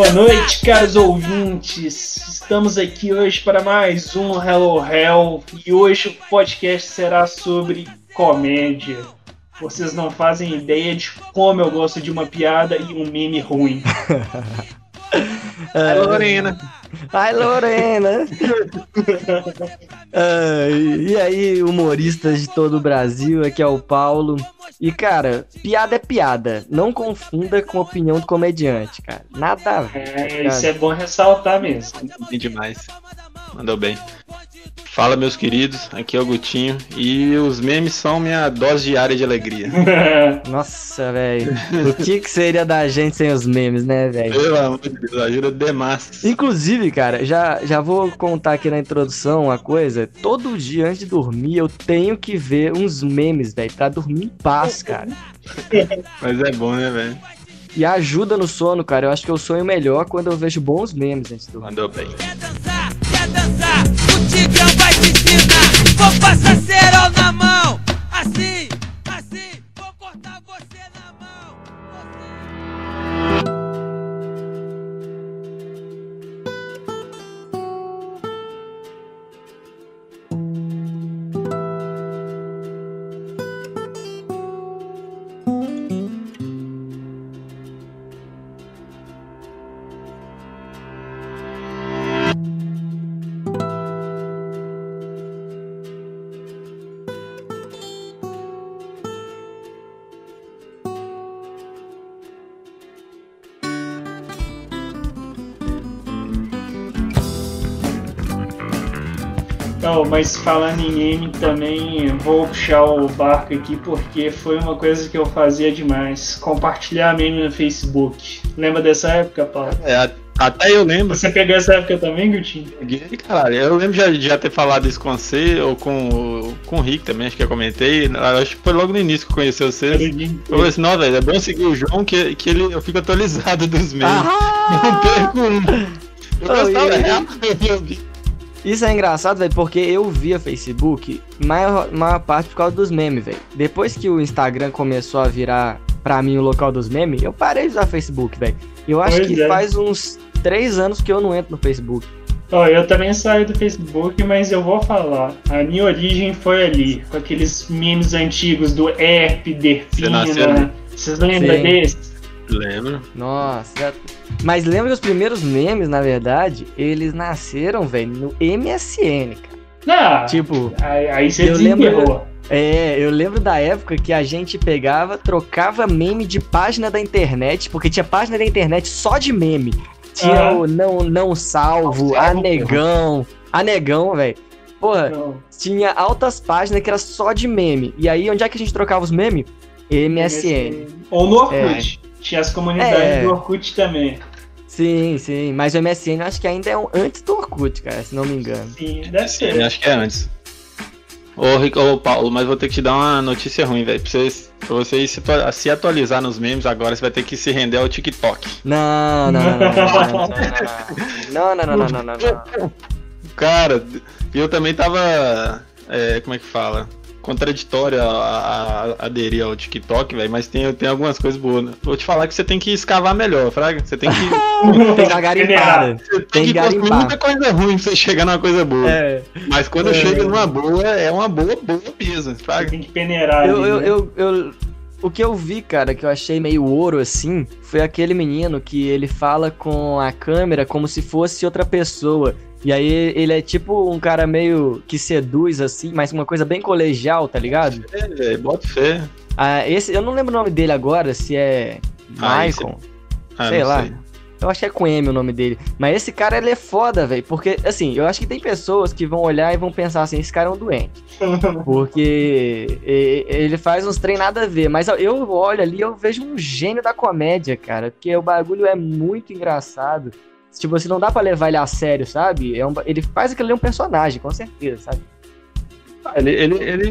Boa noite, caros ouvintes. Estamos aqui hoje para mais um Hello Hell e hoje o podcast será sobre comédia. Vocês não fazem ideia de como eu gosto de uma piada e um meme ruim. Ai, Lorena. Ai, Lorena. Ai, e aí, humoristas de todo o Brasil, aqui é o Paulo. E, cara, piada é piada. Não confunda com opinião do comediante, cara. Nada a ver. É, isso é bom ressaltar mesmo. Bem demais. Mandou bem. Fala, meus queridos. Aqui é o Gutinho. E os memes são minha dose diária de alegria. Nossa, velho. O que, que seria da gente sem os memes, né, velho? Pelo amor de Deus, ajuda demais. Inclusive, cara, já, já vou contar aqui na introdução uma coisa. Todo dia antes de dormir eu tenho que ver uns memes, velho, pra dormir em paz, cara. Mas é bom, né, velho? E ajuda no sono, cara. Eu acho que eu sonho melhor quando eu vejo bons memes antes de dormir. Mandou bem. Quer dançar? O Tigrão vai te ensinar. Vou passar cerol na mão. Assim. Mas falando em meme também, vou puxar o barco aqui porque foi uma coisa que eu fazia demais. Compartilhar meme no Facebook. Lembra dessa época, Paulo? É, até eu lembro. Você pegou essa época também, Gutinho? Ih, Caralho, eu lembro já, de já ter falado isso com você ou com, o- com o Rick também, acho que eu comentei. Acho que foi logo no início que eu conheci vocês. Eu falei assim, não, velho, é bom seguir o João que, que ele, eu fico atualizado dos memes. Não perco um. Eu Oh, gostava vi. Isso é engraçado, velho, porque eu via Facebook maior, maior parte por causa dos memes, velho. Depois que o Instagram começou a virar pra mim o local dos memes, eu parei de usar Facebook, velho. Eu acho Pois que é. faz uns três anos que eu não entro no Facebook. Ó, eu também saí do Facebook, mas eu vou falar. A minha origem foi ali, com aqueles memes antigos do ali? Derpina. Vocês lembram Sim. desses? Lembro. Nossa. Mas lembra que os primeiros memes, na verdade, eles nasceram, velho, no MSN, cara. Não, Tipo, aí, aí você eu lembro-. É, eu lembro da época que a gente pegava, trocava meme de página da internet, porque tinha página da internet só de meme. Tinha Ah. o não, não salvo, Não a salvo, negão, a negão, velho. Porra, Não. tinha altas páginas que era só de meme. E aí, onde é que a gente trocava os memes? MSN. Ou no Orkut. Tinha as comunidades é. do Orkut também. Sim, sim. Mas o MSN acho que ainda é um antes do Orkut, cara, se não me engano. Sim, deve ser. Acho que é antes. Ô, Rico, ô, Paulo, mas vou ter que te dar uma notícia ruim, velho. Pra vocês, pra vocês se, se, atualizar nos memes agora, você vai ter que se render ao TikTok. Não, não, não, não. Não, não, não, não, não, não, não, não Cara, eu também tava. É, como é que fala? Contraditório a, a- aderir ao TikTok, velho, mas tem, tem algumas coisas boas. Né? Vou te falar que você tem que escavar melhor, Fraga. Você tem que. Tem que garimpada. Você Tem tem que garimpar. muita coisa ruim pra você chegar numa coisa boa. É. Mas quando É. chega numa boa, é uma boa, boa mesmo, Você Fraga. tem que peneirar Eu, ali, eu, né? eu, eu- o que eu vi, cara, que eu achei meio ouro assim, foi aquele menino que ele fala com a câmera como se fosse outra pessoa. E aí ele é tipo um cara meio que seduz assim, mas uma coisa bem colegial, tá ligado? É, velho, bota fé. Ah, esse, eu não lembro o nome dele agora, se é Ah, Maicon. Ah, Sei lá. Eu acho que é com M o nome dele. Mas esse cara, ele é foda, velho. Porque, assim, eu acho que tem pessoas que vão olhar e vão pensar assim, esse cara é um doente. Porque ele faz uns trem nada a ver. Mas eu olho ali eu vejo um gênio da comédia, cara. Porque o bagulho é muito engraçado. Tipo assim, não dá pra levar ele a sério, sabe? É um ele faz aquilo ali um personagem, com certeza, sabe? Ah, Ele, ele, ele,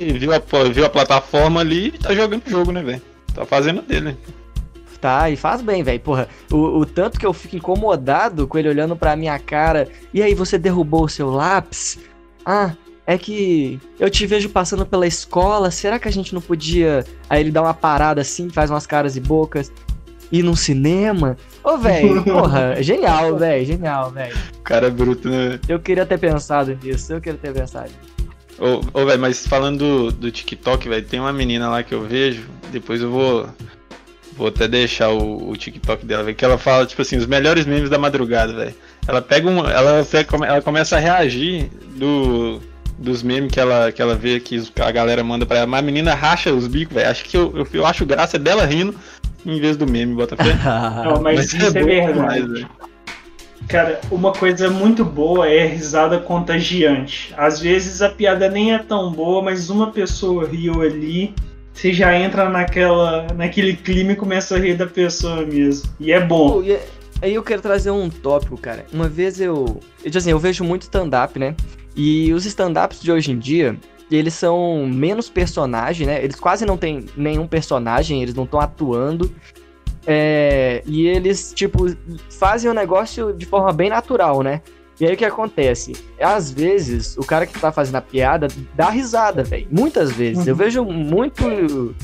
ele viu, a, viu a plataforma ali e tá jogando o jogo, né, velho? Tá fazendo dele. Tá, e faz bem, velho. Porra, o, o tanto que eu fico incomodado com ele olhando pra minha cara. E aí, você derrubou o seu lápis? Ah, é que eu te vejo passando pela escola. Será que a gente não podia. Aí ele dá uma parada assim, faz umas caras e bocas. ir num cinema. Ô, velho, porra, genial, velho, genial, velho. Cara é bruto, né? Eu queria ter pensado nisso, eu queria ter pensado. Ô, ô velho, mas falando do, do TikTok, velho, tem uma menina lá que eu vejo, depois eu vou. Vou até deixar o, o TikTok dela, velho, que ela fala, tipo assim, os melhores memes da madrugada, velho. Ela pega um. Ela, ela começa a reagir do, dos memes que ela, que ela vê que a galera manda pra ela. Mas a menina racha os bicos, velho. Acho que eu, eu, eu, acho graça dela rindo em vez do meme, bota fé. Não, mas, mas isso é, é verdade. Demais, Cara, uma coisa muito boa é a risada contagiante. Às vezes a piada nem é tão boa, mas uma pessoa riu ali, você já entra naquela, naquele clima e começa a rir da pessoa mesmo. E é bom. É, aí eu quero trazer um tópico, cara. Uma vez eu. Eu, assim, eu vejo muito stand-up, né? E os stand-ups de hoje em dia, eles são menos personagem, né? Eles quase não tem nenhum personagem, eles não estão atuando. É, e eles, tipo, fazem o negócio de forma bem natural, né? E aí o que acontece? Às vezes, o cara que tá fazendo a piada dá risada, velho. Muitas vezes. Uhum. Eu vejo muito.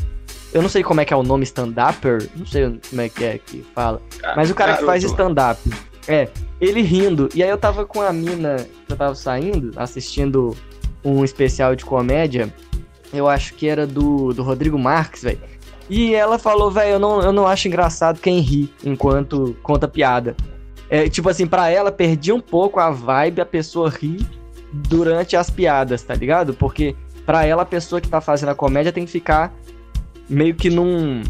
Eu não sei como é que é o nome stand-upper, não sei como é que é que fala. Mas o cara que faz stand-up, é, ele rindo. E aí eu tava com a mina que eu tava saindo, assistindo um especial de comédia. Eu acho que era do, do Rodrigo Marques, velho. E ela falou, velho, eu não, eu não acho engraçado quem ri enquanto conta piada. É, tipo assim, para ela perdi um pouco a vibe a pessoa rir durante as piadas, tá ligado? Porque para ela a pessoa que tá fazendo a comédia tem que ficar meio que num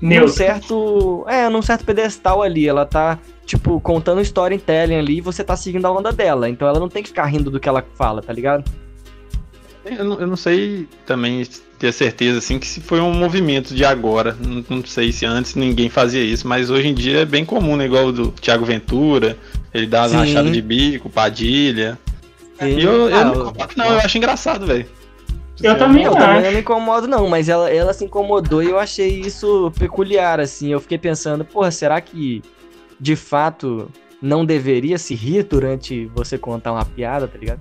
num certo, é, num certo pedestal ali, ela tá tipo contando storytelling ali e você tá seguindo a onda dela, então ela não tem que ficar rindo do que ela fala, tá ligado? Eu não, eu não sei também ter certeza assim que se foi um movimento de agora. Não, não, sei se antes ninguém fazia isso, mas hoje em dia é bem comum, né? Igual o do Thiago Ventura, ele dá uma rachada de bico, Padilha. Sim. E eu, eu ah, não, não, eu acho engraçado, velho. Eu também não, acho. Também não me incomodo, não, mas ela, ela se incomodou e eu achei isso peculiar, assim. Eu fiquei pensando, porra, será que de fato não deveria se rir durante você contar uma piada, tá ligado?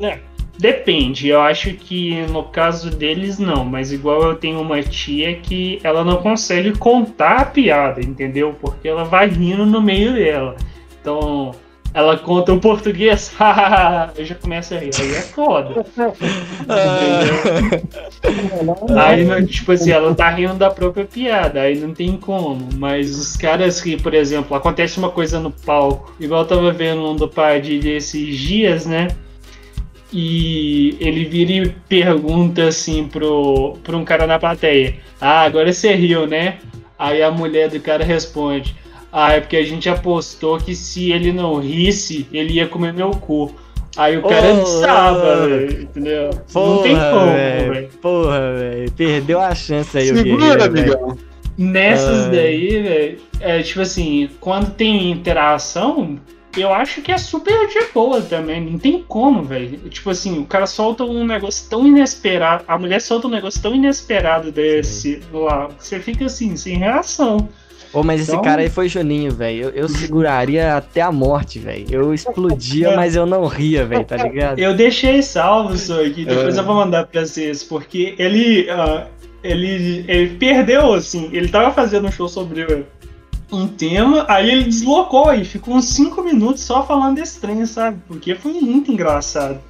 É, Depende, eu acho que no caso deles não, mas igual eu tenho uma tia que ela não consegue contar a piada, entendeu? Porque ela vai rindo no meio dela. Então, ela conta o português, eu já começo a rir, aí é foda. aí, tipo assim, ela tá rindo da própria piada, aí não tem como. Mas os caras que, por exemplo, acontece uma coisa no palco, igual eu tava vendo um do Padilha esses dias, né? E ele vira e pergunta assim pro, pro um cara na plateia: Ah, agora você riu, né? Aí a mulher do cara responde: Ah, é porque a gente apostou que se ele não risse, ele ia comer meu cu. Aí o cara oh, estava, velho, entendeu? Porra, não tem como, velho. Porra, velho. Perdeu a chance aí, Segura, o amigão. Nessas ah. daí, velho, é tipo assim, quando tem interação, eu acho que é super de boa também. Não tem como, velho. Tipo assim, o cara solta um negócio tão inesperado. A mulher solta um negócio tão inesperado desse lá. Você fica assim, sem reação. Pô, mas então... esse cara aí foi Juninho, velho. Eu, eu, seguraria até a morte, velho. Eu explodia, mas eu não ria, velho, tá ligado? Eu deixei salvo isso aqui, depois é. eu vou mandar pra vocês, porque ele, uh, ele, ele perdeu, assim, ele tava fazendo um show sobre um tema, aí ele deslocou e ficou uns 5 minutos só falando desse trem, sabe? Porque foi muito engraçado.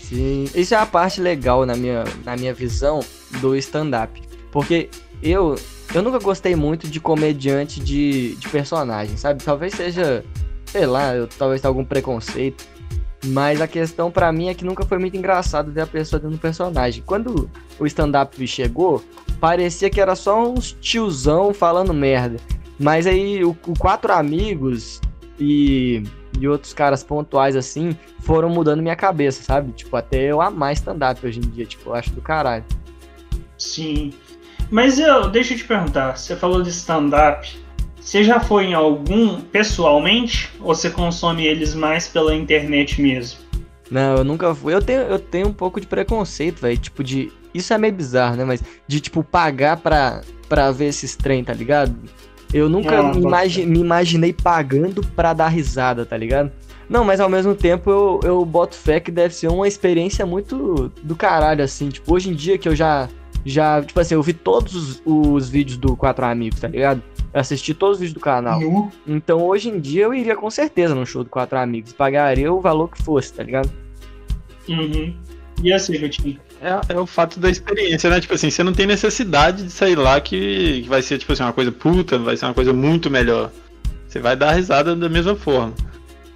Sim, isso é a parte legal na minha, na minha visão do stand-up. Porque eu, eu nunca gostei muito de comediante de, de personagem, sabe? Talvez seja, sei lá, eu, talvez tenha algum preconceito. Mas a questão para mim é que nunca foi muito engraçado ver a pessoa dentro do personagem. Quando o stand-up chegou, parecia que era só uns tiozão falando merda. Mas aí o, o quatro amigos e, e outros caras pontuais assim foram mudando minha cabeça, sabe? Tipo, até eu amar stand-up hoje em dia, tipo, eu acho do caralho. Sim. Mas eu, deixa eu te perguntar, você falou de stand-up. Você já foi em algum pessoalmente ou você consome eles mais pela internet mesmo? Não, eu nunca fui. Eu tenho, eu tenho um pouco de preconceito, velho. Tipo, de. Isso é meio bizarro, né? Mas de, tipo, pagar pra, pra ver esses trem, tá ligado? Eu nunca ah, me, imagi me, imaginei pagando pra dar risada, tá ligado? Não, mas ao mesmo tempo eu, eu boto fé que deve ser uma experiência muito do caralho, assim. Tipo, hoje em dia que eu já. Já, tipo assim, eu vi todos os, os vídeos do Quatro Amigos, tá ligado? Eu assisti todos os vídeos do canal. Nu. Então hoje em dia eu iria com certeza num show do Quatro Amigos. Pagaria o valor que fosse, tá ligado? Uhum. E assim, Coutinho? É, é o fato da experiência, né? Tipo assim, você não tem necessidade de sair lá que, que vai ser, tipo assim, uma coisa puta, vai ser uma coisa muito melhor. Você vai dar risada da mesma forma.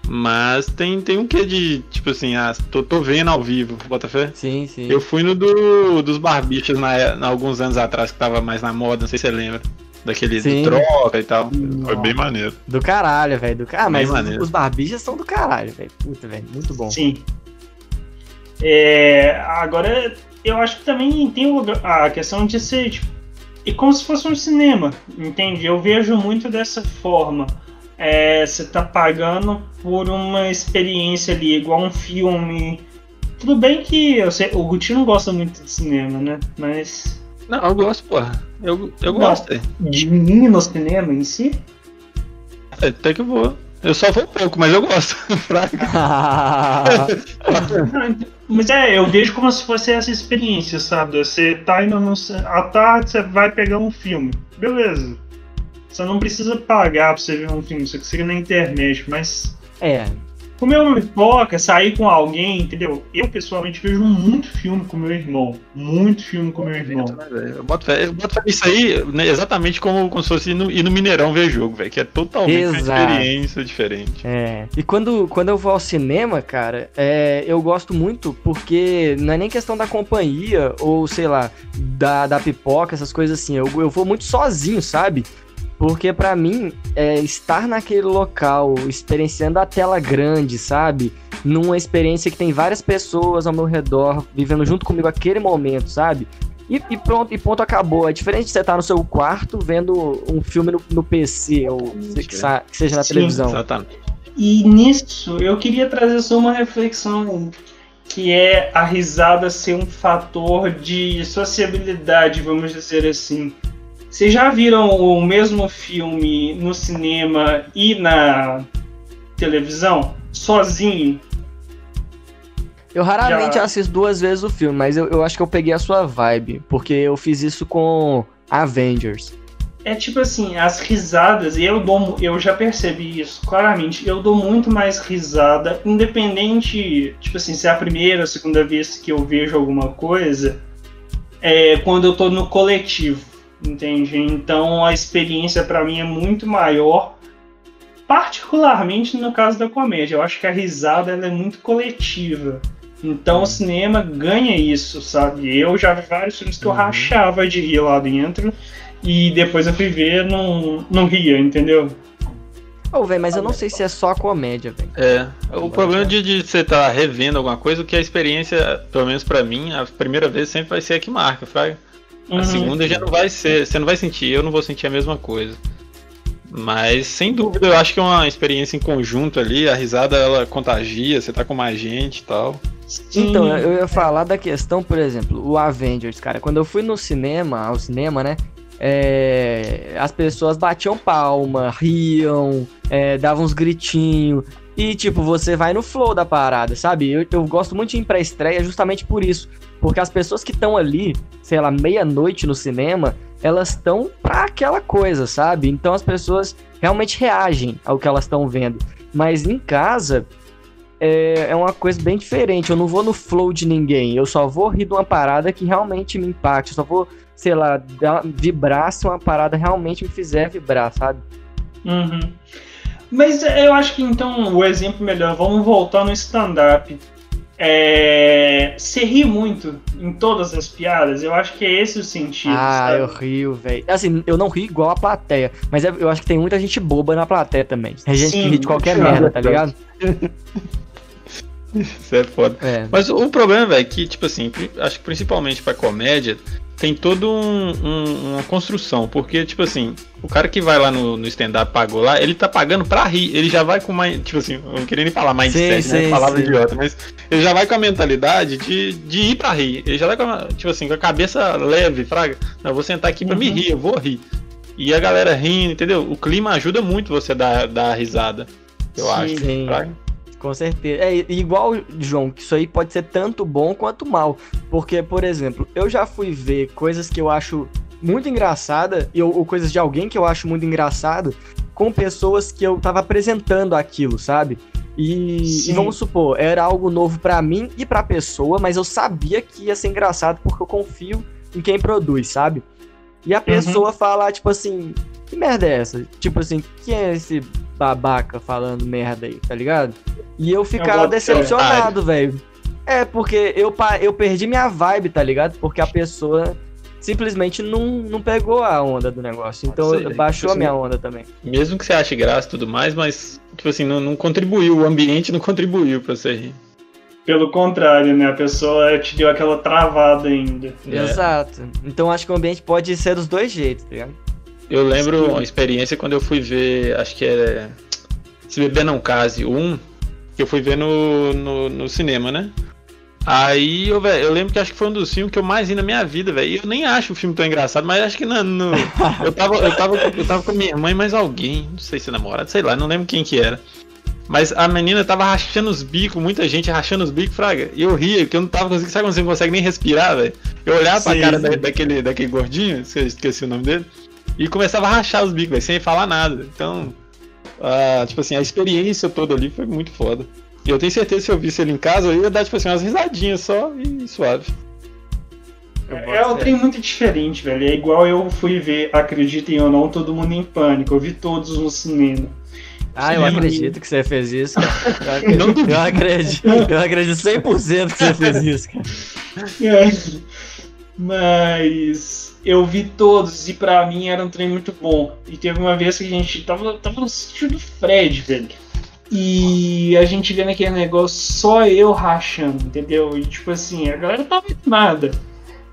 Mas tem, tem um quê de, tipo assim, ah, tô, tô vendo ao vivo, bota fé? Sim, sim. Eu fui no do, dos barbichas na, na- alguns anos atrás, que tava mais na moda, não sei se você lembra. Daquele Sim. do troca e tal. Foi Nossa. bem maneiro. Do caralho, velho. Do... Ah, mas Bem maneiro. os barbijas são do caralho, velho. Puta, velho. Muito bom. Sim. É, agora, eu acho que também tem a questão de ser tipo, é como se fosse um cinema, entende? Eu vejo muito dessa forma. É, você tá pagando por uma experiência ali, igual um filme. Tudo bem que eu sei, o Guti não gosta muito de cinema, né? Mas Não, eu gosto, porra. Eu, eu Não. gosto. é. de mim no cinema em si, Até que eu vou. Eu só vou pouco, mas eu gosto. Mas é, eu vejo como se fosse essa experiência, sabe? Você tá indo no. À tarde você vai pegar um filme. Beleza. Você não precisa pagar pra você ver um filme, você consegue na internet, mas. é, Comer uma pipoca, sair com alguém, entendeu? Eu pessoalmente vejo muito filme com meu irmão. Muito filme com meu irmão. Eu boto fé, eu boto fé nisso aí né, exatamente como, como se fosse ir no, ir no Mineirão ver jogo, velho. Que é totalmente uma Exato. experiência diferente. é. E quando, quando eu vou ao cinema, cara, é, eu gosto muito porque não é nem questão da companhia ou, sei lá, da, da pipoca, essas coisas assim. Eu, eu vou muito sozinho, sabe? Porque pra mim, é, estar naquele local, experienciando a tela grande, sabe? Numa experiência que tem várias pessoas ao meu redor, vivendo junto comigo aquele momento, sabe? E, e pronto, e ponto, acabou. É diferente de você estar no seu quarto vendo um filme no, no PC, ou se- que, que seja na Sim, televisão. Exatamente. E nisso, eu queria trazer só uma reflexão que é a risada ser um fator de sociabilidade, vamos dizer assim. Vocês já viram o mesmo filme no cinema e na televisão? Sozinho? Eu raramente Já- assisto duas vezes o filme, mas eu, eu acho que eu peguei a sua vibe, porque eu fiz isso com Avengers. É tipo assim, as risadas, e eu dou, eu já percebi isso claramente, eu dou muito mais risada, independente, tipo assim, se é a primeira ou a segunda vez que eu vejo alguma coisa, é quando eu tô no coletivo, entende? Então a experiência pra mim é muito maior, particularmente no caso da comédia. Eu acho que a risada ela é muito coletiva. Então o cinema ganha isso, sabe? Eu já vi vários filmes que eu Uhum. rachava de rir lá dentro. E depois eu fui ver, não, não ria, entendeu? Ô, velho, mas eu não sei se é só comédia, velho. É. O problema de, de você estar revendo alguma coisa, que a experiência, pelo menos pra mim, a primeira vez sempre vai ser a que marca, fraga. A Uhum. segunda já não vai ser, você não vai sentir, eu não vou sentir a mesma coisa. Mas sem dúvida, eu acho que é uma experiência em conjunto ali, a risada ela contagia, você tá com mais gente e tal. Sim. Então, eu ia falar da questão, por exemplo, o Avengers, cara. Quando eu fui no cinema, ao cinema, né? é, as pessoas batiam palma, riam, é, davam uns gritinhos. E, tipo, você vai no flow da parada, sabe? Eu, eu gosto muito de ir pra estreia justamente por isso. Porque as pessoas que estão ali, sei lá, meia-noite no cinema, elas estão pra aquela coisa, sabe? Então as pessoas realmente reagem ao que elas estão vendo. Mas em casa, é, é uma coisa bem diferente. Eu não vou no flow de ninguém. Eu só vou rir de uma parada que realmente me impacte. Eu só vou, sei lá, vibrar se uma parada realmente me fizer vibrar, sabe? Uhum. Mas eu acho que então o exemplo melhor, vamos voltar no stand-up. É, você ri muito em todas as piadas, eu acho que é esse o sentido. ah, sabe? eu rio, velho. Assim, eu não rio igual a plateia. Mas é- eu acho que tem muita gente boba na plateia também. Tem gente que Sim, ri de qualquer claro. merda, tá ligado? Isso é foda. É. Mas o problema, velho, é que, tipo assim, acho que principalmente pra comédia, tem toda um, um- uma construção. Porque, tipo assim, o cara que vai lá no, no stand-up pagou lá, ele tá pagando pra rir. Ele já vai com uma. Tipo assim, eu não queria nem falar mindset, Sim, né? sim, Palavra sim. idiota, mas ele já vai com a mentalidade de, de ir pra rir. Ele já vai com a, tipo assim, com a cabeça leve, fraga. Eu vou sentar aqui pra me Uhum. rir, eu vou rir. E a galera rindo, entendeu? O clima ajuda muito você a dar, dar a risada. Eu acho. Sim. fraga. Com certeza. É igual, João, que isso aí pode ser tanto bom quanto mal. Porque, por exemplo, eu já fui ver coisas que eu acho muito engraçada, e, ou, ou coisas de alguém que eu acho muito engraçado, com pessoas que eu tava apresentando aquilo, sabe? E, e vamos supor, era algo novo pra mim e pra pessoa, mas eu sabia que ia ser engraçado porque eu confio em quem produz, sabe? E a pessoa fala, tipo assim, que merda é essa? Tipo assim, quem é esse babaca falando merda aí, tá ligado? E eu ficava decepcionado, velho. É, porque eu, pa- eu perdi minha vibe, tá ligado? Porque a pessoa simplesmente não, não pegou a onda do negócio. Então ser, baixou tipo a minha assim. onda também. Mesmo que você ache graça e tudo mais, mas, tipo assim, não, não contribuiu, o ambiente não contribuiu pra você rir. Pelo contrário, né? A pessoa te deu aquela travada ainda. É. Exato. Então acho que o ambiente pode ser dos dois jeitos, tá ligado? Eu lembro Sim. uma experiência quando eu fui ver, acho que é. Se Beber Não Case, um, que eu fui ver no, no, no cinema, né? Aí eu, velho, eu lembro que acho que foi um dos filmes que eu mais vi na minha vida, velho. E eu nem acho o filme tão engraçado, mas acho que no- eu, tava, eu, tava, eu tava com minha irmã e mais alguém, não sei se namorado, sei lá, não lembro quem que era. Mas a menina tava rachando os bicos, muita gente rachando os bicos, fraga. E eu ria, que eu não tava conseguindo. Sabe quando você não consegue nem respirar, velho? Eu olhava pra Sim, cara sim. da- daquele, daquele gordinho, esqueci o nome dele, e começava a rachar os bicos, velho, sem falar nada. Então, tipo assim, a experiência toda ali foi muito foda. E eu tenho certeza que se eu visse ele em casa, eu ia dar, tipo assim, umas risadinhas só e suave. É um trem muito diferente, velho. É igual eu fui ver, acreditem ou não, todo mundo em pânico. Eu vi todos no cinema. Ah, eu acredito que você fez isso, cara. Eu acredito, eu acredito, eu acredito 100% que você fez isso, cara. É. Mas eu vi todos e pra mim era um trem muito bom. E teve uma vez que a gente tava, tava no sítio do Fred, velho. E a gente vendo aquele negócio, só eu rachando, entendeu? E tipo assim, a galera tava animada.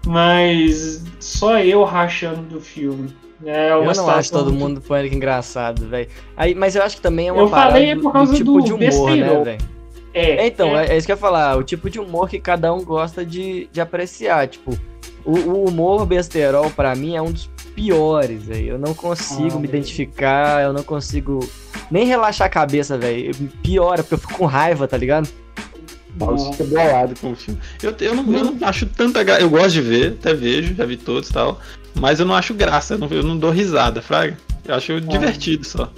Mas só eu rachando do filme. É Eu não acho todo muito- mundo pânico engraçado, velho. Mas eu acho que também é uma Eu parada falei do, por causa do tipo do de humor, né, besteirol. velho? É, É, então, é, é, é isso que eu ia falar. O tipo de humor que cada um gosta de, de apreciar. Tipo, o, o humor besterol, pra mim, é um dos piores, velho. Eu não consigo Ah, me identificar, eu não consigo nem relaxar a cabeça, velho. Piora, porque eu fico com raiva, tá ligado? Nossa, fica bolado com o filme. Eu, eu, não, eu não acho tanta graça. Eu gosto de ver, até vejo, já vi todos e tal. Mas eu não acho graça, eu não, eu não dou risada, Fraga. Eu acho divertido só.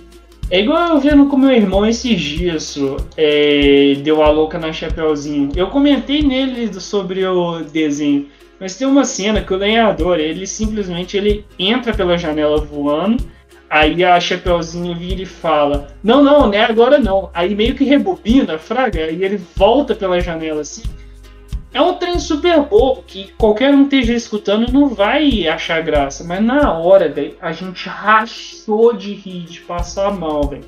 É igual eu vendo com meu irmão esses dias, é, deu a louca na Chapeuzinho. Eu comentei nele sobre o desenho, mas tem uma cena que o lenhador, ele simplesmente ele entra pela janela voando, aí a Chapeuzinho vira e fala, não, não, não é agora não. Aí meio que rebobina, fraga, aí ele volta pela janela assim. É um trem super bobo que qualquer um esteja escutando não vai achar graça, mas na hora, velho, a gente rachou de rir, de passar mal, velho.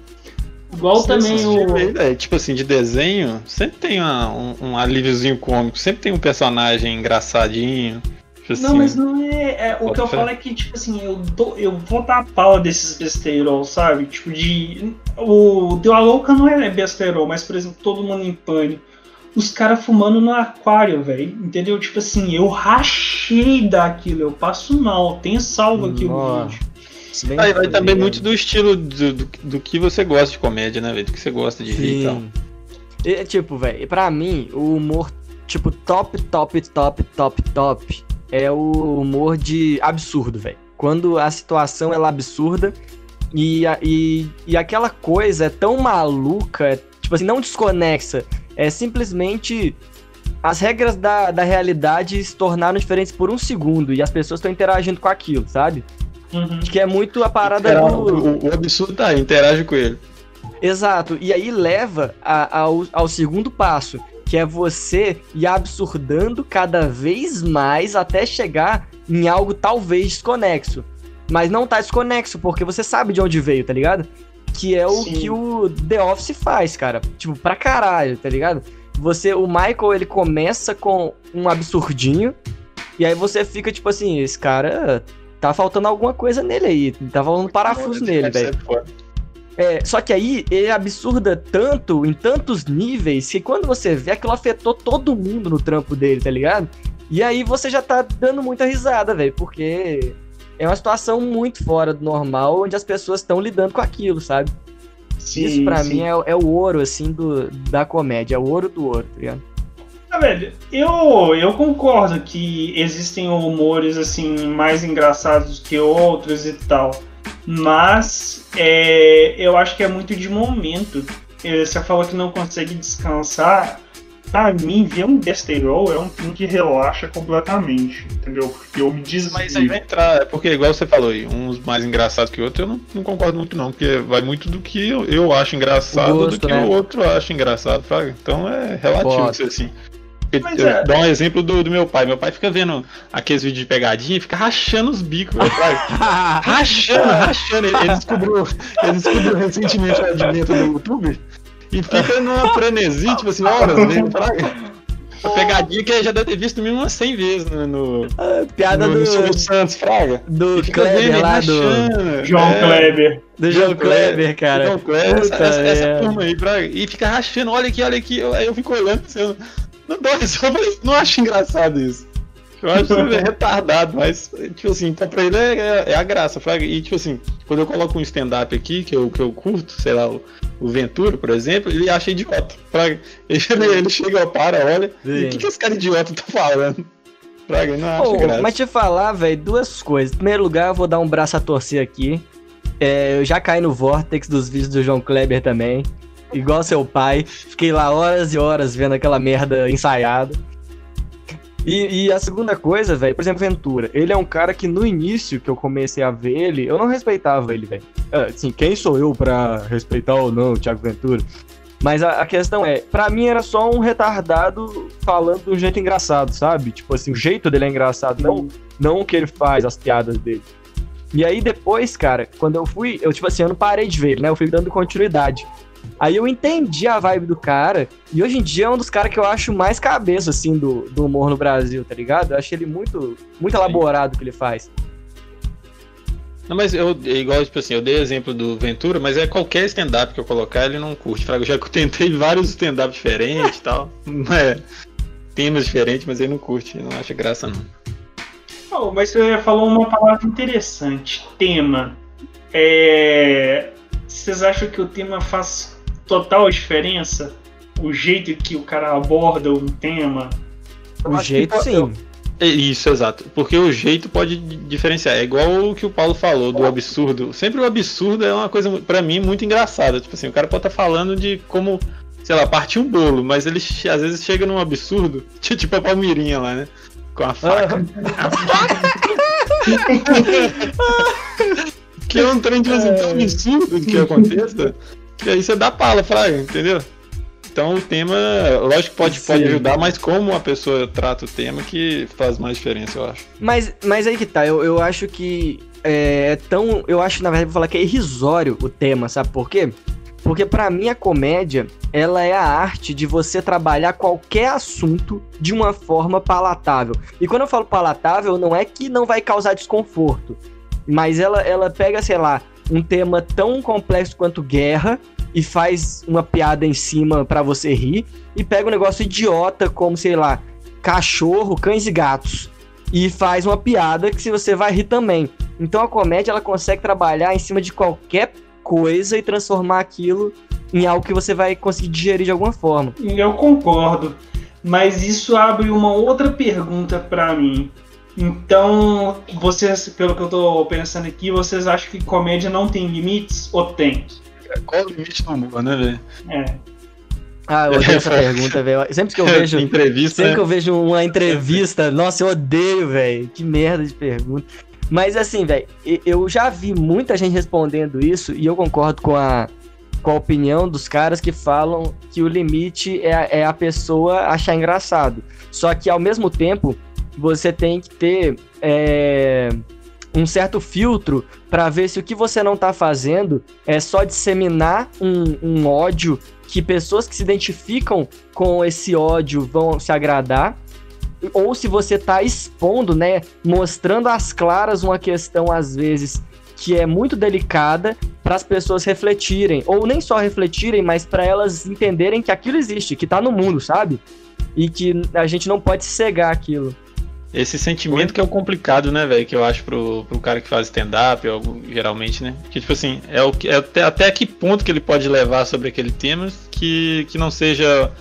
Igual também o. velho, tipo assim, de desenho, sempre tem uma- um, um alíviozinho cômico, sempre tem um personagem engraçadinho. Tipo assim, Não, mas não é. é, o que eu fé. falo é que, tipo assim, eu, dou, eu vou dar pau desses besterol, sabe? Tipo, de. O Deu a Louca não é besterol, mas, por exemplo, todo mundo em pânico. Os caras fumando no aquário, velho. Entendeu? Tipo assim, eu rachei daquilo, eu passo mal. Tem salvo aqui o Nossa. Vídeo. Bem Aí vai também muito do estilo do, do, do que você gosta de comédia, né, velho? Do que você gosta de rir e tal. Sim. E, tipo, velho, pra mim, o humor, tipo, top, top, top, top, top, é o humor de absurdo, velho. Quando a situação ela é absurda e, e, e aquela coisa é tão maluca, é, tipo assim, não desconexa. É simplesmente as regras da, da realidade se tornaram diferentes por um segundo e as pessoas estão interagindo com aquilo, sabe? Uhum. Que é muito a parada Era- do. o, o absurdo tá aí, interage com ele. Exato, e aí leva a- ao, ao segundo passo, que é você ir absurdando cada vez mais até chegar em algo talvez desconexo. Mas não tá desconexo, porque você sabe de onde veio, tá ligado? Que é o Sim. que o The Office faz, cara. Tipo, pra caralho, tá ligado? Você, o Michael, ele começa com um absurdinho, e aí você fica tipo assim, esse cara tá faltando alguma coisa nele aí, tá faltando parafuso nele, velho. É, só que aí ele absurda tanto, em tantos níveis, que quando você vê aquilo afetou todo mundo no trampo dele, tá ligado? E aí você já tá dando muita risada, velho, porque é uma situação muito fora do normal, onde as pessoas estão lidando com aquilo, sabe? Sim, Isso pra sim. mim é, é o ouro, assim, do, da comédia, é o ouro do ouro, tá ligado? Ah, velho, eu, eu concordo que existem humores assim mais engraçados que outros e tal. Mas é, eu acho que é muito de momento. É, você falou que não consegue descansar. Pra mim, ver um Destiny Roll é um filme que relaxa completamente, entendeu? Porque eu me desligo. Mas aí vai entrar, é porque igual você falou aí, uns mais engraçados que outros, eu não, não concordo muito não, porque vai muito do que eu, eu acho engraçado gosto, do que né? o outro acha engraçado, fraga. Então é relativo Pode. isso assim. Eu é. Dá um exemplo do, do meu pai. Meu pai fica vendo aqueles vídeos de pegadinha e fica rachando os bicos, velho, fraga. Rachando, rachando. Ele, ele descobriu, ele descobriu recentemente o advento do YouTube e fica numa frenesi, tipo assim, horas dele, fraga. A pegadinha que ele já deve ter visto mil umas 100 vezes no, no, Piada no, do, no Silvio Santos, fraga. do vendo Kleber lá, do, rachando. João É, Kleber. do João Kleber, cara. João Kleber, essa, Puta essa, essa merda. turma aí, fraga. E fica rachando, olha aqui, olha aqui. Eu- Aí eu fico olhando, assim, eu não dou risada, eu falei, não acho engraçado isso. Eu acho que é retardado, mas, tipo assim, então pra ele é, é- é a graça, fraga. E, tipo assim, quando eu coloco um stand-up aqui, que eu, que eu curto, sei lá, o, o Ventura, por exemplo, ele acha idiota. Fraga. Ele, ele chega, para, olha, e o que, que esse cara idiota tá falando? Fraga, ele não acha Pô, graça. mas te falar, velho, duas coisas. Em primeiro lugar, eu vou dar um braço a torcer aqui. É, eu já caí no vortex dos vídeos do João Kleber também. Igual seu pai. Fiquei lá horas e horas vendo aquela merda ensaiada. E, e a segunda coisa, velho, por exemplo, Ventura. Ele é um cara que no início que eu comecei a ver ele, eu não respeitava ele, velho. Ah, Assim, quem sou eu pra respeitar ou não o Thiago Ventura? Mas a, a questão é, pra mim era só um retardado falando de um jeito engraçado, sabe? Tipo assim, o jeito dele é engraçado, não, não o que ele faz, as piadas dele. E aí depois, cara, quando eu fui, eu tipo assim, eu não parei de ver, né? Eu fui dando continuidade. Aí eu entendi a vibe do cara, e hoje em dia é um dos caras que eu acho mais cabeça, assim, do, do humor no Brasil, tá ligado? Eu acho ele muito, muito elaborado o que ele faz. Não, mas eu, igual, tipo assim, eu dei exemplo do Ventura, mas é qualquer stand-up que eu colocar, ele não curte. Fraga. Eu já tentei vários stand-up diferentes e tal. É, temas diferentes, mas ele não curte, não acha graça não. Oh, mas você falou uma palavra interessante, tema. É, Vocês acham que o tema faz total diferença? O jeito que o cara aborda um tema? O acho que jeito, pode- sim. É Isso, exato. Porque o jeito pode di- diferenciar. É igual o que o Paulo falou do absurdo. Sempre o absurdo é uma coisa, pra mim, muito engraçada. Tipo assim, o cara pode estar falando de como, sei lá, partir um bolo, mas ele às vezes chega num absurdo, ti- tipo a Palmeirinha lá, né? Com a faca. que é um trem, tipo assim, tão absurdo que aconteça, que aí você dá pala, fraga, entendeu? Então o tema, lógico que pode, pode ajudar, mas como a pessoa trata o tema que faz mais diferença, eu acho. Mas, mas aí que tá, eu, eu acho que é, é tão. Eu acho, na verdade, vou falar que é irrisório o tema, sabe por quê? Porque pra mim a comédia, ela é a arte de você trabalhar qualquer assunto de uma forma palatável. E quando eu falo palatável, não é que não vai causar desconforto, mas ela, ela pega, sei lá, um tema tão complexo quanto guerra e faz uma piada em cima pra você rir, e pega um negócio idiota como, sei lá, cachorro, cães e gatos e faz uma piada que se você vai rir também. Então a comédia ela consegue trabalhar em cima de qualquer coisa e transformar aquilo em algo que você vai conseguir digerir de alguma forma. Eu concordo, mas isso abre uma outra pergunta pra mim. Então, vocês, pelo que eu tô pensando aqui, vocês acham que comédia não tem limites ou tem? Qual o limite do humor, né, velho? É. Ah, eu odeio essa pergunta, velho. Sempre que eu vejo, entrevista, sempre né? que eu vejo uma entrevista, nossa, eu odeio, velho. Que merda de pergunta. Mas assim, velho, eu já vi muita gente respondendo isso e eu concordo com a, com a opinião dos caras que falam que o limite é, a- é a pessoa achar engraçado. Só que ao mesmo tempo, você tem que ter é, um certo filtro pra ver se o que você não tá fazendo é só disseminar um, um ódio que pessoas que se identificam com esse ódio vão se agradar, ou se você tá expondo, né, mostrando às claras uma questão às vezes que é muito delicada para as pessoas refletirem, ou nem só refletirem, mas para elas entenderem que aquilo existe, que tá no mundo, sabe? E que a gente não pode cegar aquilo. Esse sentimento que é o complicado, né, velho? Que eu acho pro, pro cara que faz stand-up, geralmente, né? Que, tipo assim, é, o, é até, até que ponto que ele pode levar sobre aquele tema que, que não seja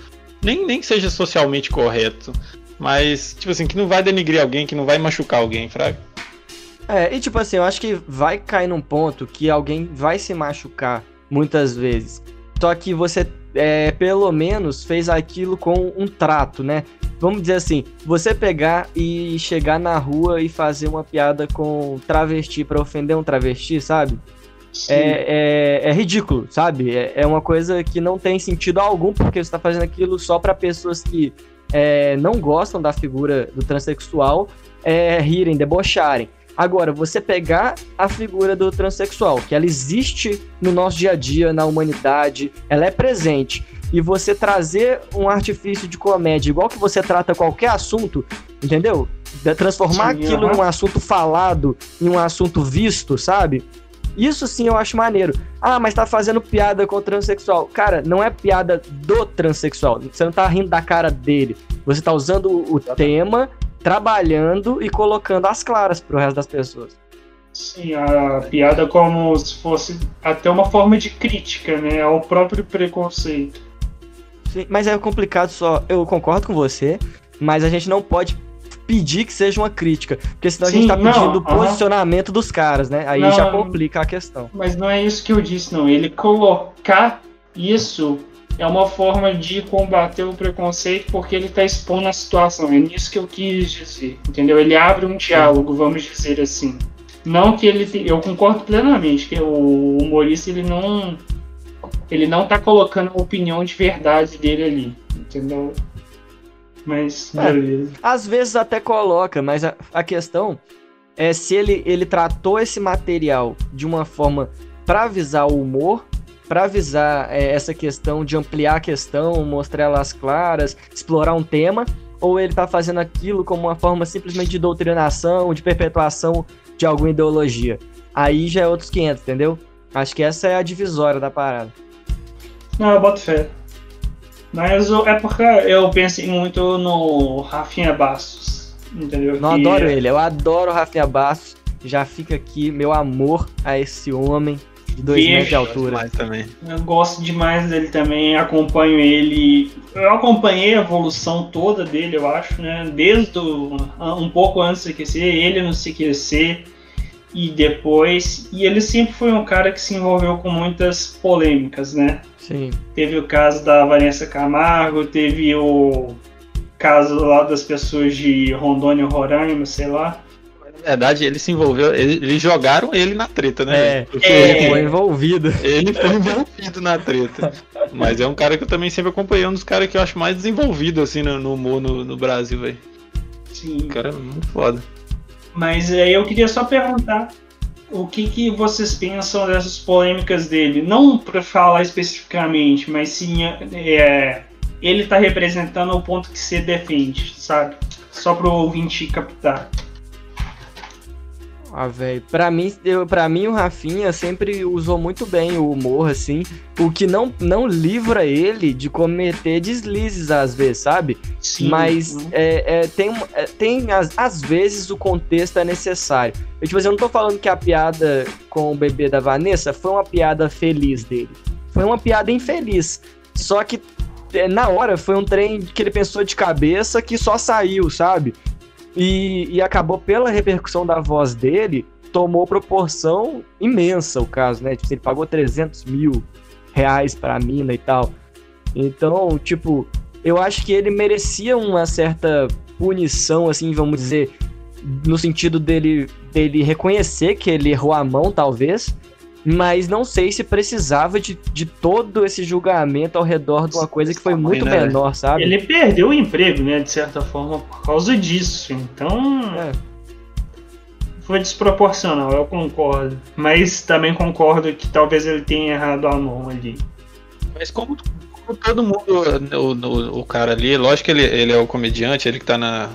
Nem, nem que seja socialmente correto. Mas, tipo assim, que não vai denigrir alguém, que não vai machucar alguém, fraga. É, e tipo assim, eu acho que vai cair num ponto que alguém vai se machucar muitas vezes. Só que você, é, pelo menos, fez aquilo com um trato, né? Vamos dizer assim, você pegar e chegar na rua e fazer uma piada com travesti para ofender um travesti, sabe? É, é, é, ridículo, sabe? É, é, uma coisa que não tem sentido algum, porque você está fazendo aquilo só para pessoas que é, não gostam da figura do transexual é, rirem, debocharem. Agora, você pegar a figura do transexual, que ela existe no nosso dia a dia, na humanidade, ela é presente, e você trazer um artifício de comédia igual que você trata qualquer assunto, entendeu? De transformar sim, aquilo uhum. num assunto falado, em um assunto visto, sabe? Isso sim eu acho maneiro. Ah, mas tá fazendo piada com o transexual. Cara, não é piada do transexual. Você não tá rindo da cara dele. Você tá usando o tema, trabalhando e colocando as claras pro resto das pessoas. Sim, a piada como se fosse até uma forma de crítica, né? Ao próprio preconceito. Sim, mas é complicado só. Eu concordo com você, mas a gente não pode pedir que seja uma crítica. Porque senão Sim, a gente tá pedindo o posicionamento dos caras, né? Aí não, já complica a questão. Mas não é isso que eu disse, não. Ele colocar isso é uma forma de combater o preconceito porque ele está expondo a situação. É nisso que eu quis dizer, entendeu? Ele abre um diálogo, vamos dizer assim. Não que ele, eu concordo plenamente que o humorista ele não, ele não está colocando a opinião de verdade dele ali, entendeu? Mas, é, beleza. Às vezes até coloca, mas a, a questão é se ele, ele tratou esse material de uma forma para avisar o humor, para avisar é, essa questão de ampliar a questão, mostrar elas claras, explorar um tema, ou ele tá fazendo aquilo como uma forma simplesmente de doutrinação, de perpetuação de alguma ideologia. Aí já é outros 500, entendeu? Acho que essa é a divisória da parada. Não, eu boto fé. Mas é porque eu pensei muito no Rafinha Bastos, entendeu? Não que... adoro ele, eu adoro o Rafinha Bastos. Já fica aqui meu amor a esse homem de dois metros de altura. Também. Eu gosto demais dele também, acompanho ele. Eu acompanhei a evolução toda dele, eu acho, né? Desde o, um pouco antes do CQC, ele no CQC e depois. E ele sempre foi um cara que se envolveu com muitas polêmicas, né? Sim. Teve o caso da Vanessa Camargo, teve o caso lá das pessoas de Rondônia, Roraima, sei lá. Na verdade, ele se envolveu, ele, eles jogaram ele na treta, né? É, ele foi envolvido. Ele foi envolvido na treta. Mas é um cara que eu também sempre acompanhei, um dos caras que eu acho mais desenvolvido, assim, no, no humor no, no Brasil, velho. Sim. O cara é muito foda. Mas aí eu queria só perguntar o que, que vocês pensam dessas polêmicas dele? Não para falar especificamente, mas sim é, ele está representando o ponto que você defende, sabe? Só para o ouvinte captar. Ah, velho. Pra mim, eu, pra mim, o Rafinha sempre usou muito bem o humor, assim. O que não, não livra ele de cometer deslizes às vezes, sabe? Sim. Mas é, é, tem, é, tem às, às vezes o contexto é necessário. Eu, tipo assim, eu não tô falando que a piada com o bebê da Vanessa foi uma piada feliz dele. Foi uma piada infeliz. Só que é, na hora foi um trem que ele pensou de cabeça que só saiu, sabe? E, e acabou pela repercussão da voz dele, tomou proporção imensa o caso, né? Tipo, ele pagou 300 mil reais pra mina e tal. Então, tipo, eu acho que ele merecia uma certa punição, assim, vamos dizer, no sentido dele, dele reconhecer que ele errou a mão, talvez, mas não sei se precisava de, de todo esse julgamento ao redor de uma coisa que foi muito né? menor, sabe? Ele perdeu o emprego, né, de certa forma, por causa disso. Então. É. Foi desproporcional, eu concordo. Mas também concordo que talvez ele tenha errado a mão ali. Mas como, como todo mundo, o, o, o, cara ali, lógico que ele, ele é o comediante, ele que tá na,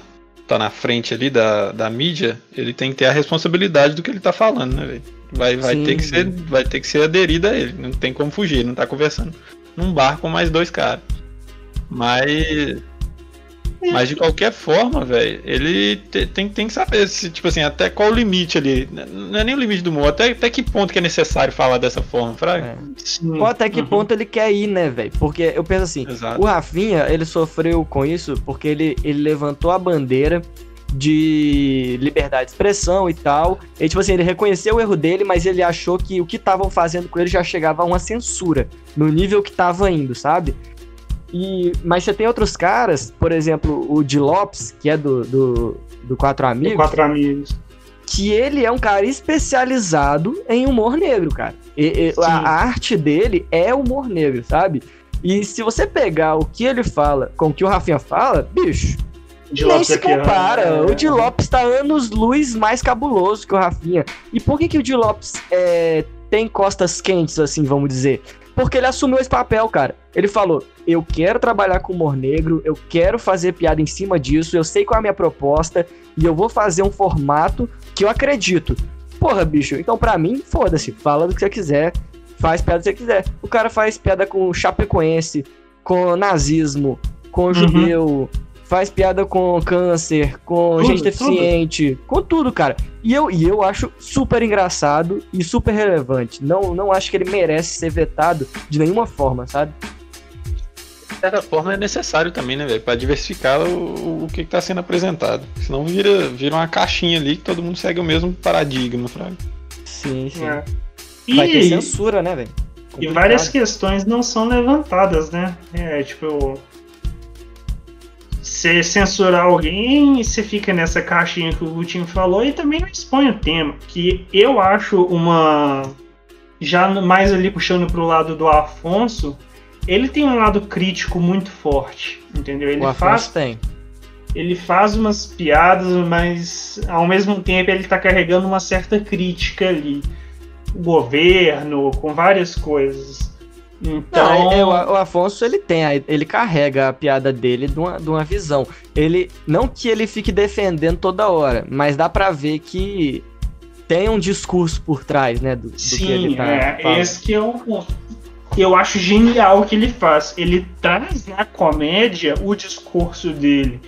tá na frente ali da, da mídia, ele tem que ter a responsabilidade do que ele tá falando, né, velho? Vai, vai, ter que ser, vai ter que ser aderido a ele. Não tem como fugir, não tá conversando num bar com mais dois caras. Mas. Mas de qualquer forma, velho, ele te, tem, tem que saber se, tipo assim, até qual o limite ali. Não é nem o limite do humor, até, até que ponto que é necessário falar dessa forma, Fraga? É. Ou até que uhum. ponto ele quer ir, né, velho? Porque eu penso assim, Exato. o Rafinha, ele sofreu com isso porque ele, ele levantou a bandeira de liberdade de expressão e tal. E, tipo assim, ele reconheceu o erro dele, mas ele achou que o que estavam fazendo com ele já chegava a uma censura, no nível que tava indo, sabe? E, mas você tem outros caras, por exemplo, o de Lopes, que é do, do, do Quatro Amigos. Do Quatro Amigos. Que ele é um cara especializado em humor negro, cara. E, e, a, a arte dele é humor negro, sabe? E se você pegar o que ele fala com o que o Rafinha fala, bicho, de nem se compara. É... O Di Lopes tá anos luz mais cabuloso que o Rafinha. E por que, que o Di Lopes é, tem costas quentes, assim, vamos dizer? Porque ele assumiu esse papel, cara. Ele falou: eu quero trabalhar com humor negro, eu quero fazer piada em cima disso, eu sei qual é a minha proposta, e eu vou fazer um formato que eu acredito. Porra, bicho, então pra mim, foda-se, fala do que você quiser, faz piada que você quiser. O cara faz piada com chapecoense, com nazismo, com uhum. Faz piada com câncer, com tudo, gente deficiente, tudo. com tudo, cara. E eu, e eu acho super engraçado e super relevante. Não, não acho que ele merece ser vetado de nenhuma forma, sabe? De certa forma é necessário também, né, velho? Pra diversificar o, o que, que tá sendo apresentado. Senão vira, vira uma caixinha ali que todo mundo segue o mesmo paradigma, Fraga. Sim, sim. É. Vai ter censura, né, velho? E várias questões não são levantadas, né? É, tipo, você censurar alguém, você fica nessa caixinha que o Gutinho falou e também não expõe o tema. Que eu acho uma. Já mais ali puxando pro lado do Afonso, ele tem um lado crítico muito forte, entendeu? Ele o faz. tem. Ele faz umas piadas, mas ao mesmo tempo ele tá carregando uma certa crítica ali. O governo, com várias coisas. Então, não, é, é, o, o, Afonso ele tem, ele carrega a piada dele de uma, de uma visão. Ele não que ele fique defendendo toda hora, mas dá para ver que tem um discurso por trás, né, do, do Sim, que ele tá é, falando. esse que é o eu acho genial o que ele faz. Ele traz na comédia o discurso dele,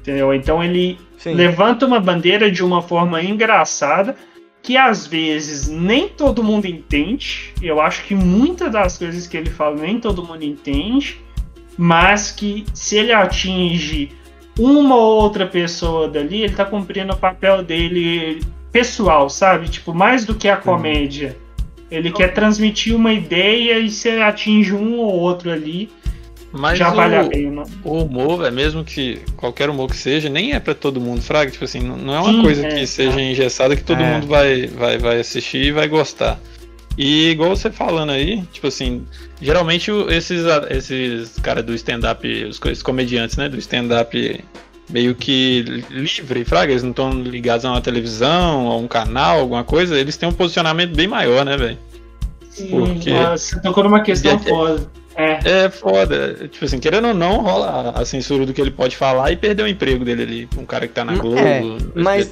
entendeu? Então ele Sim. levanta uma bandeira de uma forma engraçada que às vezes nem todo mundo entende. Eu acho que muitas das coisas que ele fala nem todo mundo entende, mas que se ele atinge uma ou outra pessoa dali, ele tá cumprindo o papel dele pessoal, sabe? Tipo, mais do que a comédia. Ele quer transmitir uma ideia e se atinge um ou outro ali, mas já o, vale a pena. O humor, é mesmo que qualquer humor que seja, nem é para todo mundo, Fraga. Tipo assim, não, é uma Sim, coisa é, que seja engessada que todo é. mundo vai, vai, vai assistir e vai gostar. E igual você falando aí, tipo assim, geralmente esses, esses caras do stand-up, os, os, comediantes, né, do stand-up meio que livre, fraga, eles não estão ligados a uma televisão, a um canal, alguma coisa, eles têm um posicionamento bem maior, né, velho? Sim, Porque... você tocou numa questão foda. É. é foda. Tipo assim, querendo ou não, rola a censura do que ele pode falar e perder o emprego dele ali. Um cara que tá na hum, Globo, é, mas...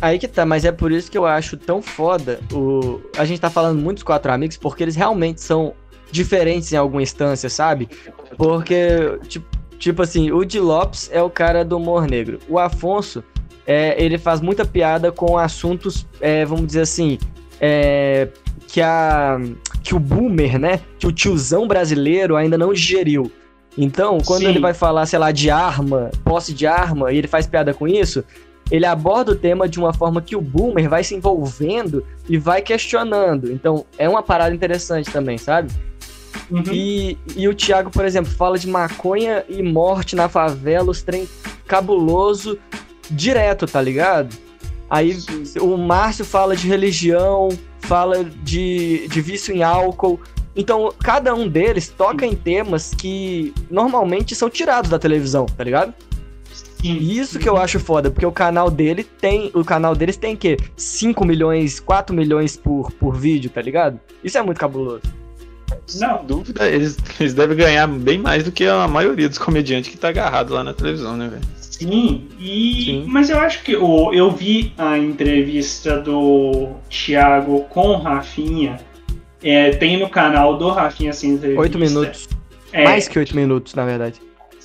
Aí que tá, mas é por isso que eu acho tão foda o. A gente tá falando muito dos quatro amigos, porque eles realmente são diferentes em alguma instância, sabe? Porque, tipo, tipo assim, o Di Lopes é o cara do humor negro. O Afonso, é, ele faz muita piada com assuntos, é, vamos dizer assim, é, que a que o boomer, né, que o tiozão brasileiro ainda não digeriu. Então, quando Sim. ele vai falar, sei lá, de arma, posse de arma, e ele faz piada com isso, ele aborda o tema de uma forma que o boomer vai se envolvendo e vai questionando. Então, é uma parada interessante também, sabe? Uhum. E, e o Thiago, por exemplo, fala de maconha e morte na favela, os trem cabuloso direto, tá ligado? Aí o Márcio fala de religião, fala de, de vício em álcool. Então, cada um deles toca em temas que normalmente são tirados da televisão, tá ligado? E isso que eu acho foda, porque o canal dele tem. O canal deles tem que 5 milhões, 4 milhões por, por vídeo, tá ligado? Isso é muito cabuloso. Sem dúvida, eles, eles devem ganhar bem mais do que a maioria dos comediantes que tá agarrado lá na televisão, né, velho? Sim, e Sim. mas eu acho que eu, eu vi a entrevista do Thiago com Rafinha. É, tem no canal do Rafinha essa entrevista. Oito minutos. É, Mais que oito minutos, na verdade.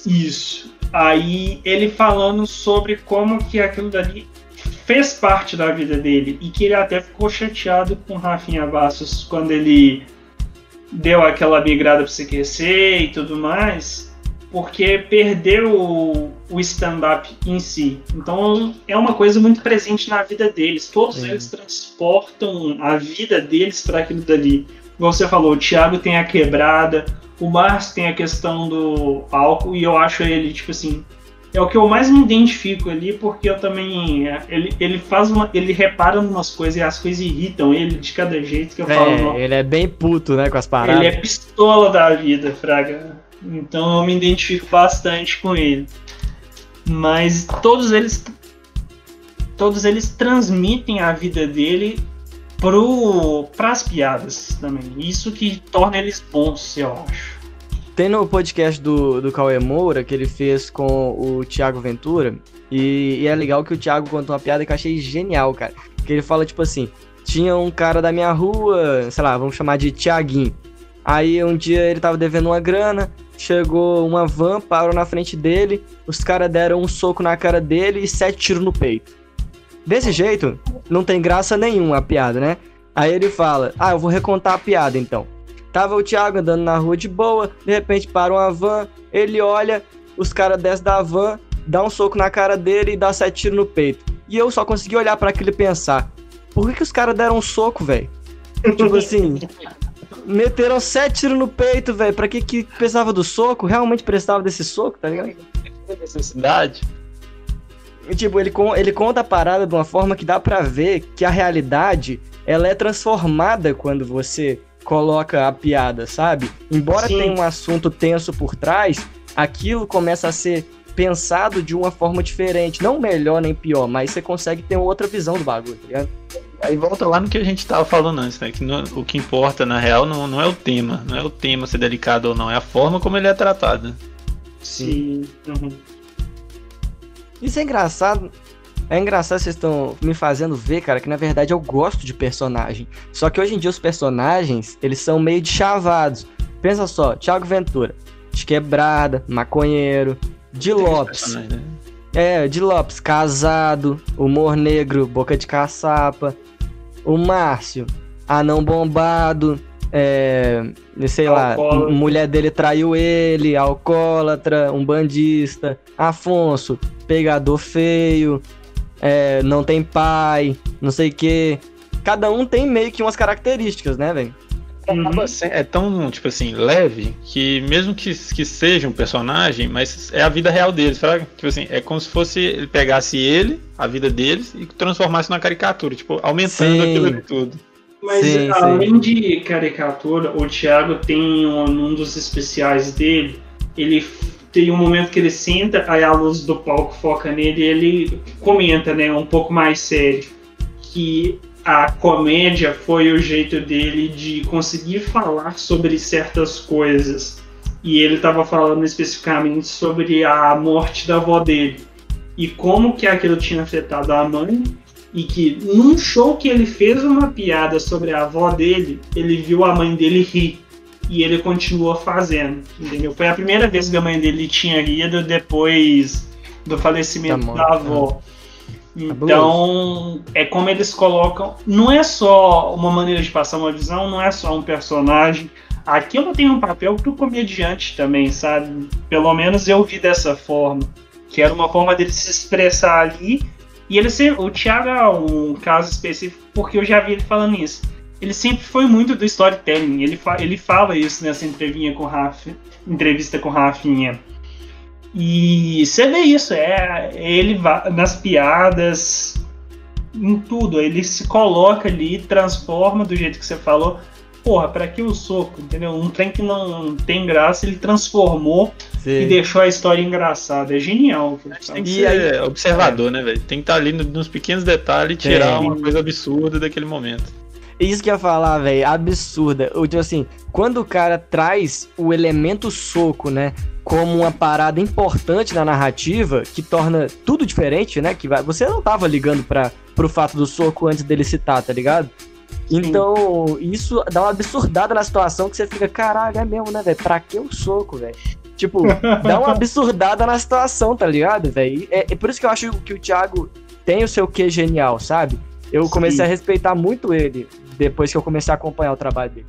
Isso. Aí ele falando sobre como que aquilo dali fez parte da vida dele e que ele até ficou chateado com Rafinha Bastos quando ele deu aquela migrada para CQC e tudo mais, porque perdeu o, stand-up em si. Então é uma coisa muito presente na vida deles. Todos eles transportam a vida deles para aquilo dali. Como você falou, o Thiago tem a quebrada, o Márcio tem a questão do álcool e eu acho ele, tipo assim, é o que eu mais me identifico ali, porque eu também. É, ele, ele faz uma. Ele repara umas coisas e as coisas irritam ele de cada jeito que eu É, falo. ele é bem puto, né, com as paradas. Ele é pistola da vida, Fraga. Então eu me identifico bastante com ele. Mas todos eles. Todos eles transmitem a vida dele pro, pras piadas também. Isso que torna eles bons, eu acho. Tem no podcast do, do Cauê Moura, que ele fez com o Thiago Ventura, e, e é legal que o Thiago contou uma piada que eu achei genial, cara. Que ele fala, tipo assim, tinha um cara da minha rua, sei lá, vamos chamar de Tiaguinho. Aí um dia ele tava devendo uma grana, chegou uma van, parou na frente dele, os caras deram um soco na cara dele e sete tiros no peito. Desse jeito, não tem graça nenhuma a piada, né? Aí ele fala, ah, eu vou recontar a piada então. Tava o Thiago andando na rua de boa, de repente para uma van, ele olha, os caras descem da van, dá um soco na cara dele e dá sete tiros no peito. E eu só consegui olhar para aquilo e pensar, por que, que os caras deram um soco, velho? tipo assim, meteram sete tiros no peito, velho. Pra que que precisava do soco? Realmente precisava desse soco, tá ligado? necessidade. E, tipo, ele, ele conta a parada de uma forma que dá pra ver que a realidade, ela é transformada quando você coloca a piada, sabe? Embora Sim. tenha um assunto tenso por trás, aquilo começa a ser pensado de uma forma diferente. Não melhor nem pior, mas você consegue ter outra visão do bagulho, tá ligado? Aí volta lá no que a gente tava falando antes, né? Que no- o que importa, na real, não, não é o tema. Não é o tema ser delicado ou não, é a forma como ele é tratado. Sim. Uhum. Isso é engraçado. É engraçado vocês estão me fazendo ver, cara, que na verdade eu gosto de personagem. Só que hoje em dia os personagens, eles são meio de chavados. Pensa só, Thiago Ventura, de quebrada, maconheiro, de Lopes. Né? É, de Lopes, casado, humor negro, boca de caçapa. O Márcio, anão bombado, é, sei lá, Alcoólatra. m- mulher dele traiu ele, alcoólatra, um bandista. Afonso, pegador feio, é, não tem pai, não sei o quê. Cada um tem meio que umas características, né, velho? Acaba se- É tão, tipo assim, leve que mesmo que, que seja um personagem, mas é a vida real deles, sabe? Tipo assim, é como se fosse ele pegasse ele, a vida deles, e transformasse numa caricatura, tipo, aumentando Sim. aquilo tudo. Mas Sim, além de caricatura, o Thiago tem um, num dos especiais dele, ele tem um momento que ele senta, aí a luz do palco foca nele e ele comenta, né, um pouco mais sério, que a comédia foi o jeito dele de conseguir falar sobre certas coisas. E ele estava falando especificamente sobre a morte da avó dele e como que aquilo tinha afetado a mãe e que num show que ele fez uma piada sobre a avó dele, ele viu a mãe dele rir e ele continua fazendo, entendeu? Foi a primeira vez que a mãe dele tinha rido depois do falecimento Da da, morte, avó. Então, é como eles colocam. Não é só uma maneira de passar uma visão, não é só um personagem. Aquilo tem um papel pro comediante também, sabe? Pelo menos eu vi dessa forma. Que era uma forma dele se expressar ali. E ele sempre, o Thiago é um caso específico porque eu já vi ele falando isso. Ele sempre foi muito do storytelling. Ele, fa ele fala isso nessa entrevinha com Rafa, entrevista com Rafinha. E você vê isso, é ele va- nas piadas, em tudo, ele se coloca ali, transforma do jeito que você falou. Porra, pra que o soco, entendeu? Um trem que não tem graça, ele transformou e deixou a história engraçada. É genial. tem que E ser observador, né, velho? Tem que estar ali no- nos pequenos detalhes e tirar Tem. uma coisa absurda daquele momento. Isso que eu ia falar, velho, absurda. O, tipo assim, quando o cara traz o elemento soco, né, como uma parada importante na narrativa, que torna tudo diferente, né, que vai, você não tava ligando para pro fato do soco antes dele citar, tá ligado? Então, isso dá uma absurdada na situação que você fica, caralho, é mesmo, né, velho? Pra que o soco, velho? Tipo, dá uma absurdada na situação, tá ligado, velho? É, é por isso que eu acho que o Thiago tem o seu quê genial, sabe? Eu comecei Sim. a respeitar muito ele depois que eu comecei a acompanhar o trabalho dele.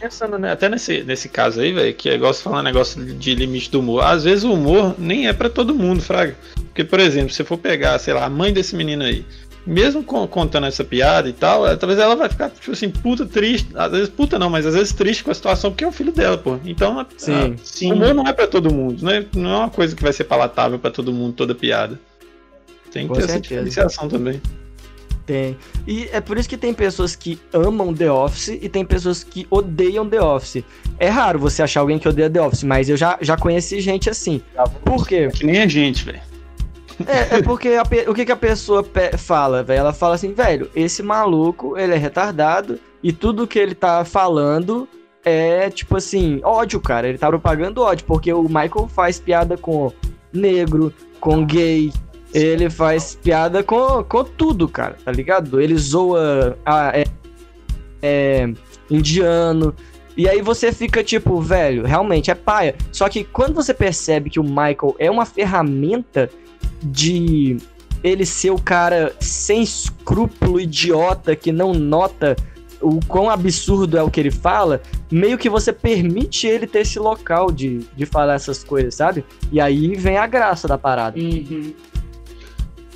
Pensando né, até nesse, nesse caso aí, velho, que é igual você falar negócio de limite do humor. Às vezes o humor nem é pra todo mundo, Fraga. Porque, por exemplo, se for pegar, sei lá, a mãe desse menino aí, mesmo con- contando essa piada e tal, ela- talvez ela vai ficar, tipo assim, puta triste. Às vezes puta não, mas às vezes triste com a situação, porque é o filho dela, pô. Então, Sim. a- Sim. o humor não é pra todo mundo, né? Não é uma coisa que vai ser palatável pra todo mundo, toda piada. Tem que Com ter essa certeza. diferenciação também. Tem. E é por isso que tem pessoas que amam The Office e tem pessoas que odeiam The Office. É raro você achar alguém que odeia The Office, mas eu já, já conheci gente assim. Por quê? Que nem a gente, velho. É, é porque a o que, que a pessoa pe- fala, velho? Ela fala assim, velho, esse maluco, ele é retardado e tudo que ele tá falando é, tipo assim, ódio, cara. Ele tá propagando ódio, porque o Michael faz piada com negro, com gay, ele faz piada com, com tudo, cara, tá ligado? Ele zoa a- é, é, indiano. E aí você fica tipo, velho, realmente é paia. Só que quando você percebe que o Michael é uma ferramenta de ele ser o cara sem escrúpulo, idiota, que não nota o quão absurdo é o que ele fala, meio que você permite ele ter esse local de, de falar essas coisas, sabe? E aí vem a graça da parada. Uhum.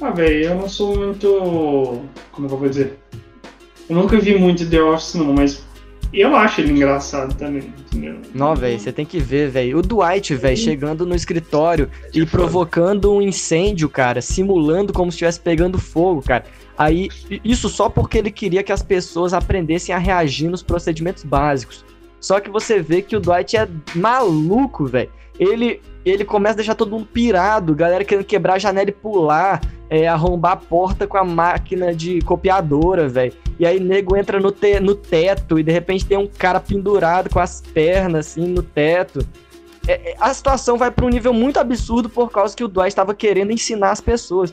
Ah, velho, eu não sou muito. Como é que eu vou dizer? Eu nunca vi muito The Office, não, mas eu acho ele engraçado também, entendeu? Não, velho, você tem que ver, velho. O Dwight, velho, chegando no escritório e provocando um incêndio, cara, simulando como se estivesse pegando fogo, cara. Aí, isso só porque ele queria que as pessoas aprendessem a reagir nos procedimentos básicos. Só que você vê que o Dwight é maluco, velho. Ele, ele começa a deixar todo mundo pirado, galera querendo quebrar a janela e pular, é, arrombar a porta com a máquina de copiadora, velho. E aí nego entra no, te- no teto e de repente tem um cara pendurado com as pernas assim no teto. É- é- a situação vai para um nível muito absurdo por causa que o Dwight estava querendo ensinar as pessoas.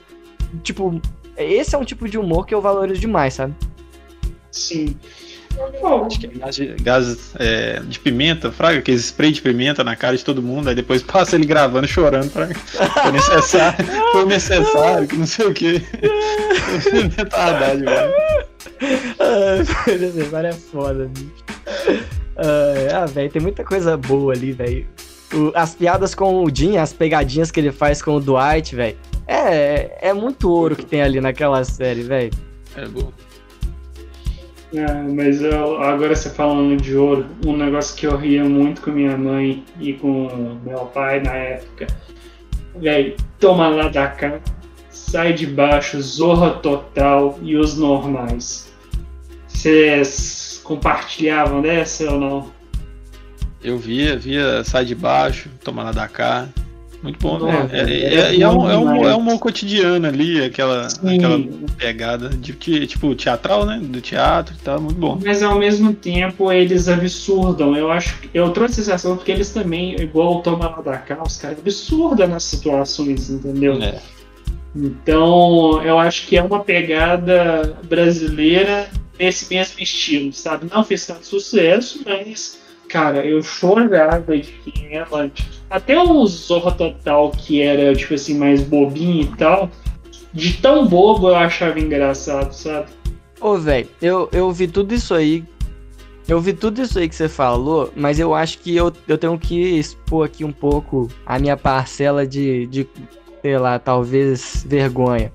Tipo, esse é um tipo de humor que eu valorizo demais, sabe? Sim. Bom, Acho que é gás, de, gás, é, de pimenta, fraga, aquele spray de pimenta na cara de todo mundo, aí depois passa ele gravando, chorando, fraga. Foi necessário, foi necessário, que não sei o que. Retardade, velho. Agora é foda, bicho. Ah, velho, tem muita coisa boa ali, velho. As piadas com o Jim, as pegadinhas que ele faz com o Dwight, velho. É, é muito ouro que tem ali naquela série, velho. É bom. É, mas eu- agora você falando de ouro, um negócio que eu ria muito com minha mãe e com meu pai na época. Véi, toma lá da cá, sai de baixo, zorra total e os normais. Vocês compartilhavam dessa ou não? Eu via, via sai de baixo, toma lá da cá. Muito bom, velho. É, é é, é, um, é, um, é um cotidiano ali, aquela, Sim. aquela pegada de ti- tipo teatral, né? Do teatro e tal, muito bom. Mas ao mesmo tempo eles absurdam. Eu acho que eu trouxe a sensação porque eles também, igual o Toma da cá, os caras absurdam nas situações, entendeu? É. Então, eu acho que é uma pegada brasileira nesse mesmo estilo, sabe? Não fez tanto sucesso, mas, cara, eu chorava de rir, minha mãe. Até o Zorra Total, que era, tipo assim, mais bobinho e tal, de tão bobo eu achava engraçado, sabe? Ô, velho, eu, eu vi tudo isso aí. Eu vi tudo isso aí que você falou, mas eu acho que eu, eu tenho que expor aqui um pouco a minha parcela de, de sei lá, talvez vergonha.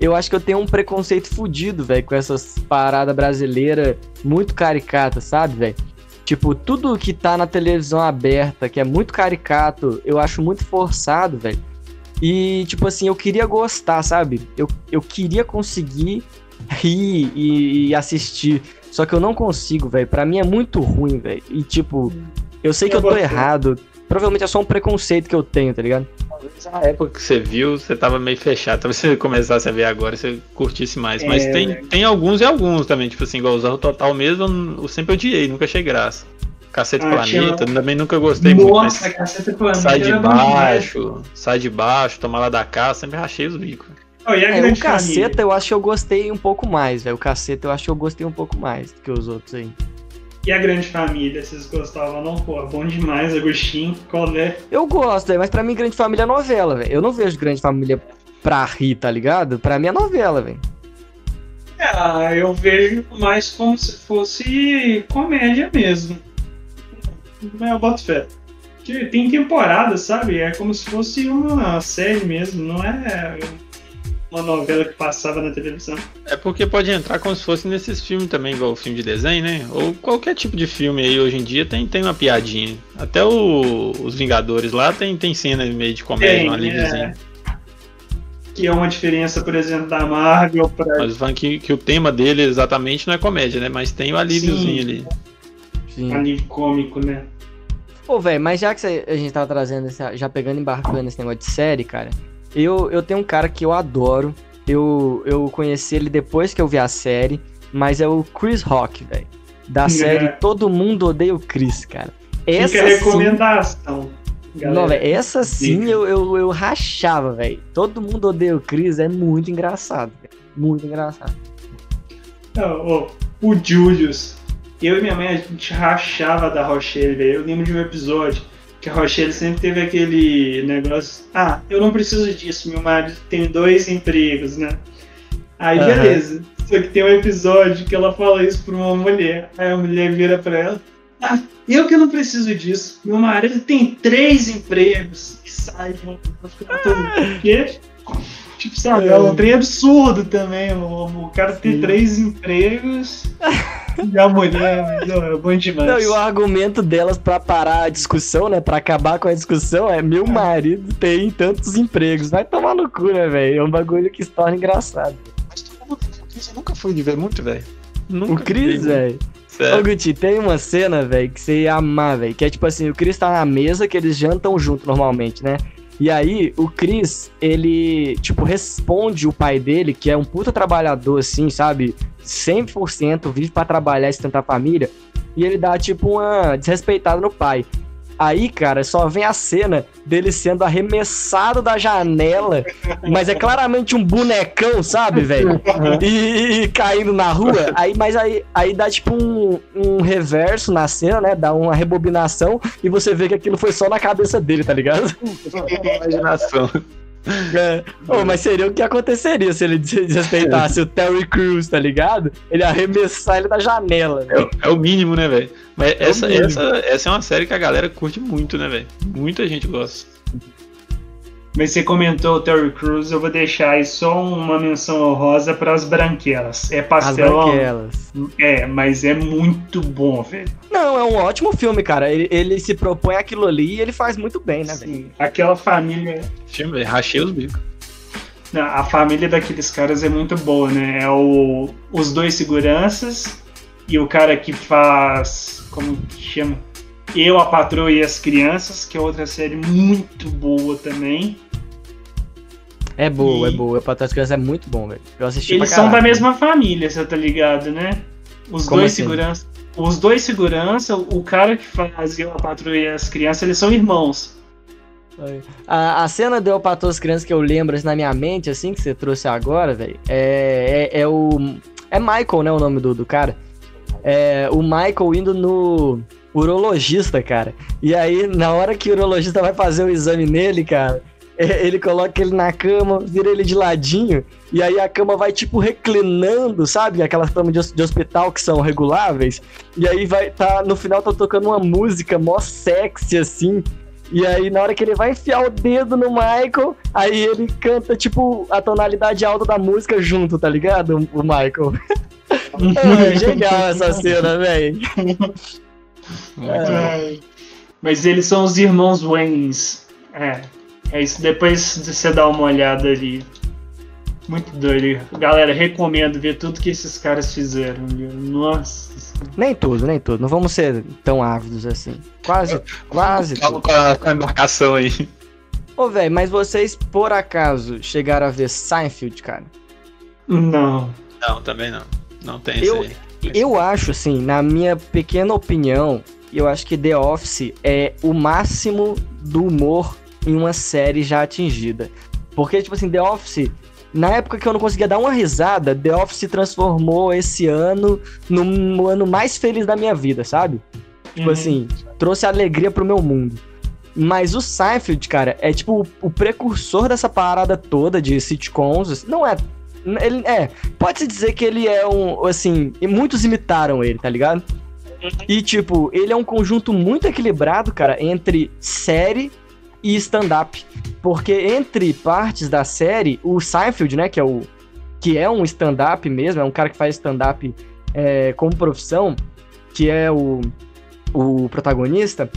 Eu acho que eu tenho um preconceito fudido, velho, com essas paradas brasileiras muito caricatas, sabe, velho? Tipo, tudo que tá na televisão aberta, que é muito caricato, eu acho muito forçado, velho. E, tipo assim, eu queria gostar, sabe? Eu, eu queria conseguir rir e, e assistir. Só que eu não consigo, velho. Pra mim é muito ruim, velho. E, tipo, eu sei que eu tô errado. Provavelmente é só um preconceito que eu tenho, tá ligado? Talvez na época que você viu, você tava meio fechado. Talvez você começasse a ver agora, você curtisse mais. Mas É. tem, tem alguns e alguns também, tipo assim, igual o Zorro Total mesmo, eu, eu sempre odiei, nunca achei graça. Cacete Ah, tinha- Planeta, também nunca gostei muito. Nossa, Mas caceta planeta sai de bom baixo, sai de baixo, toma lá da cá, sempre rachei os bicos. Oh, e a É, o caceta família? eu acho que eu gostei um pouco mais, velho. O caceta eu acho que eu gostei um pouco mais do que os outros aí. E a Grande Família, vocês gostavam não? Pô, bom demais, Agostinho, Colé. Eu gosto, velho, mas pra mim Grande Família é novela, velho. Eu não vejo Grande Família pra rir, tá ligado? Pra mim é novela, velho. Ah, eu vejo mais como se fosse comédia mesmo. Mas eu boto fé. Tem temporada, sabe? É como se fosse uma série mesmo, não é uma novela que passava na televisão. É porque pode entrar como se fosse nesses filmes também, igual o filme de desenho, né? Ou qualquer tipo de filme aí hoje em dia tem, tem uma piadinha. Até o, os Vingadores lá tem, tem cena meio de comédia, Tem, um alíviozinho. é. Que é uma diferença, por exemplo, da Marvel pra. Mas falando que, que o tema dele exatamente não é comédia, né? Mas tem o alíviozinho ali. Sim. alívio cômico, né? Pô, velho, mas já que cê- a gente tava trazendo, esse- já pegando e embarcando nesse negócio de série, cara, eu, eu tenho um cara que eu adoro. Eu, eu conheci ele depois que eu vi a série, mas é o Chris Rock, velho. Da É. série Todo Mundo Odeia o Chris, cara. Essa Fica sim, recomendação. galera. não, véio, essa sim eu, eu, eu rachava, velho. Todo Mundo Odeia o Chris é muito engraçado, véio. Muito engraçado. Não, ó, o Julius. Eu e minha mãe, a gente rachava da Rochelle, velho. Eu lembro de um episódio que a Rochelle sempre teve aquele negócio. Ah, eu não preciso disso, meu marido tem dois empregos, né? Aí, Aham. beleza. Só que tem um episódio que ela fala isso pra uma mulher. Aí a mulher vira pra ela. Ah, eu que não preciso disso. Meu marido tem três empregos. E sai, mano. Por quê? Tipo, sabe, é um trem absurdo também. O, o cara ter Sim. três empregos e a mulher, não, é bom demais. Não, e o argumento delas pra parar a discussão, né? Pra acabar com a discussão é: meu marido tem tantos empregos. Vai tomar no cu, né, velho? É um bagulho que se torna engraçado. Mas todo mundo nunca fui de ver muito, velho. O vi. velho. Ô, Sério. Guti, tem uma cena, velho, que você ia amar, velho. Que é tipo assim: o Chris tá na mesa, que eles jantam junto normalmente, né? E aí, o Chris, ele, tipo, responde o pai dele, que é um puta trabalhador, assim, sabe? 100% vive pra trabalhar e sustentar a família. E ele dá, tipo, uma desrespeitada no pai. Aí, cara, só vem a cena dele sendo arremessado da janela, mas é claramente um bonecão, sabe, velho? E, e caindo na rua. Aí, mas aí, aí dá tipo um, um reverso na cena, né? Dá uma rebobinação e você vê que aquilo foi só na cabeça dele, tá ligado? Imaginação. É. Ô, mas seria o que aconteceria se ele des- desrespeitasse o Terry Crews, tá ligado? Ele arremessar ele da janela. É, é o mínimo, né, velho? Mas É essa, essa, essa é uma série que a galera curte muito, né, velho? Muita gente gosta. Mas você comentou o Terry Crews, eu vou deixar aí só uma menção honrosa para as branquelas. É As pastelão, branquelas. é, mas é muito bom, velho. Não, é um ótimo filme, cara. Ele, ele se propõe aquilo ali e ele faz muito bem, né, velho? Sim, aquela família, Filme, velho. Rachei os bicos. Não, a família daqueles caras é muito boa, né? É o, os dois seguranças e o cara que faz. Como que chama? Eu, a Patroa e as Crianças, que é outra série muito boa também. É boa, E- é boa. Pra trás crianças é muito bom, velho. Eu assisti Eles são da mesma família, você tá ligado, né? Os Como dois assim? seguranças. Os dois segurança, o cara que faz Eu, a Patroa e as Crianças, eles são irmãos. A, a cena deu pra todas as crianças que eu lembro assim, na minha mente, assim, que você trouxe agora, velho, é, é, é o. É Michael, né? O nome do, do cara. É o Michael indo no urologista, cara. E aí, na hora que o urologista vai fazer o exame nele, cara, é, ele coloca ele na cama, vira ele de ladinho, e aí a cama vai, tipo, reclinando, sabe? Aquelas camas de, hos- de hospital que são reguláveis. E aí vai, tá, no final tá tocando uma música mó sexy, assim. E aí, na hora que ele vai enfiar o dedo no Michael, aí ele canta, tipo, a tonalidade alta da música junto, tá ligado? O Michael. é genial essa cena, velho. É. Mas eles são os irmãos Waynes. É. É isso. Depois você dá uma olhada ali. Muito doido. Galera, recomendo ver tudo que esses caras fizeram. viu? Nossa. Nem tudo, nem tudo. Não vamos ser tão ávidos assim. Quase, quase Calma tudo. com a, com a embarcação aí. Ô, velho, mas vocês, por acaso, chegaram a ver Seinfeld, cara? Não. Não, também não. Não tem Eu- isso aí. Eu acho, assim, na minha pequena opinião, eu acho que The Office é o máximo do humor em uma série já atingida. Porque, tipo assim, The Office na época que eu não conseguia dar uma risada, The Office se transformou esse ano no ano mais feliz da minha vida, sabe? Tipo Uhum. assim, trouxe alegria pro meu mundo. Mas o Seinfeld, cara, é tipo o, o precursor dessa parada toda de sitcoms. Não é. Ele é. Pode-se dizer que ele é um. Assim. E muitos imitaram ele, tá ligado? E, tipo, ele é um conjunto muito equilibrado, cara, entre série e stand-up. Porque entre partes da série, o Seinfeld, né, que é o. Que é um stand-up mesmo, é um cara que faz stand-up é, como profissão, que é o, o protagonista.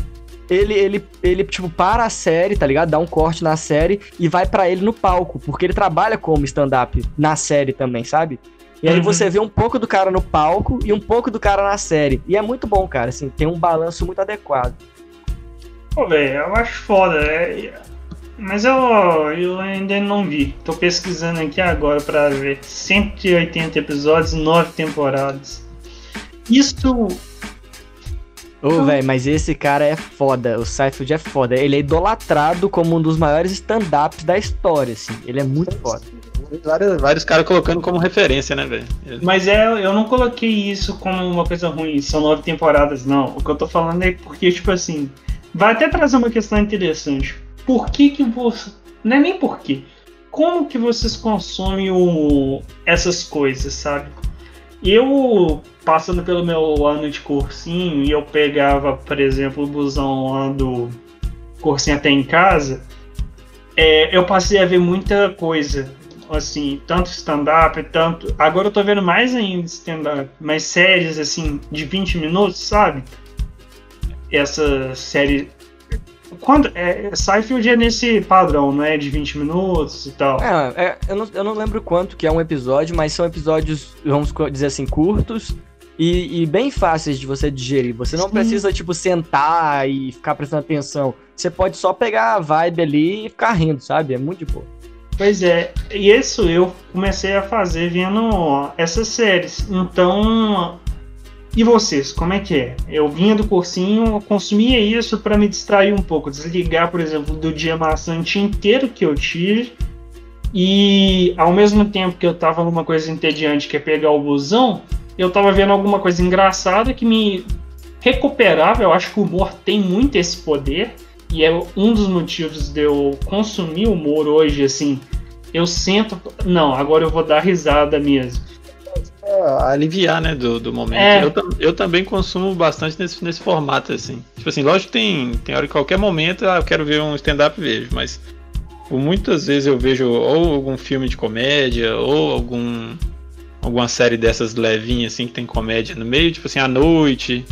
Ele, ele, ele, tipo, para a série, tá ligado? Dá um corte na série e vai pra ele no palco, porque ele trabalha como stand-up na série também, sabe? E aí Uhum. você vê um pouco do cara no palco e um pouco do cara na série. E é muito bom, cara, assim, tem um balanço muito adequado. Pô, velho, eu acho foda. é- Mas eu, eu ainda não vi. Tô pesquisando aqui agora pra ver. 180 episódios, 9 temporadas. Isso. Ô, velho, mas esse cara é foda, o Seinfeld é foda. Ele é idolatrado como um dos maiores stand-ups da história, assim. Ele é muito foda. Vários, vários caras colocando como referência, né, velho? Mas é, eu não coloquei isso como uma coisa ruim. São nove temporadas, não. O que eu tô falando é porque, tipo assim. Vai até trazer uma questão interessante. Por que que você. Não é nem por quê. Como que vocês consomem o... essas coisas, sabe? Eu, passando pelo meu ano de cursinho, e eu pegava, por exemplo, o busão lá do cursinho até em casa, é, eu passei a ver muita coisa. Assim, tanto stand-up, tanto. Agora eu tô vendo mais ainda stand-up, mas séries assim, de 20 minutos, sabe? Essa série. Quando, é, Seinfeld é nesse padrão, não é? De 20 minutos e tal. É, é, eu, não, eu não lembro quanto que é um episódio, mas são episódios, vamos dizer assim, curtos e, e bem fáceis de você digerir. Você não Sim. precisa, tipo, sentar e ficar prestando atenção. Você pode só pegar a vibe ali e ficar rindo, sabe? É muito de boa. Pois é, e isso eu comecei a fazer vendo essas séries. Então, e vocês, como é que é? Eu vinha do cursinho, consumia isso para me distrair um pouco, desligar, por exemplo, do dia maçante inteiro que eu tive. E ao mesmo tempo que eu tava numa coisa entediante, que é pegar o busão, eu tava vendo alguma coisa engraçada que me recuperava. Eu acho que o humor tem muito esse poder. E é um dos motivos de eu consumir humor hoje, assim. Eu sento. Não, agora eu vou dar risada mesmo. Aliviar, né, do, do momento. É. Eu, eu também consumo bastante nesse, nesse formato, assim. Tipo assim, lógico que tem, tem hora que qualquer momento ah, eu quero ver um stand-up vejo, mas por muitas vezes eu vejo ou algum filme de comédia, ou algum alguma série dessas levinhas, assim, que tem comédia no meio, tipo assim, à noite.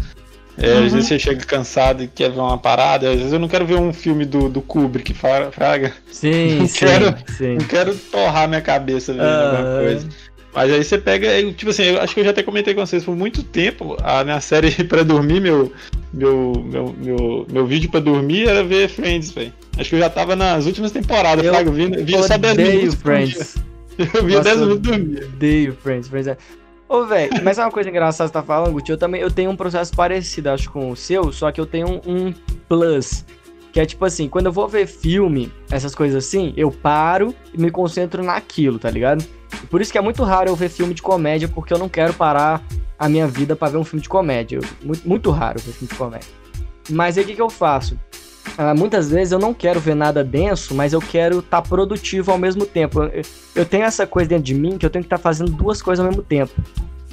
É, Uhum. Às vezes você chega cansado e quer ver uma parada, às vezes eu não quero ver um filme do, do Kubrick, fra- fraga. Sim, Não sim, quero- sim. Não quero torrar minha cabeça vendo alguma coisa. Mas aí você pega, tipo assim, eu acho que eu já até comentei com vocês por muito tempo, a minha série pra dormir, meu, meu, meu, meu, meu vídeo pra dormir era ver Friends, velho. Acho que eu já tava nas últimas temporadas, Eu eu vi, vi só 10 Odeio minutos. Friends. Eu Nossa, 10 minutos dormia. Odeio Friends. Friends é... Ô, velho, mas é uma coisa engraçada que você tá falando, Guti. Eu também eu tenho um processo parecido, acho, com o seu, só que eu tenho um, um plus. Que é tipo assim, quando eu vou ver filme, essas coisas assim, eu paro e me concentro naquilo, tá ligado? Por isso que é muito raro eu ver filme de comédia, porque eu não quero parar a minha vida pra ver um filme de comédia. Muito, muito raro ver filme de comédia. Mas aí o que, que eu faço? Ah, muitas vezes eu não quero ver nada denso, mas eu quero estar produtivo ao mesmo tempo. Eu, eu tenho essa coisa dentro de mim que eu tenho que estar fazendo duas coisas ao mesmo tempo.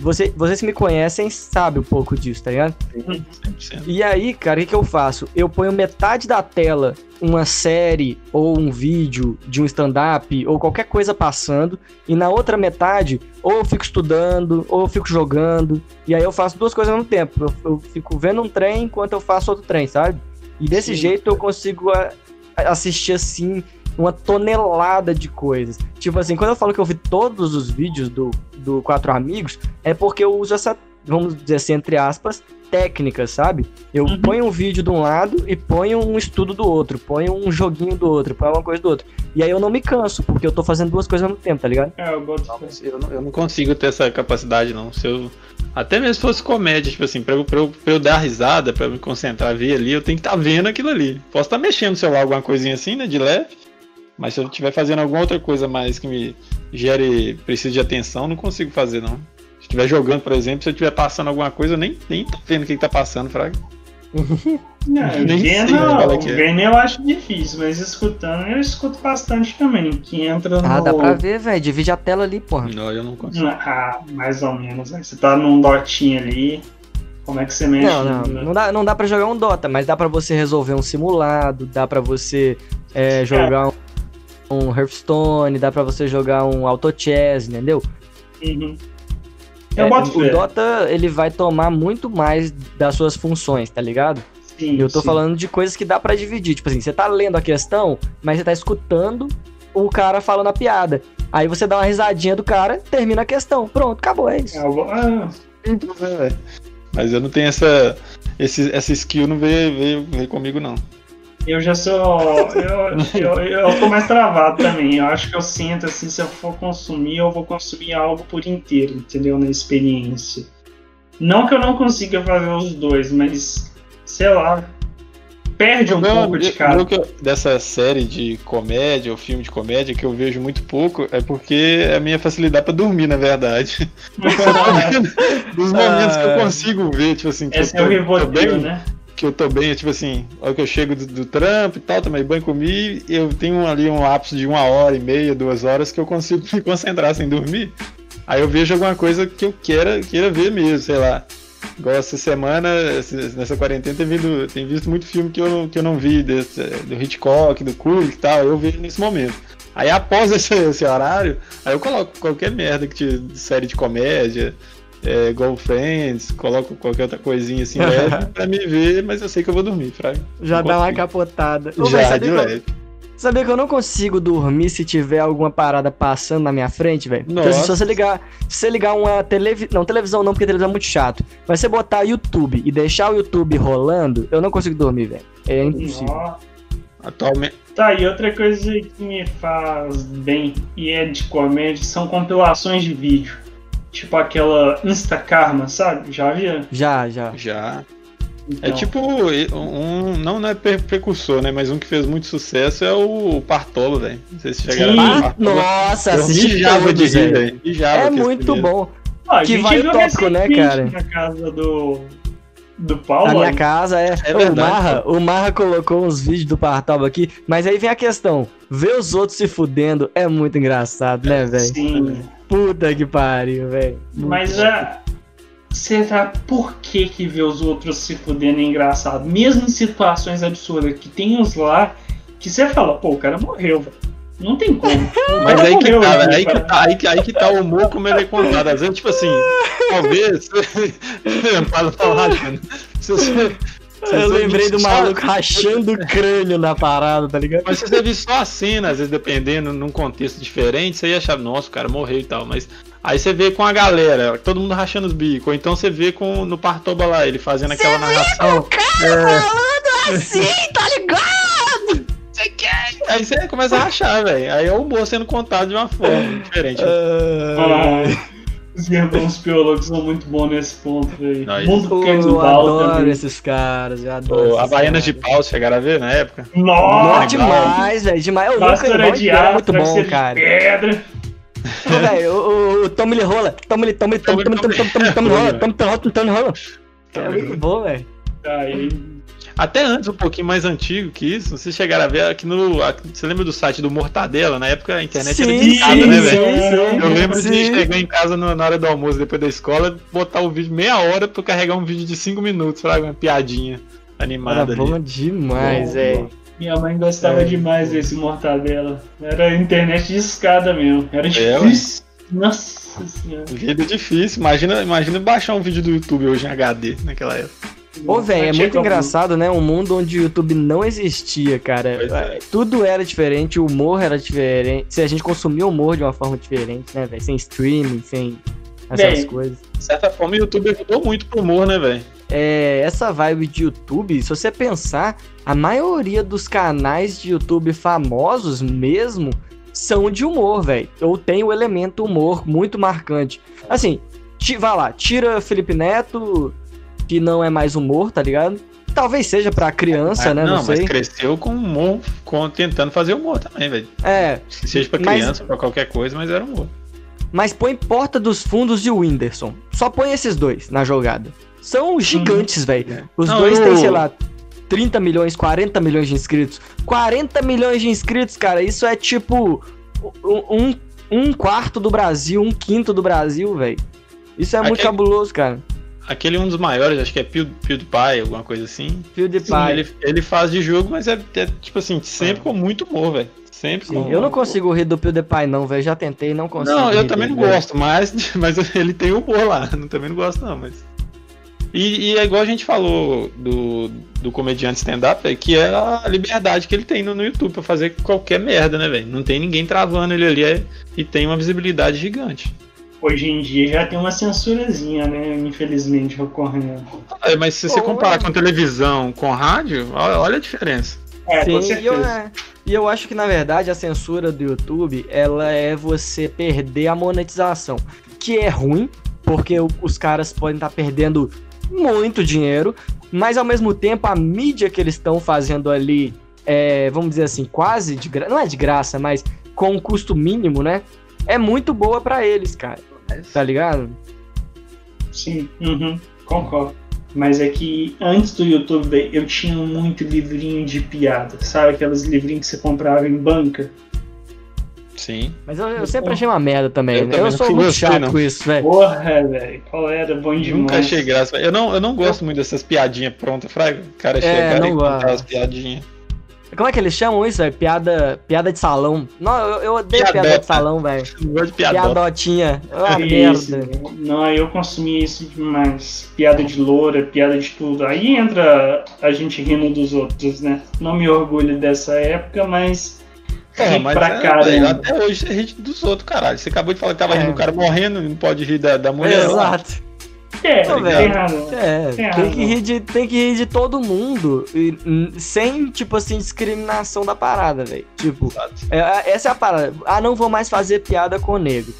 Você, vocês que me conhecem sabem um pouco disso, tá ligado? 100%. E aí, cara, o que, que eu faço? Eu ponho metade da tela uma série ou um vídeo de um stand-up ou qualquer coisa passando, e na outra metade, ou eu fico estudando, ou eu fico jogando, e aí eu faço duas coisas ao mesmo tempo. Eu, eu fico vendo um trem enquanto eu faço outro trem, sabe? E desse Sim. jeito eu consigo a- assistir assim uma tonelada de coisas. Tipo assim, quando eu falo que eu vi todos os vídeos do, do Quatro Amigos, é porque eu uso essa, vamos dizer assim, entre aspas, técnica, sabe? Eu Uhum. ponho um vídeo de um lado e ponho um estudo do outro, ponho um joguinho do outro, ponho uma coisa do outro. E aí eu não me canso, porque eu tô fazendo duas coisas ao mesmo tempo, tá ligado? É, eu boto Não, eu, não, eu não consigo ter essa capacidade, não. Se eu, até mesmo se fosse comédia, tipo assim, pra eu, pra eu, pra eu dar risada, pra eu me concentrar, ver ali, eu tenho que estar vendo aquilo ali. Posso estar mexendo no celular, alguma coisinha assim, né, de leve, Mas se eu estiver fazendo alguma outra coisa mais que me gere, precise de atenção, não consigo fazer, não. Se estiver jogando, por exemplo, se eu estiver passando alguma coisa, eu nem, nem tô vendo o que, que tá passando, Fraga. Não, Nem é que é. vendo eu acho difícil, mas escutando eu escuto bastante também. Que entra no. Ah, dá pra ver, velho. Divide a tela ali, porra. Não, eu não consigo. Ah, mais ou menos. Né? Você tá num dotinho ali. Como é que você mexe? Não, não, não dá, não dá pra jogar um Dota, mas dá pra você resolver um simulado, dá pra você é, jogar um, um Hearthstone, dá pra você jogar um Auto Chess, entendeu? Uhum. É, o fé. Dota, ele vai tomar muito mais das suas funções, tá ligado? Sim, Eu tô sim. falando de coisas que dá pra dividir. Tipo assim, você tá lendo a questão, mas você tá escutando o cara falando a piada. Aí você dá uma risadinha do cara, termina a questão. Pronto, acabou, é isso. Ah, ah, É. Mas eu não tenho essa. Esse, essa skill não veio, veio, veio comigo, não. Eu já sou. Eu, eu, eu tô mais travado também. Eu acho que eu sinto assim, se eu for consumir, eu vou consumir algo por inteiro, entendeu? Na experiência. Não que eu não consiga fazer os dois, mas sei lá. Perde um Meu- pouco de eu- dessa série de comédia ou filme de comédia que eu vejo muito pouco é porque é a minha facilidade pra dormir, na verdade. Dos momentos que eu Ah. consigo ver, tipo assim, que Esse eu é o bem, né? Que eu tô bem, é tipo assim, hora que eu chego do, do trampo e tal, tomei banho, comi, eu tenho ali um lapso de uma hora e meia, duas horas que eu consigo me concentrar sem dormir. Aí eu vejo alguma coisa que eu queira, queira ver mesmo, sei lá. Igual essa semana, nessa quarentena, tem, vindo, tem visto muito filme que eu, não- que eu não vi, desse, do Hitchcock, do Kubrick e tal, eu vejo nesse momento. Aí após esse, esse horário, aí eu coloco qualquer merda que série de comédia, é, igual Friends, coloco qualquer outra coisinha assim leve pra me ver, mas eu sei que eu vou dormir, fraga. Já dá uma capotada. Ô, Já, sabia de que eu- leve. Sabia que eu não consigo dormir se tiver alguma parada passando na minha frente, velho? Porque Nossa. Se você ligar, se você ligar uma televisão, não, televisão não, porque televisão é muito chato. Mas você botar YouTube e deixar o YouTube rolando, eu não consigo dormir, velho. É impossível. Ó. Atualmente. Tá, e outra coisa que me faz bem e é de comédia são compilações de vídeo. Tipo aquela Instakarma, sabe? Já viu? Já, já. Já. Então, É tipo um. Não, não é precursor, né? Mas um que fez muito sucesso é o Partolo, velho. Não sei se chegaram Sim. a ver o Ah, Partolo. nossa, assisti mijava de rir, velho. É muito primeiro. bom. ó, a que vai o tópico, né, cara? Na casa do. Do Paulo. Na minha casa é. É o, verdade, Marra, o Marra colocou uns vídeos do Partoba aqui, mas aí vem a questão: ver os outros se fudendo é muito engraçado, né, velho? Sim. Puta que pariu, velho. Mas já. Será por que que ver os outros se fudendo é engraçado? Mesmo em situações absurdas, que tem uns lá que você fala, pô, o cara morreu, velho. Não tem como. Mas aí que tá, né, aí que tá, aí que, aí que tá o humor como ele é contado. Às vezes, tipo assim, talvez. Fala, fala, rachando. Se você- Eu você lembrei do só- maluco rachando o crânio na parada, tá ligado? Mas você vir só a cena, às vezes dependendo, num contexto diferente, você ia achar, nossa, o cara morreu e tal. Mas aí você vê com a galera, todo mundo rachando os bicos. Ou então você vê com, no Partoba lá, ele fazendo aquela narração. É, assim, tá ligado? você quer? Aí você começa a rachar, velho. Aí é o humor sendo contado de uma forma diferente. Ah, os irmãos biólogos são muito bons nesse ponto, velho. Mundo Pô, eu canibal adoro também. esses caras, eu adoro. Ô, esses Havaianas de caras. pau, chegaram a ver na época? Nossa! Nossa, demais, velho, demais. De é aço, muito bom, travesseiro de cara. pedra. Velho, o, o, o Tommy Lee Rola. Tommy Lee, Tommy Lee, Tommy, Tommy, Tommy, Tommy, Tommy, Tommy Rola, Tommy, Tommy, Tommy, Tommy Rola. É muito bom, velho. Aí, Até antes, um pouquinho mais antigo que isso, vocês chegaram a ver aqui no. aqui- você lembra do site do Mortadela? Na época a internet era Sim, discada, sim, né, velho? Eu lembro de Sim. chegar em casa no- na hora do almoço, depois da escola, botar o vídeo meia hora pra eu carregar um vídeo de 5 minutos, pra uma piadinha animada Era ali. bom demais, Bom, velho. minha mãe gostava É. demais desse mortadela. Era internet de escada mesmo. Era É, difícil. Nossa senhora. Vida difícil, imagina, imagina baixar um vídeo do YouTube hoje em HD naquela época. Ô, velho, é muito engraçado, né? Um mundo onde o YouTube não existia, cara. É. Tudo era diferente, o humor era diferente. Se a gente consumia o humor de uma forma diferente, né, velho? Sem streaming, sem essas Véi. coisas. De certa forma, o YouTube ajudou muito pro humor, né, velho? É, essa vibe de YouTube, se você pensar, a maioria dos canais de YouTube famosos mesmo são de humor, velho. Ou tem o elemento humor muito marcante. Assim, vai lá, tira Felipe Neto, que não é mais humor, tá ligado? talvez seja pra criança, Ah, né? Não, não, sei. mas cresceu com humor, com, tentando fazer humor também, velho. É, Seja pra Mas- criança, pra qualquer coisa, mas era humor. mas põe Porta dos Fundos e o Whindersson. Só põe esses dois na jogada. São gigantes, velho. Os Não, dois eu- têm, sei lá, 30 milhões, 40 milhões de inscritos. 40 milhões de inscritos, cara, isso é tipo um, um quarto do Brasil, um quinto do Brasil, velho. Isso é muito Aquele- cabuloso, cara. Aquele um dos maiores, acho que é Pew- PewDiePie, alguma coisa assim. PewDiePie. Sim, ele, ele faz de jogo, mas é, é, tipo assim, sempre com muito humor, velho. Sempre Sim, com eu não consigo rir do PewDiePie, não, velho. Já tentei, não consigo. Não, eu também não dele, velho. gosto, mas, mas ele tem humor lá. Eu também não gosto, não, mas. E, e é igual a gente falou do, do comediante stand-up, é que é a liberdade que ele tem no, no YouTube pra fazer qualquer merda, né, velho? Não tem ninguém travando ele ali é- e tem uma visibilidade gigante. Hoje em dia já tem uma censurazinha, né? Infelizmente ocorrendo. É, mas se você Pô, comparar é. com televisão, com rádio, olha, a diferença. É, com Sim, e eu, certeza. é, e eu acho que na verdade a censura do YouTube ela é você perder a monetização, que é ruim, porque o- os caras podem estar perdendo muito dinheiro, mas ao mesmo tempo a mídia que eles estão fazendo ali, é, vamos dizer assim, quase de graça, não é de graça, mas com um custo mínimo, né? É muito boa pra eles, cara. Tá ligado? Sim, uhum, concordo. Mas é que antes do YouTube eu tinha muito livrinho de piada, sabe? Aqueles livrinhos que você comprava em banca. Sim. Mas eu, eu sempre achei uma merda também. Eu né? também Eu, não sou muito chato não. com isso, velho. Porra, velho, qual era? Bom demais. Nunca achei graça. Eu não, eu não gosto muito dessas piadinhas prontas, Fraga. O cara É, chegar não e contar gosto. as piadinhas. Como é que eles chamam isso, velho? Piada, piada de salão. Não, eu, eu odeio piada Piadota. de salão, velho. Piadotinha. É uma Isso, merda. Não, eu consumi isso demais. Piada de loura, piada de tudo. Aí entra a gente rindo dos outros, né? Não me orgulho dessa época, mas. Ri mas pra é, velho, até hoje você ri dos outros, caralho. Você acabou de falar que tava É. rindo do cara morrendo e não pode rir da, da mulher. lá. Exato. É, Ô, tem velho. É, Tem tem que, rir de, tem que rir de todo mundo. e, sem, tipo assim, discriminação da parada, velho. Tipo, Exato. é, essa é a parada. Ah, não vou mais fazer piada com o negro.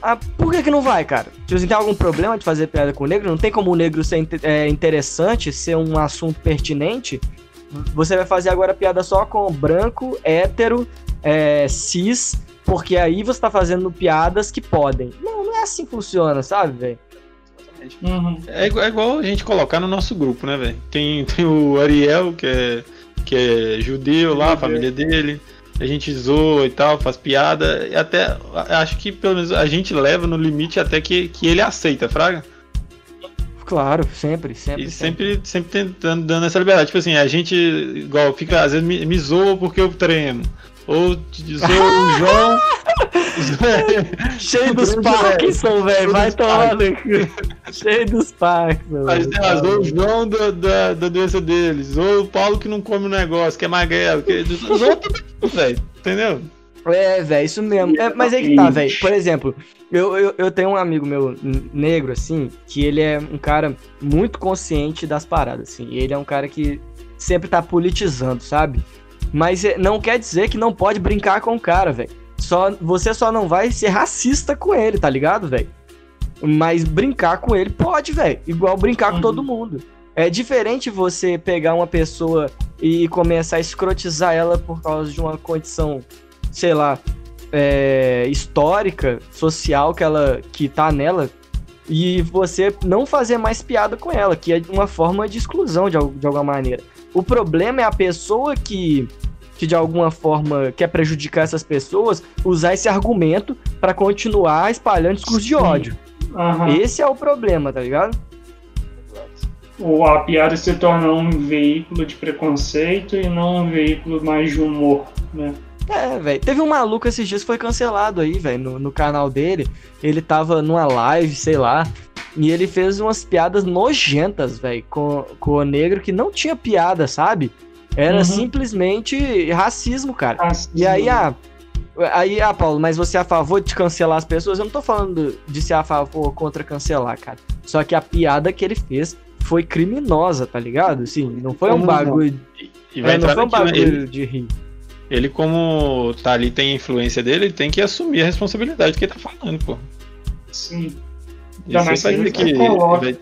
Ah, por que que não vai, cara? Tipo assim, tem algum problema de fazer piada com o negro? Não tem como o negro ser é, interessante, ser um assunto pertinente? Você vai fazer agora piada só com branco, hétero, é, cis, porque aí você tá fazendo piadas que podem. Não, não é assim que funciona, sabe, velho? Uhum. É, igual- é igual a gente colocar no nosso grupo, né, velho? Tem, tem o Ariel, que é, que é judeu lá, a família dele. A gente zoa e tal, faz piada. E até acho que pelo menos a gente leva no limite até que, que ele aceita, Fraga. Claro, sempre, sempre. E sempre, sempre tentando, dando essa liberdade. Tipo assim, a gente, igual, fica, às vezes me, me zoa porque eu treino. Ou te- zoa o João. Cheio dos Parkinson, velho. Vai tomar. Cheio dos Parkinson. Mas, velho. ah, zoa o João da, da, da doença deles. Ou o Paulo que não come o negócio, que é magrelo. Que... Todo mundo, velho. Entendeu? É, velho, isso mesmo. É, mas é que tá, velho. Por exemplo, eu, eu, eu tenho um amigo meu negro, assim, que ele é um cara muito consciente das paradas, assim. Ele é um cara que sempre tá politizando, sabe? Mas é- não quer dizer que não pode brincar com o cara, velho. Só, você só não vai ser racista com ele, tá ligado, velho? Mas brincar com ele pode, velho. Igual brincar com Uhum. todo mundo. É diferente você pegar uma pessoa e começar a escrotizar ela por causa de uma condição, sei lá, é, histórica, social que ela que tá nela, e você não fazer mais piada com ela, que é uma forma de exclusão de, de alguma maneira. O problema é a pessoa que, que de alguma forma quer prejudicar essas pessoas usar esse argumento pra continuar espalhando discurso de ódio. Aham. Esse é o problema, tá ligado? Ou a piada se torna um veículo de preconceito e não um veículo mais de humor, né? É, velho. Teve um maluco esses dias que foi cancelado aí, velho, no, no canal dele. Ele tava numa live, sei lá. E ele fez umas piadas nojentas, velho, com, com o negro que não tinha piada, sabe? Era Uhum. simplesmente racismo, cara. Assim, E aí, ah, aí, ah, Paulo, mas você é a favor de cancelar as pessoas? Eu não tô falando de ser a favor ou contra cancelar, cara. Só que a piada que ele fez foi criminosa, tá ligado? Assim, não foi um bagulho. E vai é, não entrar foi um bagulho ele, de rir. ele, como tá ali, tem a influência dele, ele tem que assumir a responsabilidade do que ele tá falando, pô. Sim. Isso vai ele que. Ele coloca. vai,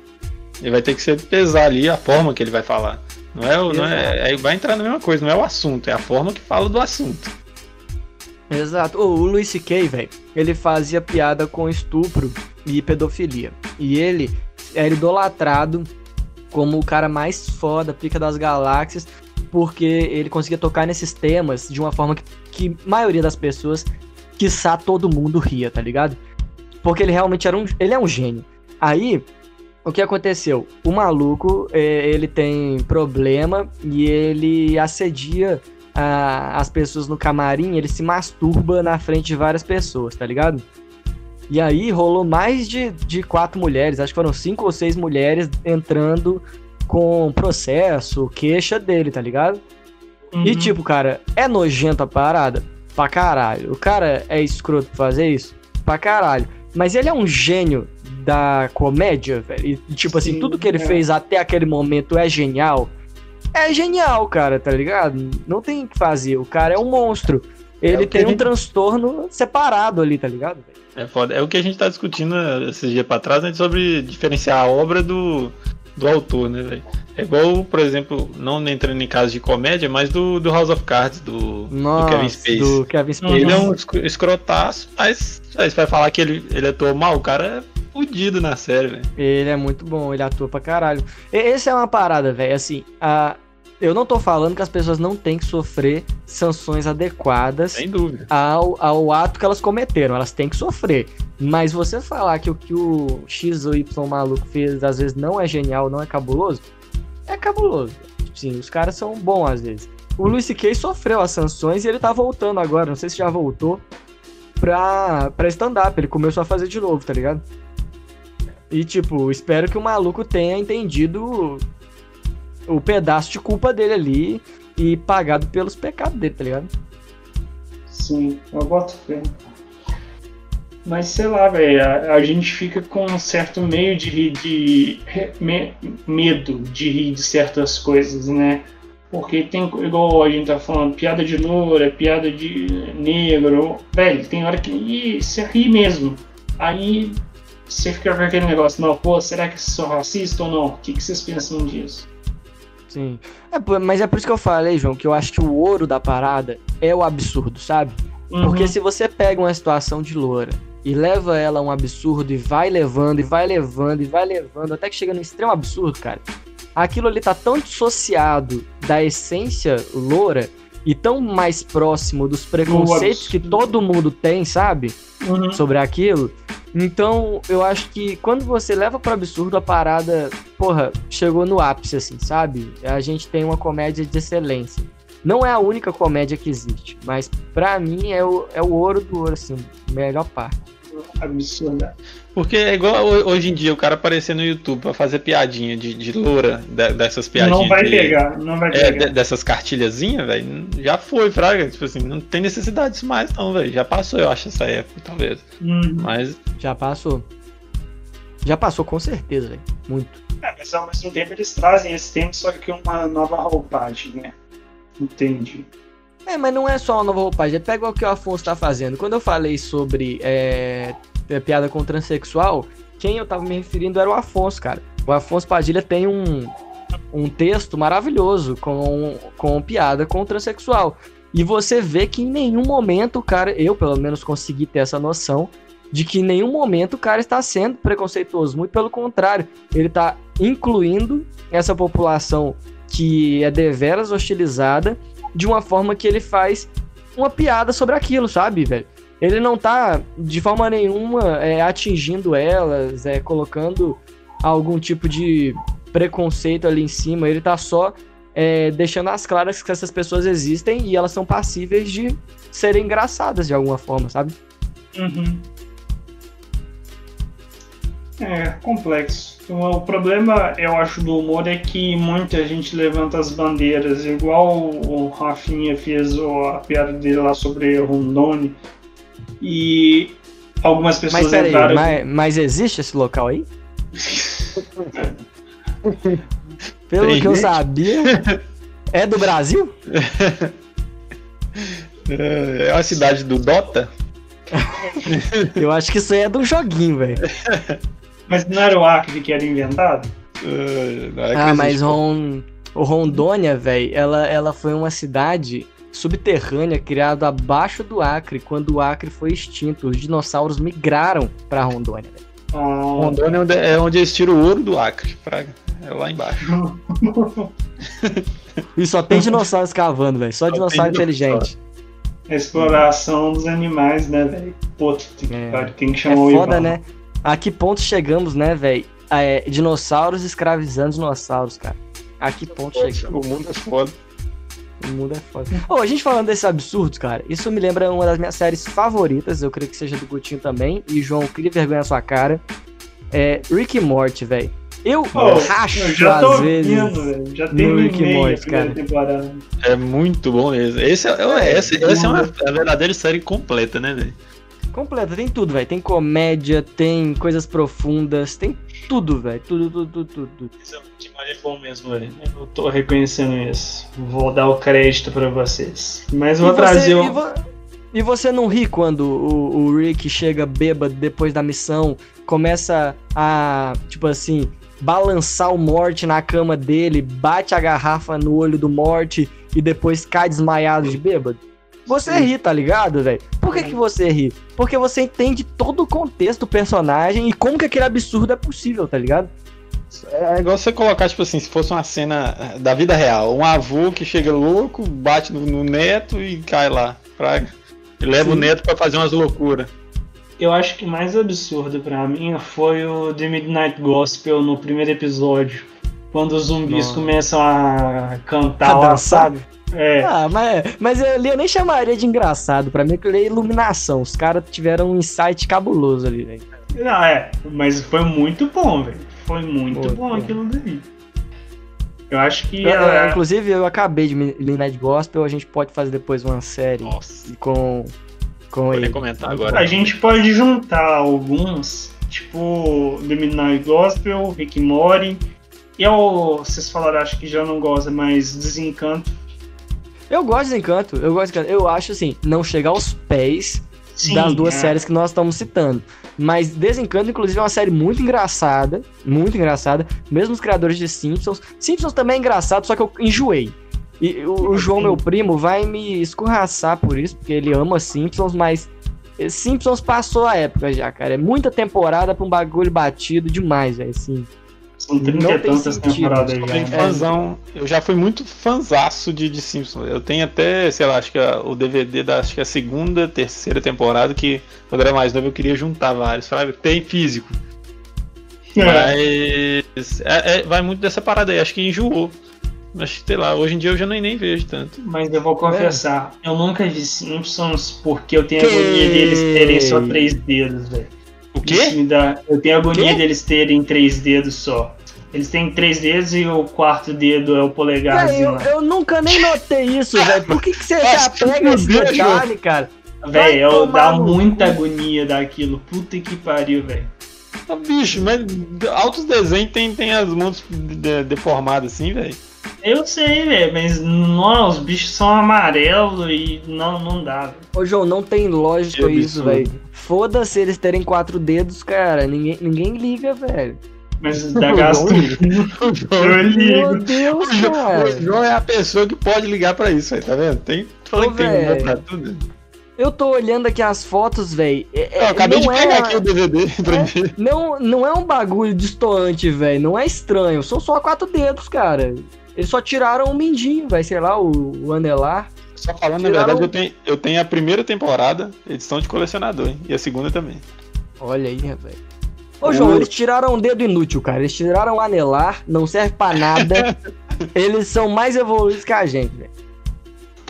ele vai ter que ser pesar ali a forma que ele vai falar. Não é, o- não é, é- vai entrar na mesma coisa, não é o assunto, é a forma que fala do assunto. Exato. Ô, o Luis C.K., velho, ele fazia piada com estupro e pedofilia. E ele era idolatrado como o cara mais foda, pica das galáxias, porque ele conseguia tocar nesses temas de uma forma que, que a maioria das pessoas, quiçá todo mundo ria, tá ligado? Porque ele realmente era um, ele é um gênio. Aí, o que aconteceu? O maluco, eh, ele tem problema e ele assedia a- as pessoas no camarim, ele se masturba na frente de várias pessoas, tá ligado? E aí rolou mais de, de quatro mulheres, acho que foram cinco ou seis mulheres entrando com processo, queixa dele, tá ligado? Uhum. E tipo, cara, é nojento a parada? Pra caralho. O cara é escroto pra fazer isso? Pra caralho. Mas ele é um gênio da comédia, velho. E tipo assim, Sim, tudo que ele é. fez até aquele momento é genial. É genial, cara, tá ligado? Não tem o que fazer. O cara é um monstro. Ele que tem a um gente- transtorno separado ali, tá ligado? É foda. É o que a gente tá discutindo esses dias pra trás, né? Sobre diferenciar a obra do, do autor, né, velho? É igual, por exemplo, não entrando em casos de comédia, mas do, do House of Cards, do, do Nossa, Kevin Spacey. do Kevin Spacey. Ele é um escro- escrotaço, mas aí você vai falar que ele, ele atuou mal, o cara é fudido na série, velho. Ele é muito bom, ele atua pra caralho. E- Essa é uma parada, velho. Assim, a... eu não tô falando que as pessoas não têm que sofrer sanções adequadas Sem dúvida. ao, ao ato que elas cometeram. Elas têm que sofrer. Mas você falar que o que o X ou Y maluco fez às vezes não é genial, não é cabuloso, é cabuloso. Sim, os caras são bons às vezes. O Luis C.K. sofreu as sanções e ele tá voltando agora. Não sei se já voltou pra, pra stand-up. Ele começou a fazer de novo, tá ligado? E, tipo, espero que o maluco tenha entendido o pedaço de culpa dele ali e pagado pelos pecados dele, tá ligado? Sim, eu boto fé. Mas sei lá, velho, a, a gente fica com um certo meio de rir de. me- medo de rir de certas coisas, né? Porque tem, igual a gente tá falando, piada de loura, piada de negro. Velho, tem hora que você ri mesmo. Aí você fica com aquele negócio, não, pô, será que sou racista ou não? O que, que vocês pensam disso? Sim. É, mas é por isso que eu falei, João, que eu acho que o ouro da parada é o absurdo, sabe? Porque Uhum. se você pega uma situação de loura e leva ela a um absurdo e vai levando, e vai levando, e vai levando, até que chega no extremo absurdo, cara, aquilo ali tá tão dissociado da essência loura e tão mais próximo dos preconceitos que todo mundo tem, sabe? Uhum. sobre aquilo. Então, eu acho que quando você leva pro absurdo a parada, porra, chegou no ápice, assim, sabe? A gente tem uma comédia de excelência. Não é a única comédia que existe, mas pra mim é o, é o ouro do ouro, assim, melhor parte. Absurda. Porque é igual ho- hoje em dia o cara aparecer no YouTube pra fazer piadinha de, de loura, de- dessas piadinhas. Não vai de- pegar, não vai É, pegar. dessas cartilhazinhas, velho, já foi, Fraga. Tipo assim, não tem necessidade disso mais, não, velho. Já passou, eu acho, essa época, talvez. Uhum. Mas Já passou. Já passou, com certeza, velho. Muito. É, mas ao mesmo tempo eles trazem esse tempo, só que uma nova roupagem, né? Entendi. É, mas não é só uma nova roupagem. Pega o que o Afonso tá fazendo. Quando eu falei sobre é, é, piada com transexual, quem eu tava me referindo era o Afonso, cara. O Afonso Padilha tem um, um texto maravilhoso com, com piada com transexual. E você vê que em nenhum momento cara, eu pelo menos consegui ter essa noção, de que em nenhum momento o cara está sendo preconceituoso. Muito pelo contrário, ele tá incluindo essa população que é deveras hostilizada de uma forma que ele faz uma piada sobre aquilo, sabe, velho? Ele não tá de forma nenhuma é, atingindo elas, é, colocando algum tipo de preconceito ali em cima, ele tá só é, deixando as claras que essas pessoas existem e elas são passíveis de serem engraçadas de alguma forma, sabe? Uhum. É complexo. O problema, eu acho, do humor é que muita gente levanta as bandeiras, igual o Rafinha fez o- a piada dele lá sobre Rondônia. E algumas pessoas Mas entraram. mas, mas existe esse local aí? Pelo Tem que eu gente? sabia, é do Brasil? é é uma cidade do Dota. Eu acho que isso aí é do joguinho, velho. Mas não era o Acre que era inventado? É, não é que Ah, mas. Ron... O Rondônia, velho, ela, ela foi uma cidade subterrânea criada abaixo do Acre, quando o Acre foi extinto. Os dinossauros migraram pra Rondônia. Ah, Rondônia é onde, é onde eles tiram o ouro do Acre. Pra, é lá embaixo. E só tem dinossauro escavando, velho. Só Só dinossauro inteligente. a exploração dos animais, né, velho? Pô, tem que, É. tem que É chamar o foda, Ivan. né? A que ponto chegamos, né, velho? É, dinossauros escravizando dinossauros, cara. A que ponto chegamos? O mundo é foda. O mundo é foda. Ô, a gente falando desses absurdos, cara, isso me lembra uma das minhas séries favoritas, eu creio que seja do Gutinho também, e João, cria vergonha na sua cara. É Rick e Morty, velho. Eu Pô, racho eu já tô às vezes. ouvindo, velho. Já terminei Rick a Morty, cara. temporada. É muito bom mesmo. Esse é, é, essa, essa é uma a verdadeira série completa, né, velho? Completa, tem tudo, velho. Tem comédia, tem coisas profundas, tem tudo, velho. Tudo, tudo, tudo, tudo. Isso é bom mesmo, velho. Eu tô reconhecendo isso. Vou dar o crédito pra vocês. Mas eu vou E você- trazer e, um. vo- e você não ri quando o, o Rick chega bêbado depois da missão, começa a, tipo assim, balançar o Morty na cama dele, bate a garrafa no olho do Morty e depois cai desmaiado de bêbado? Você ri, tá ligado, velho? Por que, que você ri? Porque você entende todo o contexto do personagem e como que aquele absurdo é possível, tá ligado? É igual você colocar, tipo assim, se fosse uma cena eh, da vida real. Um avô que chega louco, bate no, no neto e cai lá. Praga. E leva o Sim. neto pra fazer umas loucuras. Eu acho que mais absurdo pra mim foi o The Midnight Gospel no primeiro episódio. Quando os zumbis Nossa. começam a cantar A lá, dançar? sabe? É. Ah, mas, mas ali eu nem chamaria de engraçado. Pra mim, aquilo é iluminação. Os caras tiveram um insight cabuloso ali, velho. Não, é. Mas foi muito bom, velho. Foi muito Foi, bom aquilo dali. Eu acho que. Eu- eu- é, inclusive, eu acabei de Midnight Gospel. A gente pode fazer depois uma série Nossa. com, com Vou ele. comentar agora. A gente pode juntar alguns, tipo The Midnight Gospel, Rick Morty. E o, vocês falaram, acho que já não gosta, mas Desencanto. Eu gosto de Desencanto. Eu gosto de Desencanto. Eu acho assim, não chegar aos pés Sim, das duas é. séries que nós estamos citando. Mas Desencanto, inclusive, é uma série muito engraçada. Muito engraçada. Mesmo os criadores de Simpsons. Simpsons também é engraçado, só que eu enjoei. E o, o João, meu primo, vai me escorraçar por isso, porque ele ama Simpsons, mas eh, Simpsons passou a época já, cara. É muita temporada pra um bagulho batido demais, velho. Assim. São 30 não e tem tantas temporadas já. né? fãzão. Eu já fui muito fanzaço de, de Simpsons. Eu tenho até, sei lá, acho que a- o DVD da acho que a segunda, terceira temporada, que quando era mais novo eu queria juntar vários, sabe? Tem físico. É. Mas é- é- vai muito dessa parada aí, acho que enjoou. Que, sei lá, hoje em dia eu já nem, nem vejo tanto. Mas eu vou confessar, eu nunca vi Simpsons porque eu tenho Que- agonia deles terem só três dedos, velho. Quê? me dá. Eu tenho agonia deles terem três dedos só. Eles têm três dedos e o quarto dedo é o Véi, polegarzinho. eu, lá. eu nunca nem notei isso, velho. Por que, que você já pega esse detalhe, cara? Eu tomar dá muita cu. agonia daquilo. Puta que pariu, velho. Ah, bicho, mas altos desenhos tem, tem as mãos de- deformadas assim, velho. Eu sei, velho, mas não, os bichos são amarelos e não, não dá. Ô, João, não tem lógica Que isso, velho. Foda-se eles terem quatro dedos, cara. Ninguém, ninguém liga, velho. Mas dá Eu gasto. ligo. Eu Meu. Deus, cara. o João é a pessoa que pode ligar pra isso aí, tá vendo? Tem, falei Ô, que tem lugar pra tudo. Eu tô olhando aqui as fotos, velho. É, Eu acabei de pegar é, aqui o DVD pra É. mim. não, não é um bagulho distoante, velho. Não é estranho. São só quatro dedos, cara. Eles só tiraram o mindinho, vai, sei lá, o, o anelar. Só falando, na Tiraram- verdade, eu tenho, eu tenho a primeira temporada, edição de colecionador, hein? E a segunda também. Olha aí, velho. Ô, João, eles tiraram um dedo inútil, cara. Eles tiraram o anelar, não serve pra nada. eles são mais evoluídos que a gente, velho.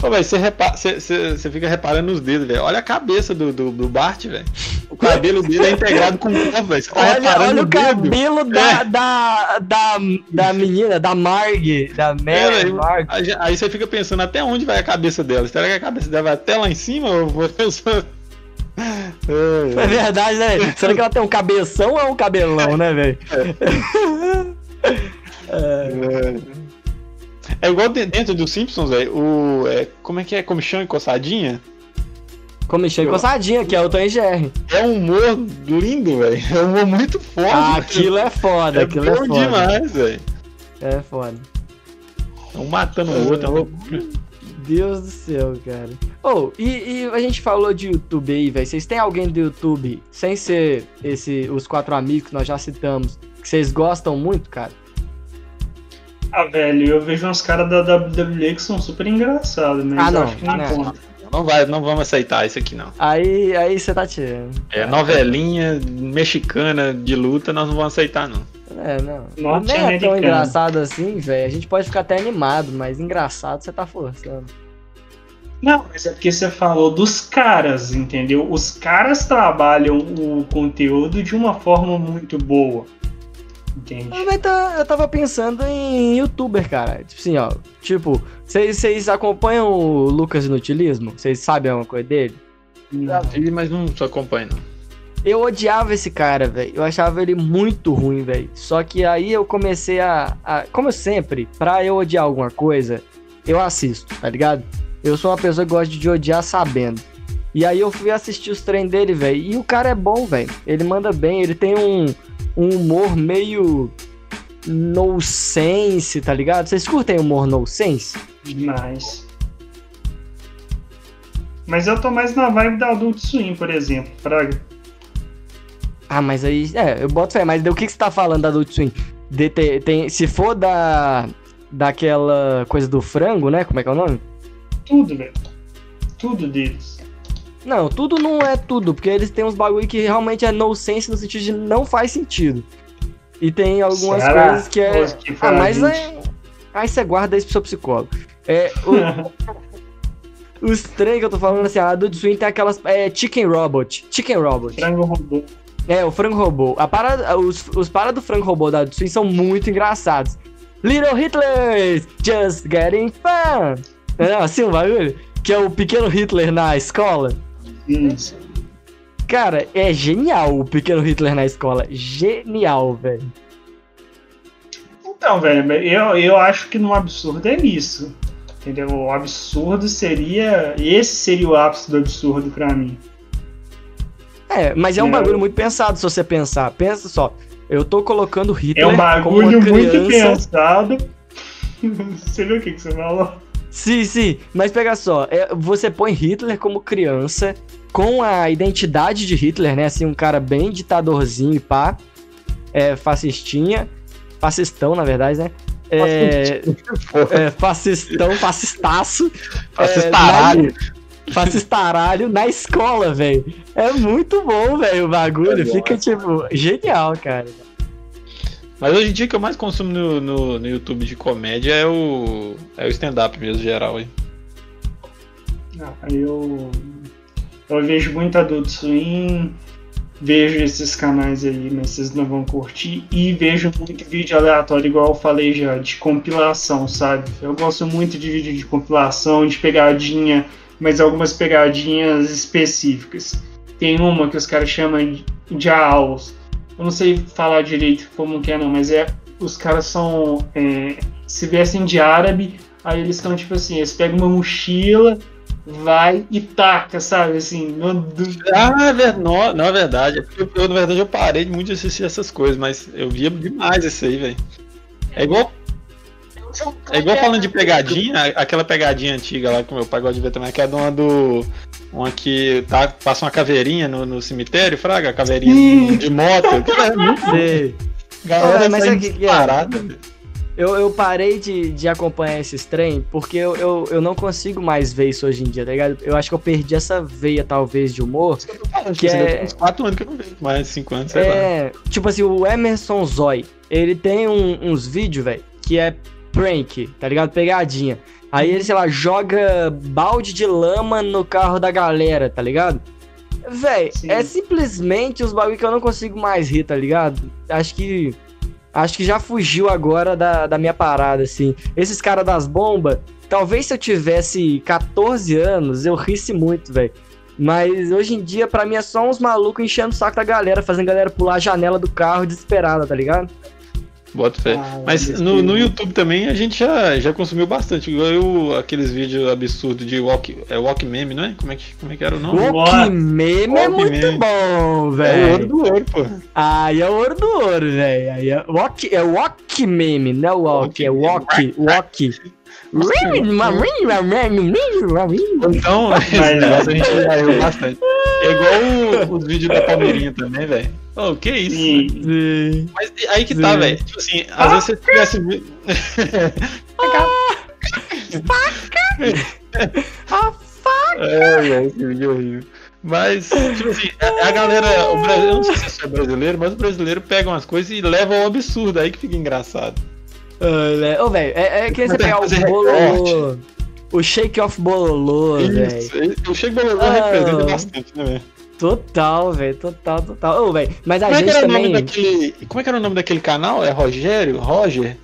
Pô, velho, você repa- você- você- você fica reparando nos dedos, velho. Olha a cabeça do, do, do Bart, velho. O cabelo dele é integrado com o corpo, velho. Você tá Olha, reparando olha no o cabelo da, É. da, da, da menina, da Marg, da É, Mary velho. Marg. Aí, aí você fica pensando até onde vai a cabeça dela. Será que a cabeça dela vai até lá em cima? Ou só... É verdade, né? Será que ela tem um cabeção ou é um cabelão, né, velho? É, é igual de- dentro dos Simpsons, velho. O, é, como é que é? Comichão e coçadinha? Comichão coçadinha, que é o Tom e Jerry. É um humor lindo, velho. É um humor muito forte. Ah, aquilo é foda, é aquilo é foda. demais, velho. É foda. Um matando o outro. é Meu Deus do céu, cara. Oh, e, e a gente falou de YouTube aí, velho. Vocês têm alguém do YouTube, sem ser esse, os quatro amigos que nós já citamos, que vocês gostam muito, cara? Ah, velho, eu vejo uns caras da WWE que são super engraçados, mas Ah, eu não, acho que não não. conta. Não, vai, não vamos aceitar isso aqui, não. Aí aí você tá tirando. É novelinha mexicana de luta, nós não vamos aceitar, não. É, não. Nem é Norte-americano. tão engraçado assim, velho. A gente pode ficar até animado, mas engraçado você tá forçando. Não, mas é porque você falou dos caras, entendeu? Os caras trabalham o conteúdo de uma forma muito boa. Entende? Ah, tá- eu tava pensando em youtuber, cara. Tipo assim, ó. Tipo, vocês acompanham o Lucas Inutilismo? Vocês sabem alguma coisa dele? Já vi, mas não só acompanho, não. Eu odiava esse cara, velho. Eu achava ele muito ruim, velho. Só que aí eu comecei a, a. Como sempre, pra eu odiar alguma coisa, eu assisto, tá ligado? Eu sou uma pessoa que gosta de odiar sabendo. E aí eu fui assistir os treinos dele, velho. E o cara é bom, velho. Ele manda bem, ele tem um, um humor meio. No sense, tá ligado? Vocês curtem humor no sense? Demais. Mas eu tô mais na vibe da Adult Swim, por exemplo, Fraga. Ah, mas aí. É, eu boto fé, mas do que, que você tá falando da Adult Swim? De ter- tem, se for da. Daquela coisa do frango, né? Como é que é o nome? Tudo, velho. Tudo deles. Não, tudo não é tudo, porque eles têm uns bagulho que realmente é no sense no sentido de não faz sentido. E tem algumas Será? coisas que é. Que Ah, mas é. Aí você guarda isso pro seu psicólogo. É. o- Os trem que eu tô falando assim, a Adult Swim tem aquelas. É Chicken Robot. Chicken Robot. Frango robô. É, o frango robô. A parada, os, os paradas do frango robô da Adult Swim são muito engraçados. Little Hitler, just getting fun. Não, assim o bagulho? Que é o pequeno Hitler na escola. Isso. Cara, é genial o pequeno Hitler na escola. Genial, velho. Então, velho, eu, eu acho que no absurdo é isso. Entendeu? O absurdo seria. Esse seria o ápice do absurdo pra mim. É, mas é um É. bagulho muito pensado se você pensar. Pensa só, eu tô colocando Hitler É um bagulho muito pensado. Você viu o que, que você falou? Sim, sim, mas pega só, é, você põe Hitler como criança, com a identidade de Hitler, né? Assim, um cara bem ditadorzinho e pá, é, fascistinha, fascistão, na verdade, né? É, é, fascistão, fascistaço. Fascistaralho. É, na- Fascistaralho na escola, velho. É muito bom, velho, o bagulho. É Fica, tipo, genial, cara. Mas hoje em dia que eu mais consumo no, no, no YouTube de comédia é o, é o stand-up mesmo, geral. Hein? Ah, eu. Eu vejo muito Adult Swim, vejo esses canais aí, mas vocês não vão curtir. E vejo muito vídeo aleatório, igual eu falei já, de compilação, sabe? Eu gosto muito de vídeo de compilação, de pegadinha, mas algumas pegadinhas específicas. Tem uma que os caras chamam de- AUS. Eu não sei falar direito como que é não, mas é. Os caras são. é, se vestem de árabe, aí eles estão tipo assim, eles pegam uma mochila, vai e taca, sabe? Assim, Ah, é não, não é verdade. É Eu, na verdade, eu parei muito de assistir essas coisas, mas eu via demais isso aí, velho. É igual. É igual falando de pegadinha, a- aquela pegadinha antiga lá que meu pai gosta de ver também, que é de uma do. Uma que tá, passa uma caveirinha no, no cemitério, fraga, caveirinha Sim. de moto. É muito Sei. Galera, É, mas o que que é? velho. Eu, eu parei de, de acompanhar esses trem porque eu, eu, eu não consigo mais ver isso hoje em dia, tá ligado? Eu acho que eu perdi essa veia, talvez, de humor. Isso que eu tô falando, Que é- uns 4 anos que eu não vejo, mais 5 anos, sei lá. É, tipo assim, o Emerson Zoy, ele tem um- uns vídeos, velho, que é prank, tá ligado? Pegadinha. Aí ele, sei lá, joga balde de lama no carro da galera, tá ligado? Véi, Sim. é simplesmente os bagulho que eu não consigo mais rir, tá ligado? Acho que. Acho que já fugiu agora da, da minha parada, assim. Esses caras das bombas, talvez se eu tivesse 14 anos, eu risse muito, velho. Mas hoje em dia, pra mim, é só uns malucos enchendo o saco da galera, fazendo a galera pular a janela do carro desesperada, tá ligado? Bota fé. Ah, Mas desse no, no. YouTube também a gente já, já consumiu bastante. Igual eu, aqueles vídeos absurdos de walk, é walk meme, não é? Como é que, como é, que era o nome? O que meme é Walk muito meme. bom, É o ouro velho. do ouro, pô. Aí é o ouro do ouro, velho. Aí é walk, é walk meme, não é walk, é walk, walk. Então, esse Mas- negócio a gente já bastante. É igual o- os vídeos da Palmeirinha também, velho. Ô, que isso? Sim. Sim. Mas aí que tá, velho. Tipo assim, às vezes você tivesse vi- É, velho, esse vídeo é horrível. Mas, tipo assim, a, a galera, o Brasil, eu não sei se é só brasileiro, mas o brasileiro pega umas coisas e leva ao absurdo, aí que fica engraçado. Ô, velho, é, é que você pegar que o bololô. O shake of bololô, velho. Isso, o Chego Bololô Ah. representa bastante, né, velho? Total, velho, total, total. Ô, velho, mas a Como é, que gente era o também. nome daquele, como é que era o nome daquele canal? É Rogério? Roger?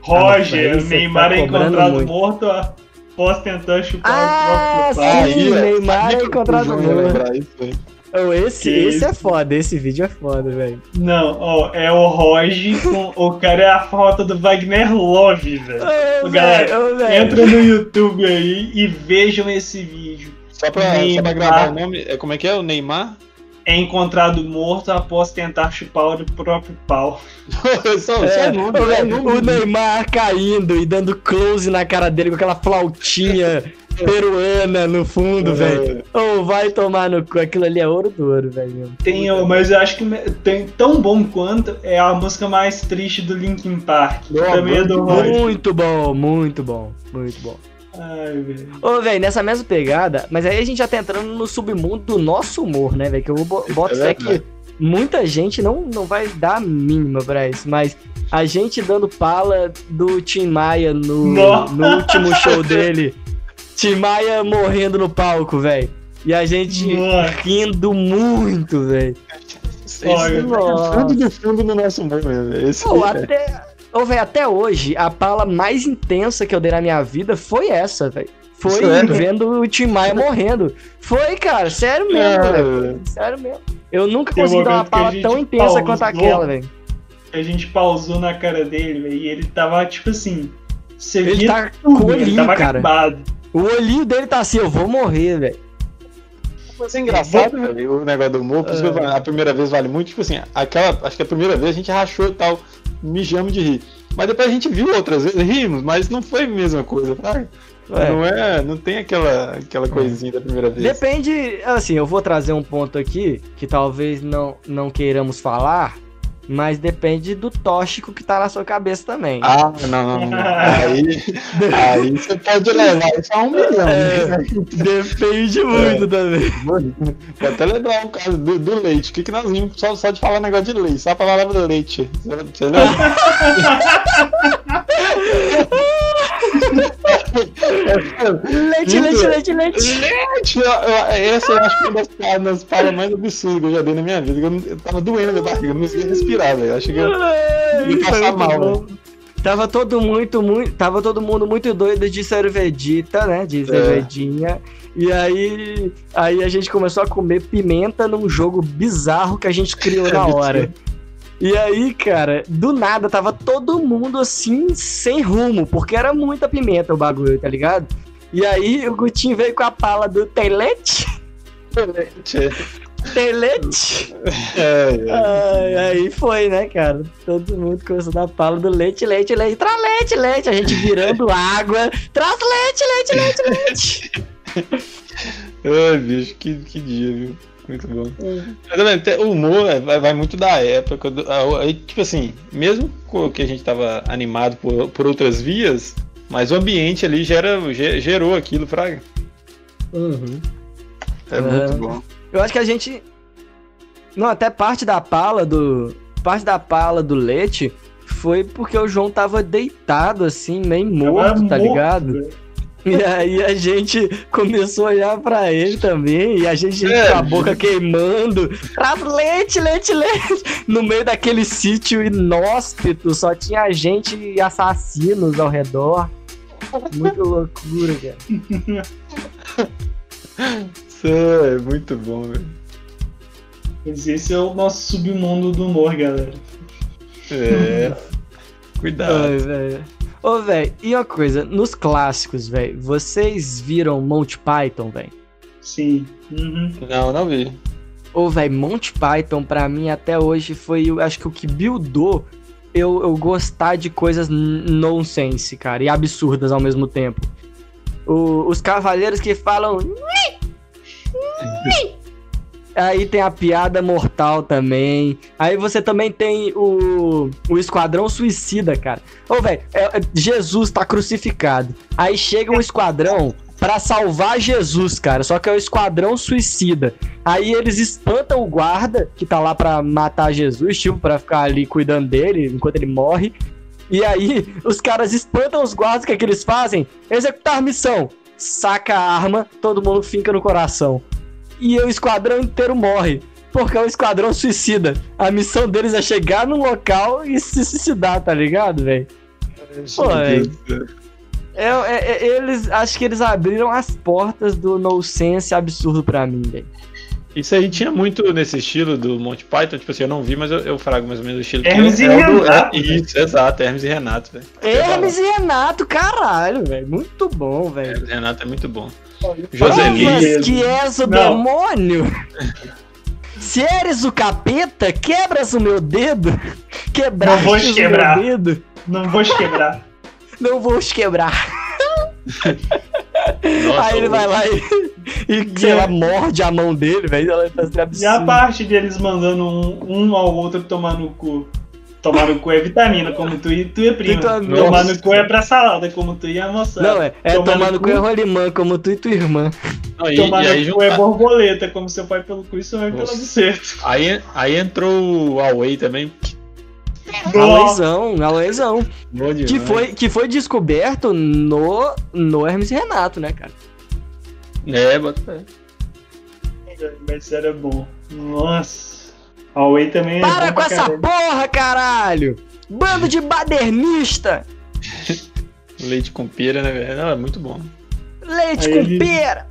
Roger, Ah, o você Neymar tá é encontrado muito. morto após tentar chupar Ah, o próprio pai. sim. Neymar sabia é que o encontrado morto. Ô, esse, Que esse isso? é foda, esse vídeo é foda, velho. Não, ó, é o Roger com. O cara é a foto do Wagner Love, velho. Ô, Galera, velho. Entra no YouTube aí e vejam esse vídeo. Só pra, só pra Neymar. gravar o nome, é, como é que é? O Neymar? É encontrado morto após tentar chupar o próprio pau. só, só É, o nome, o nome. o Neymar caindo e dando close na cara dele com aquela flautinha peruana no fundo, É. velho. Ô, vai tomar no cu, aquilo ali é ouro do ouro, velho. Tem, ó, mas eu acho que tem tão bom quanto é a música mais triste do Linkin Park. Não, também é do. Muito bom, muito bom, muito bom. Ai, velho. Ô, velho, nessa mesma pegada, mas aí a gente já tá entrando no submundo do nosso humor, né, velho? Que eu bo- boto É fé que muita gente não, não vai dar a mínima pra isso, mas a gente dando pala do Tim Maia no, no último show dele. Tim Maia morrendo no palco, velho. E a gente Nossa. rindo muito, velho. Olha, fundo do fundo no nosso humor mesmo. Esse Pô, é. até, ô, véio, até hoje, a pala mais intensa que eu dei na minha vida foi essa, velho. Foi Sério? vendo o Tim Maia morrendo. Foi, cara, sério mesmo, É, velho. Sério mesmo. Eu nunca Tem consegui dar uma pala tão intensa quanto aquela, velho. A gente pausou na cara dele, velho, e ele tava tipo assim. Você Ele tá com o tudo, ele olhinho, tava cara. acabado. O olhinho dele tá assim, eu vou morrer, velho. Mas é engraçado, velho, o negócio do humor, falo, a primeira vez vale muito, tipo assim, aquela, acho que a primeira vez a gente rachou e tal, mijamos de rir. Mas depois a gente viu outras vezes, rimos, mas não foi a mesma coisa, sabe? É. Não é, não tem aquela, aquela coisinha da primeira vez. Depende, assim, eu vou trazer um ponto aqui que talvez não, não queiramos falar, mas depende do tóxico que tá na sua cabeça também. Ah, não, não, não. Aí, aí você pode levar isso a um milhão. É. né? Depende muito também. Vou até lembrar o caso do, do leite. O que, que nós vimos só, só de falar negócio de leite? Só a palavra leite. Você, você lembra? Leite, leite, leite, leite. Leite! Essa eu acho que é uma das palavras, palavras mais absurdas que eu já dei na minha vida. Eu, eu tava doendo minha barriga, eu não conseguia respirar, velho. Eu Achei que eu ia passar mal, bom. Tava todo muito, muito, tava todo mundo muito doido de cervejita, né? De cervejinha. E aí, aí a gente começou a comer pimenta num jogo bizarro que a gente criou na hora. E aí, cara, do nada tava todo mundo assim, sem rumo, porque era muita pimenta o bagulho, tá ligado? E aí o Gutinho veio com a pala do leite. Tem leite? É, é. Ai, aí foi, né, cara? Todo mundo começou a dar pala do leite, leite, leite. Traz leite, leite. A gente virando água. Traz leite, leite, leite, leite. Ai, bicho, que, que dia, viu? Muito bom. Mas também, até o humor é, vai, vai muito da época. do- a- aí, tipo assim, mesmo com que a gente tava animado por, por outras vias, mas o ambiente ali gera, ge- gerou aquilo, Fraga. Uhum. É muito bom. Eu acho que a gente. Não, até parte da pala do. Parte da pala do leite foi porque o João tava deitado assim, meio morto, tá morto, ligado? velho. E aí a gente começou a olhar pra ele também, e a gente É, com a boca queimando. Traz leite, leite, leite! No meio daquele sítio inóspito, só tinha gente e assassinos ao redor. Muita loucura, cara. Isso é muito bom, velho. Mas esse é o nosso submundo do humor, galera. É. Cuidado. Ai, velho. Ô, velho, e uma coisa, nos clássicos, velho, vocês viram Monty Python, velho? Sim. Uhum. Não, não vi. Ô, velho, Monty Python, pra mim, até hoje, foi, eu acho que o que buildou eu, eu gostar de coisas nonsense, cara, e absurdas ao mesmo tempo. O, os cavaleiros que falam. Aí tem a piada mortal também. Aí você também tem o, o Esquadrão Suicida, cara. Ô, velho, é, é, Jesus tá crucificado. Aí chega um esquadrão para salvar Jesus, cara. Só que é o Esquadrão Suicida. Aí eles espantam o guarda, que tá lá pra matar Jesus, tipo, pra ficar ali cuidando dele enquanto ele morre. E aí, os caras espantam os guardas, o que, é que eles fazem? Executar missão. Saca a arma, todo mundo finca no coração. E o esquadrão inteiro morre. Porque é um esquadrão suicida. A missão deles é chegar no local e se suicidar, tá ligado, velho? Pô, velho. É, é, é, eles, acho que eles abriram as portas do nonsense absurdo pra mim, velho. Isso aí tinha muito nesse estilo do Monty Python, tipo assim, eu não vi, mas eu, eu frago mais ou menos o estilo. Hermes é, e é Renato. Do, é, isso, exato, Hermes e Renato, velho. Hermes e Renato, caralho, velho. Muito bom, velho. Hermes e Renato é muito bom. Joselito. que és o não. demônio? Se eres o capeta, quebras o meu dedo. Quebrar não vou te quebrar. dedo. Não vou te quebrar não vou os quebrar. Nossa, aí ele vai lá e, e sei lá, morde a mão dele, velho. Tá e a parte deles mandando um, um ao outro tomar no cu. Tomar no cu é vitamina, como tu e tu e prima. Tomar no cu é pra salada, como tu e a moça. Não, é, é tomar, tomar no cu é rolimã, como tu e tua irmã. Não, e, tomar e no cu é borboleta, como seu pai pelo cu e sua mãe pelo buceto. Aí, aí entrou o Huawei também, Aloizão, Aloizão. Que foi, que foi descoberto no, no Hermes e Renato, né, cara? É, bota fé. Mas era bom. Nossa. Huawei também Para é bom com essa caralho. porra, caralho! Bando de badernista! Leite com pera, né, velho? Não, é muito bom. Leite aí com ele... pera!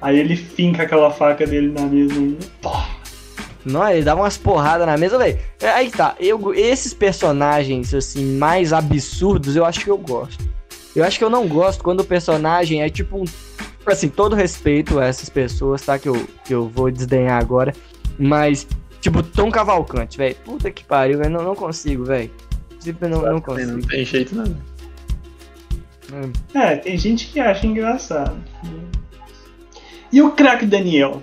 Aí ele finca aquela faca dele na mesa. Pá. Não, ele dava umas porradas na mesa, velho. É, aí tá, eu, esses personagens, assim, mais absurdos, eu acho que eu gosto. Eu acho que eu não gosto quando o personagem é tipo um. Assim, todo respeito a essas pessoas, tá? Que eu, que eu vou desdenhar agora. Mas, tipo, Tom Cavalcante, velho. Puta que pariu, velho. Não, não consigo, velho. Tipo, não, não consigo. Não tem jeito, não. É. é, tem gente que acha engraçado. E o craque Daniel?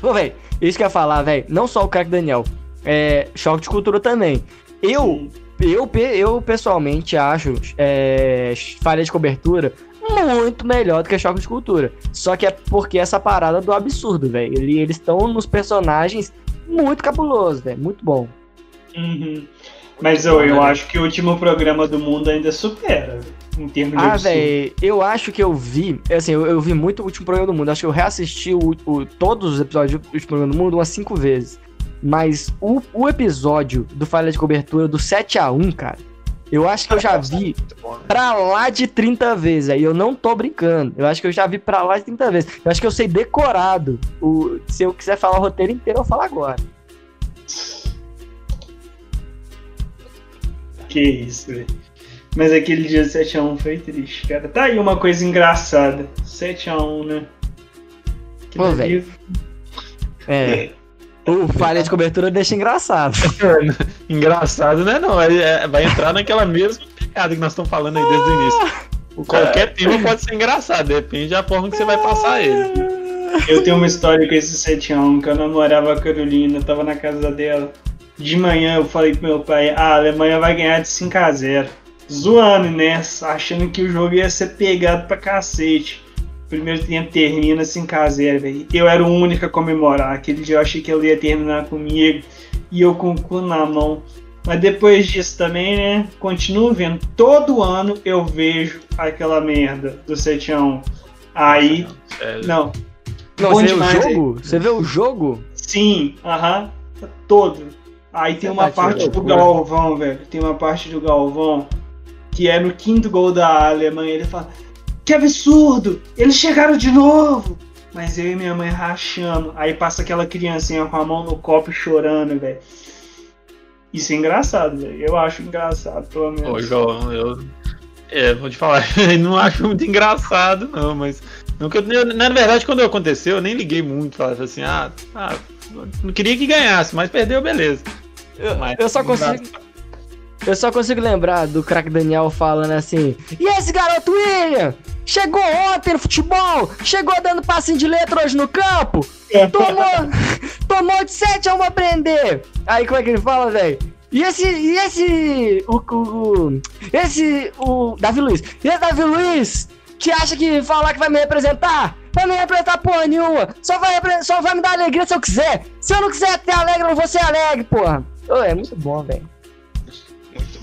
Pô, velho. Isso que eu ia falar, velho. Não só o craque Daniel. É, choque de cultura também. Eu, eu, eu pessoalmente acho é, falha de cobertura muito melhor do que choque de cultura. Só que é porque essa parada do absurdo, velho. Eles estão nos personagens muito cabulosos, velho. Muito bom. Uhum. Mas eu, eu acho que o último programa do mundo ainda supera em termos de Ah, velho, eu acho que eu vi, assim, eu, eu, vi muito o último programa do mundo. Acho que eu reassisti o, o, todos os episódios do último programa do mundo umas cinco vezes. Mas o, o episódio do Falha de Cobertura do 7 a 1 cara, eu acho que eu já vi pra lá de 30 vezes. Aí eu não tô brincando. Eu acho que eu já vi pra lá de 30 vezes. Eu acho que eu sei decorado. O, se eu quiser falar o roteiro inteiro, eu falo agora. Que isso, velho. Mas aquele dia 7x1 foi triste, cara. Tá aí uma coisa engraçada. 7x1, né? Que Pô, velho. É. O falha de cobertura deixa engraçado. engraçado, né? Não, é, é, vai entrar naquela mesma pegada que nós estamos falando aí desde o início. Qualquer tema pode ser engraçado, depende da forma que você vai passar ele. Eu tenho uma história com esse 7x1, que eu namorava a Carolina, tava na casa dela. De manhã eu falei pro meu pai, ah, a Alemanha vai ganhar de 5x0 zoando, né? Achando que o jogo ia ser pegado pra cacete. Primeiro tempo termina 5x0, velho. Eu era o único a comemorar. Aquele dia eu achei que ele ia terminar comigo. E eu com o cu na mão. Mas depois disso também, né? Continuo vendo. Todo ano eu vejo aquela merda do 7x1. Aí. Não. Não, você vê o jogo? Você vê o jogo? Sim, aham. Uh -huh, todo. Aí tem uma parte do Galvão, velho. Tem uma parte do Galvão que é no quinto gol da Alemanha, ele fala: Que absurdo! Eles chegaram de novo! Mas eu e minha mãe rachando. Aí passa aquela criancinha com a mão no copo chorando, velho. Isso é engraçado, velho. Eu acho engraçado, pelo menos. Ô, João, eu. É, vou te falar, não acho muito engraçado, não, mas. Não, eu, na verdade, quando aconteceu, eu nem liguei muito. Falava assim, ah, ah não queria que ganhasse, mas perdeu, beleza. Eu, mas, eu só consigo. Eu só consigo lembrar do craque Daniel falando assim: E esse garoto William? Chegou ontem no futebol, chegou dando passinho de letra hoje no campo, tomou, tomou de 7 a 1 aprender. Aí como é que ele fala, velho? E esse, e esse, o, o, esse, o Davi Luiz, e esse Davi Luiz, que acha que falar que vai me representar, vai me representar porra nenhuma, só vai, só vai me dar alegria se eu quiser, se eu não quiser ter alegre, eu não vou ser alegre, porra. Ô, é muito bom, velho.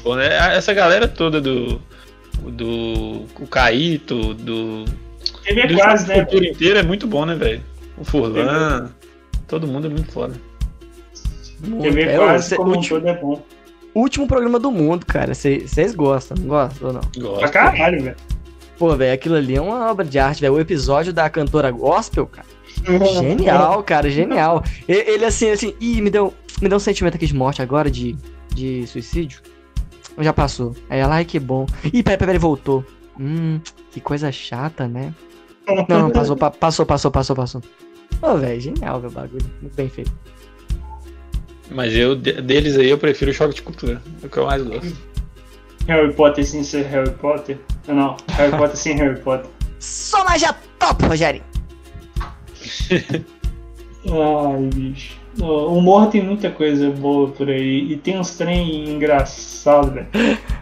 Bom, né? Essa galera toda do, do o Caíto, do. Ele é quase, né? cultura inteira é muito bom, né, velho? O Furlan, todo mundo é muito foda. TV é, quase como último, todo é bom. Último programa do mundo, cara. Vocês gostam, não gostam ou não? Gosto. Pra caralho, velho. Pô, velho, aquilo ali é uma obra de arte, velho. O episódio da cantora gospel, cara. genial, cara, genial. Ele assim, assim, ih, me deu, me deu um sentimento aqui de morte agora, de, de suicídio. Já passou. Aí ela, ai que bom. Ih, peraí, peraí, voltou. Hum, que coisa chata, né? Não, não, passou, pa passou, passou, passou, passou. Ô, velho, genial, o bagulho. Muito bem feito. Mas eu, deles aí, eu prefiro o Choque de Cultura. É o que eu mais gosto. Harry Potter sem ser Harry Potter? Não, Harry Potter sem Harry Potter. Só magia top, Rogério! Ai, bicho. O humor tem muita coisa boa por aí. E tem uns trem engraçados, velho.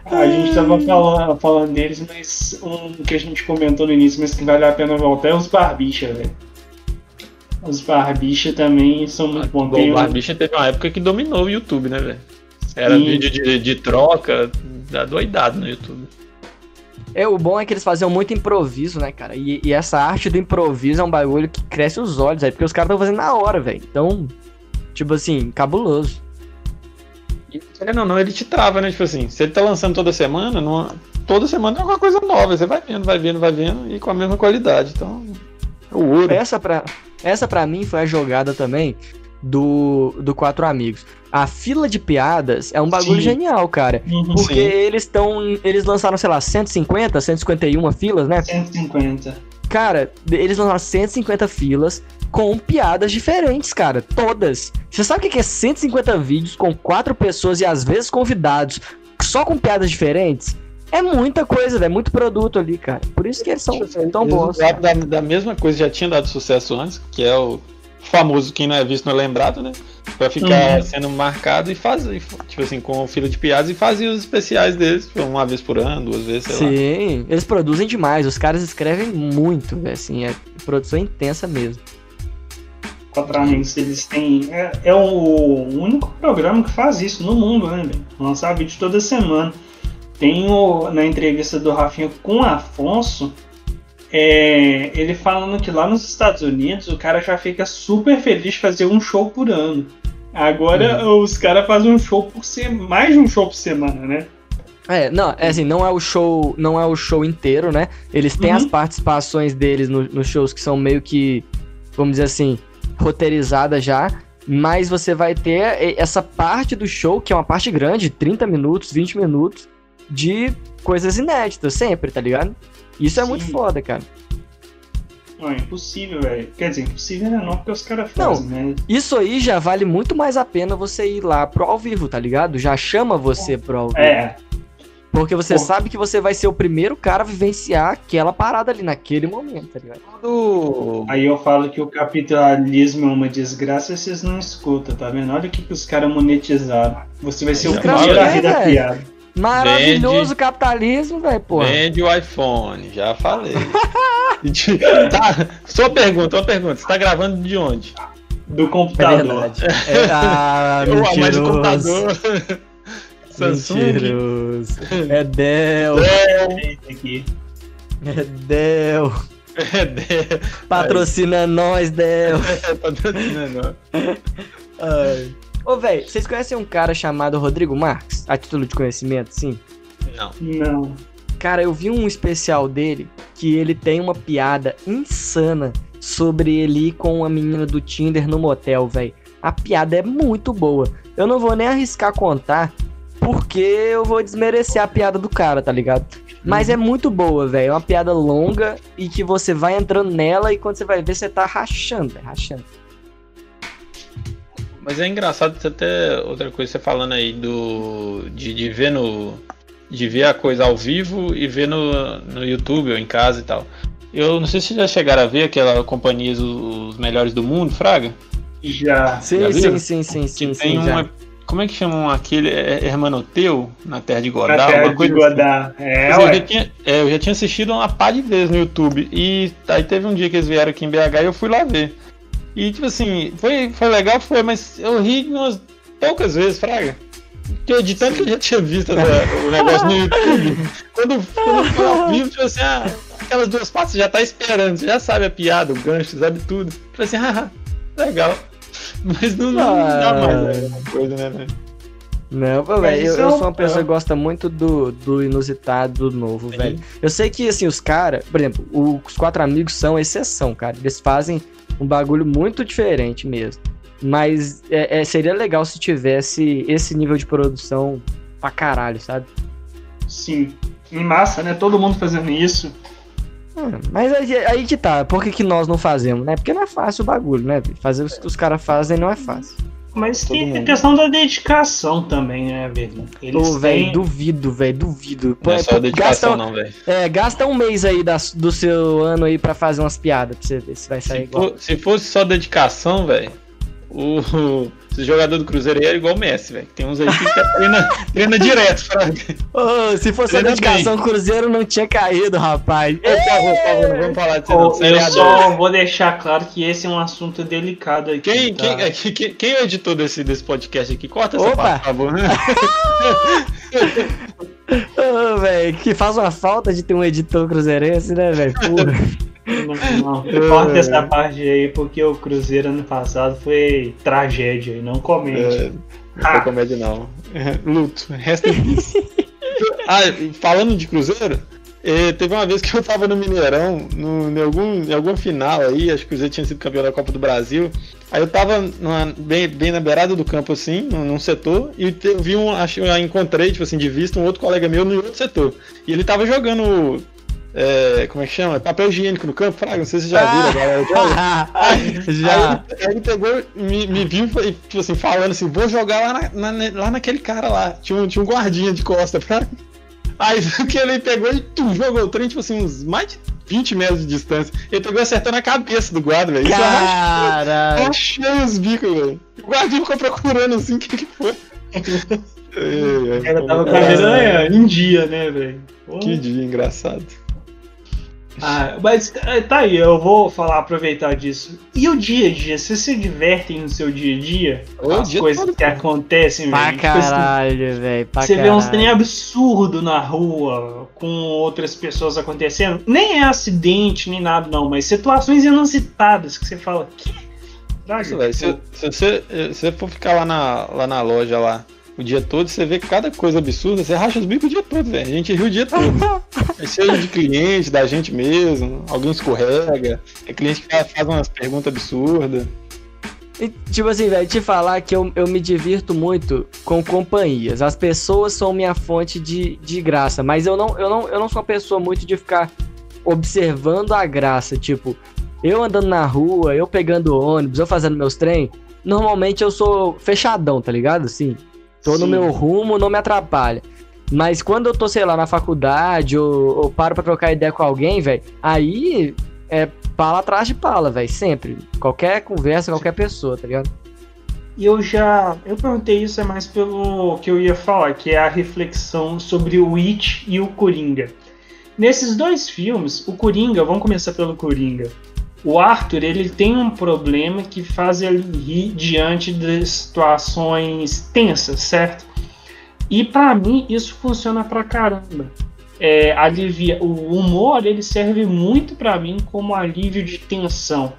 A gente tava falando, falando deles, mas um que a gente comentou no início, mas que vale a pena voltar é os Barbicha, velho. Os Barbicha também são muito bons. O Barbicha teve uma época que dominou o YouTube, né, velho? Era Sim. vídeo de, de troca, da doidado no YouTube. É, o bom é que eles faziam muito improviso, né, cara? E, e, essa arte do improviso é um bagulho que cresce os olhos aí, porque os caras estão fazendo na hora, velho. Então, tipo assim, cabuloso. E, querendo ou não, ele te trava, né? Tipo assim, se ele tá lançando toda semana, numa, toda semana é uma coisa nova. Você vai vendo, vai vendo, vai vendo, e com a mesma qualidade. Então, é o ouro. Essa pra, essa pra mim foi a jogada também do, do Quatro Amigos. A fila de piadas é um bagulho Sim. genial, cara. Uhum, porque sim. eles estão. Eles lançaram, sei lá, 150, 151 filas, né? 150. Cara, eles lançaram 150 filas com piadas diferentes, cara. Todas. Você sabe o que é 150 vídeos com quatro pessoas e às vezes convidados só com piadas diferentes? É muita coisa, é muito produto ali, cara. Por isso que eles são tão bons. Da, da mesma coisa já tinha dado sucesso antes, que é o famoso quem não é visto não é lembrado, né? Pra ficar uhum. sendo marcado e fazer, tipo assim, com fila de piadas e fazia os especiais deles, tipo, uma vez por ano, duas vezes, sei Sim, lá. eles produzem demais, os caras escrevem muito, assim, é produção intensa mesmo. Quatro amigos, eles têm. É, é o único programa que faz isso no mundo, né, velho? Lançar vídeo toda semana. Tem o, na entrevista do Rafinha com o Afonso, é, ele falando que lá nos Estados Unidos o cara já fica super feliz de fazer um show por ano. Agora uhum. os caras fazem um show por semana, mais de um show por semana, né? É, não, é assim, não é o show, não é o show inteiro, né? Eles têm uhum. as participações deles nos no shows que são meio que, vamos dizer assim, roteirizadas já, mas você vai ter essa parte do show, que é uma parte grande, 30 minutos, 20 minutos, de coisas inéditas, sempre, tá ligado? Isso é muito foda, cara. Não, é impossível, velho. Quer dizer, impossível não, não porque os caras fazem, não, né? Isso aí já vale muito mais a pena você ir lá pro ao vivo, tá ligado? Já chama você pro ao vivo. É. Porque você Pô. sabe que você vai ser o primeiro cara a vivenciar aquela parada ali naquele momento, tá ligado? Aí eu falo que o capitalismo é uma desgraça vocês não escutam, tá vendo? Olha o que, que os caras monetizaram. Você vai ser o primeiro a rir da piada. Maravilhoso vende, capitalismo, velho, pô. Vende o iPhone, já falei. tá, sua pergunta, uma pergunta. Você tá gravando de onde? Do computador. É é, ah, mentiroso. Mas o computador. Samsung. Mentiroso. É Dell. É Dell. É Dell. Patrocina Aí. nós, Dell. É, patrocina nós. Ai. Ô, velho, vocês conhecem um cara chamado Rodrigo Marques? A título de conhecimento, sim? Não. Não. Cara, eu vi um especial dele que ele tem uma piada insana sobre ele ir com uma menina do Tinder no motel, velho. A piada é muito boa. Eu não vou nem arriscar contar, porque eu vou desmerecer a piada do cara, tá ligado? Mas é muito boa, velho. É uma piada longa e que você vai entrando nela e quando você vai ver, você tá rachando, rachando. mas é engraçado até outra coisa você falando aí do de, de ver no de ver a coisa ao vivo e ver no, no YouTube ou em casa e tal. Eu não sei se já chegaram a ver aquela companhia Os Melhores do Mundo, Fraga. Já. Sim, Já sim, sim, sim, sim, Que sim, tem já. uma. Como é que chamam aquele? É Hermanoteu, na Terra de Godá? Na terra de coisa assim. Godá. É, eu, já tinha, é, eu já tinha assistido uma pá de vezes no YouTube. E aí teve um dia que eles vieram aqui em BH e eu fui lá ver. E tipo assim, foi, foi legal, foi, mas eu ri umas poucas vezes, Fraga. Porque de tanto que eu já tinha visto essa- o negócio no YouTube, quando, quando foi ao vivo, tipo assim, ah, aquelas duas partes você já tá esperando, você já sabe a piada, o gancho, sabe tudo. Tipo assim, haha, legal. Mas não, não dá mais né, alguma coisa, né, velho? Não, velho, eu, eu é um- sou uma pessoa é. que gosta muito do, do inusitado, do novo, velho. Eu sei que, assim, os caras, por exemplo, o- os quatro amigos são exceção, cara. Eles fazem um bagulho muito diferente mesmo. Mas é, é- seria legal se tivesse esse nível de produção pra caralho, sabe? Sim. Em massa, né? Todo mundo fazendo isso. Hum, Mas aí, aí que tá, por que, que nós não fazemos, né? Porque não é fácil o bagulho, né? velho? Fazer o que os caras fazem não é fácil. Mas Todo tem a mundo. questão da dedicação também, né, velho? Eles Ô, velho, têm- duvido, velho, duvido. Não é Pô, só pô, dedicação, gasta, não, velho. é, gasta um mês aí da- do seu ano aí pra fazer umas piadas, pra você ver se vai sair Se, igual. for- se fosse só dedicação, velho, o, esse jogador do Cruzeiro aí era igual o Messi, velho. Tem uns aí que treina, treina direto, Fraga. Ô, se fosse a Treina dedicação, o Cruzeiro não tinha caído, rapaz. Por favor, por favor, não vamos falar disso Ô, não. eu só vou deixar claro que esse é um assunto delicado aqui. Quem, tá? quem, é, quem, quem é o editor desse, desse podcast aqui? Corta essa Opa! parte, por favor. Ô, velho, que faz uma falta de ter um editor cruzeirense, né, velho? Não, não. Corta essa parte aí, porque o Cruzeiro ano passado foi tragédia, e não. É, não foi comédia, não. Luto, resta. Ah, falando de Cruzeiro, eh, teve uma vez que eu tava no Mineirão, no, em, algum, em alguma final aí, acho que o Cruzeiro tinha sido campeão da Copa do Brasil. Aí eu tava numa- bem, bem na beirada do campo, assim, num, setor, e te- eu vi um, acho, encontrei, tipo assim, de vista, um outro colega meu no outro setor. E ele tava jogando. eh, como é que chama? Papel higiênico no campo, Fraga, não sei se vocês já viram, a galera joga. Já. Aí, ele- aí ele pegou, me, me viu e, tipo assim, falando assim, vou jogar lá, na- na- lá naquele cara lá. Tinha um, tinha um guardinha de costa pra. Aí que ele pegou e tum, jogou o trem, tipo assim, uns mais de 20 metros de distância. Ele pegou e acertou na cabeça do guarda, velho. Rachei- Caralho. rachei os bicos, velho. O guardinha ficou procurando assim, o que que foi? É, é, Ela tava com a é, miranha em dia, né, velho? Que dia engraçado. Ah, mas eh, tá aí, eu vou falar, aproveitar disso. E o dia a dia? Vocês se divertem no seu dia a dia? O As dia coisas todo, que pô. acontecem, Pra velho. Tipo caralho, velho. Você vê uns caralho. trem absurdo na rua, com outras pessoas acontecendo. Nem é acidente, nem nada, não, mas situações inusitadas que você fala, que? Isso, velho. Se, se você, se você for ficar lá na, lá na loja lá o dia todo, você vê cada coisa absurda, você racha os bicos o dia todo, velho. A gente ri o dia todo. É cheio de cliente, da gente mesmo, alguém escorrega, é cliente que faz faz umas perguntas absurdas. E, tipo assim, velho, te falar que eu, eu me divirto muito com companhias. As pessoas são minha fonte de, de graça, mas eu não, eu, não, eu não sou uma pessoa muito de ficar observando a graça. Tipo, eu andando na rua, eu pegando ônibus, eu fazendo meus trem. Normalmente eu sou fechadão, tá ligado? Assim, tô no Sim. meu rumo, não me atrapalha. Mas quando eu tô, sei lá, na faculdade ou, ou paro pra trocar ideia com alguém, velho, aí é pala atrás de pala, velho, sempre. Qualquer conversa, qualquer pessoa, tá ligado? E eu já. Eu perguntei isso é mais pelo que eu ia falar, que é a reflexão sobre o It e o Coringa. Nesses dois filmes, o Coringa, vamos começar pelo Coringa. O Arthur, ele tem um problema que faz ele rir diante de situações tensas, certo? E pra mim isso funciona pra caramba. É, alivia, o humor ele serve muito pra mim como alívio de tensão.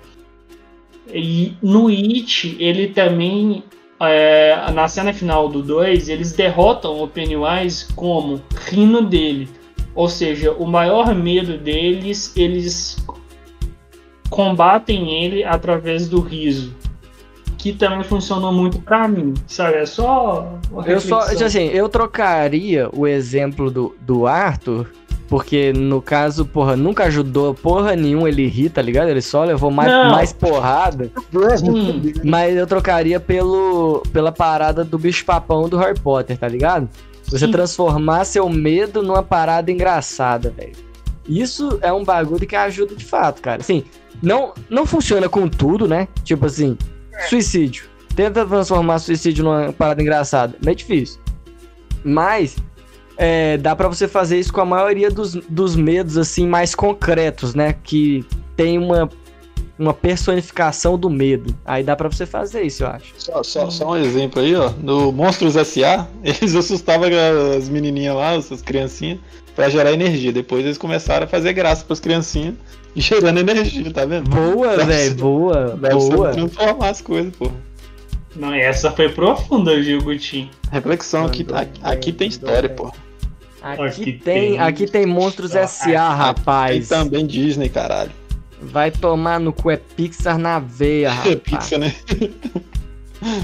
E no It, ele também, é, na cena final do 2, eles derrotam o Pennywise como rindo dele. Ou seja, o maior medo deles, eles combatem ele através do riso. Que também funcionou muito pra mim, sabe? É só Eu só, assim, eu trocaria o exemplo do, do Arthur Porque no caso, porra, nunca ajudou porra nenhuma ele rir, tá ligado? Ele só levou mais, Não. mais porrada. Hum, Mas eu trocaria pelo, pela parada do bicho-papão do Harry Potter, tá ligado? Você Sim. transformar seu medo numa parada engraçada, velho. Isso é um bagulho que ajuda de fato, cara. Assim, não, não funciona com tudo, né? Tipo assim, suicídio. Tenta transformar suicídio numa parada engraçada. Meio difícil. Mas é, dá pra você fazer isso com a maioria dos, dos medos, assim, mais concretos, né? Que tem uma, uma personificação do medo. Aí dá pra você fazer isso, eu acho. Só, só, só um exemplo aí, ó. No Monstros S.A., eles assustavam as menininhas lá, as criancinhas, pra gerar energia. Depois eles começaram a fazer graça pras criancinhas e gerando energia, tá vendo? Boa, velho, boa, Deve ser boa. transformar as coisas, pô. Não, essa foi profunda, viu, Gutinho? Reflexão, aqui, Mandou aqui, aqui tem história, pô. Aqui, Aqui tem, tem- aqui tem Monstros S.A., Tem rapaz. também Disney, caralho. Vai tomar no cu, é Pixar na veia, É rapaz. pizza, né?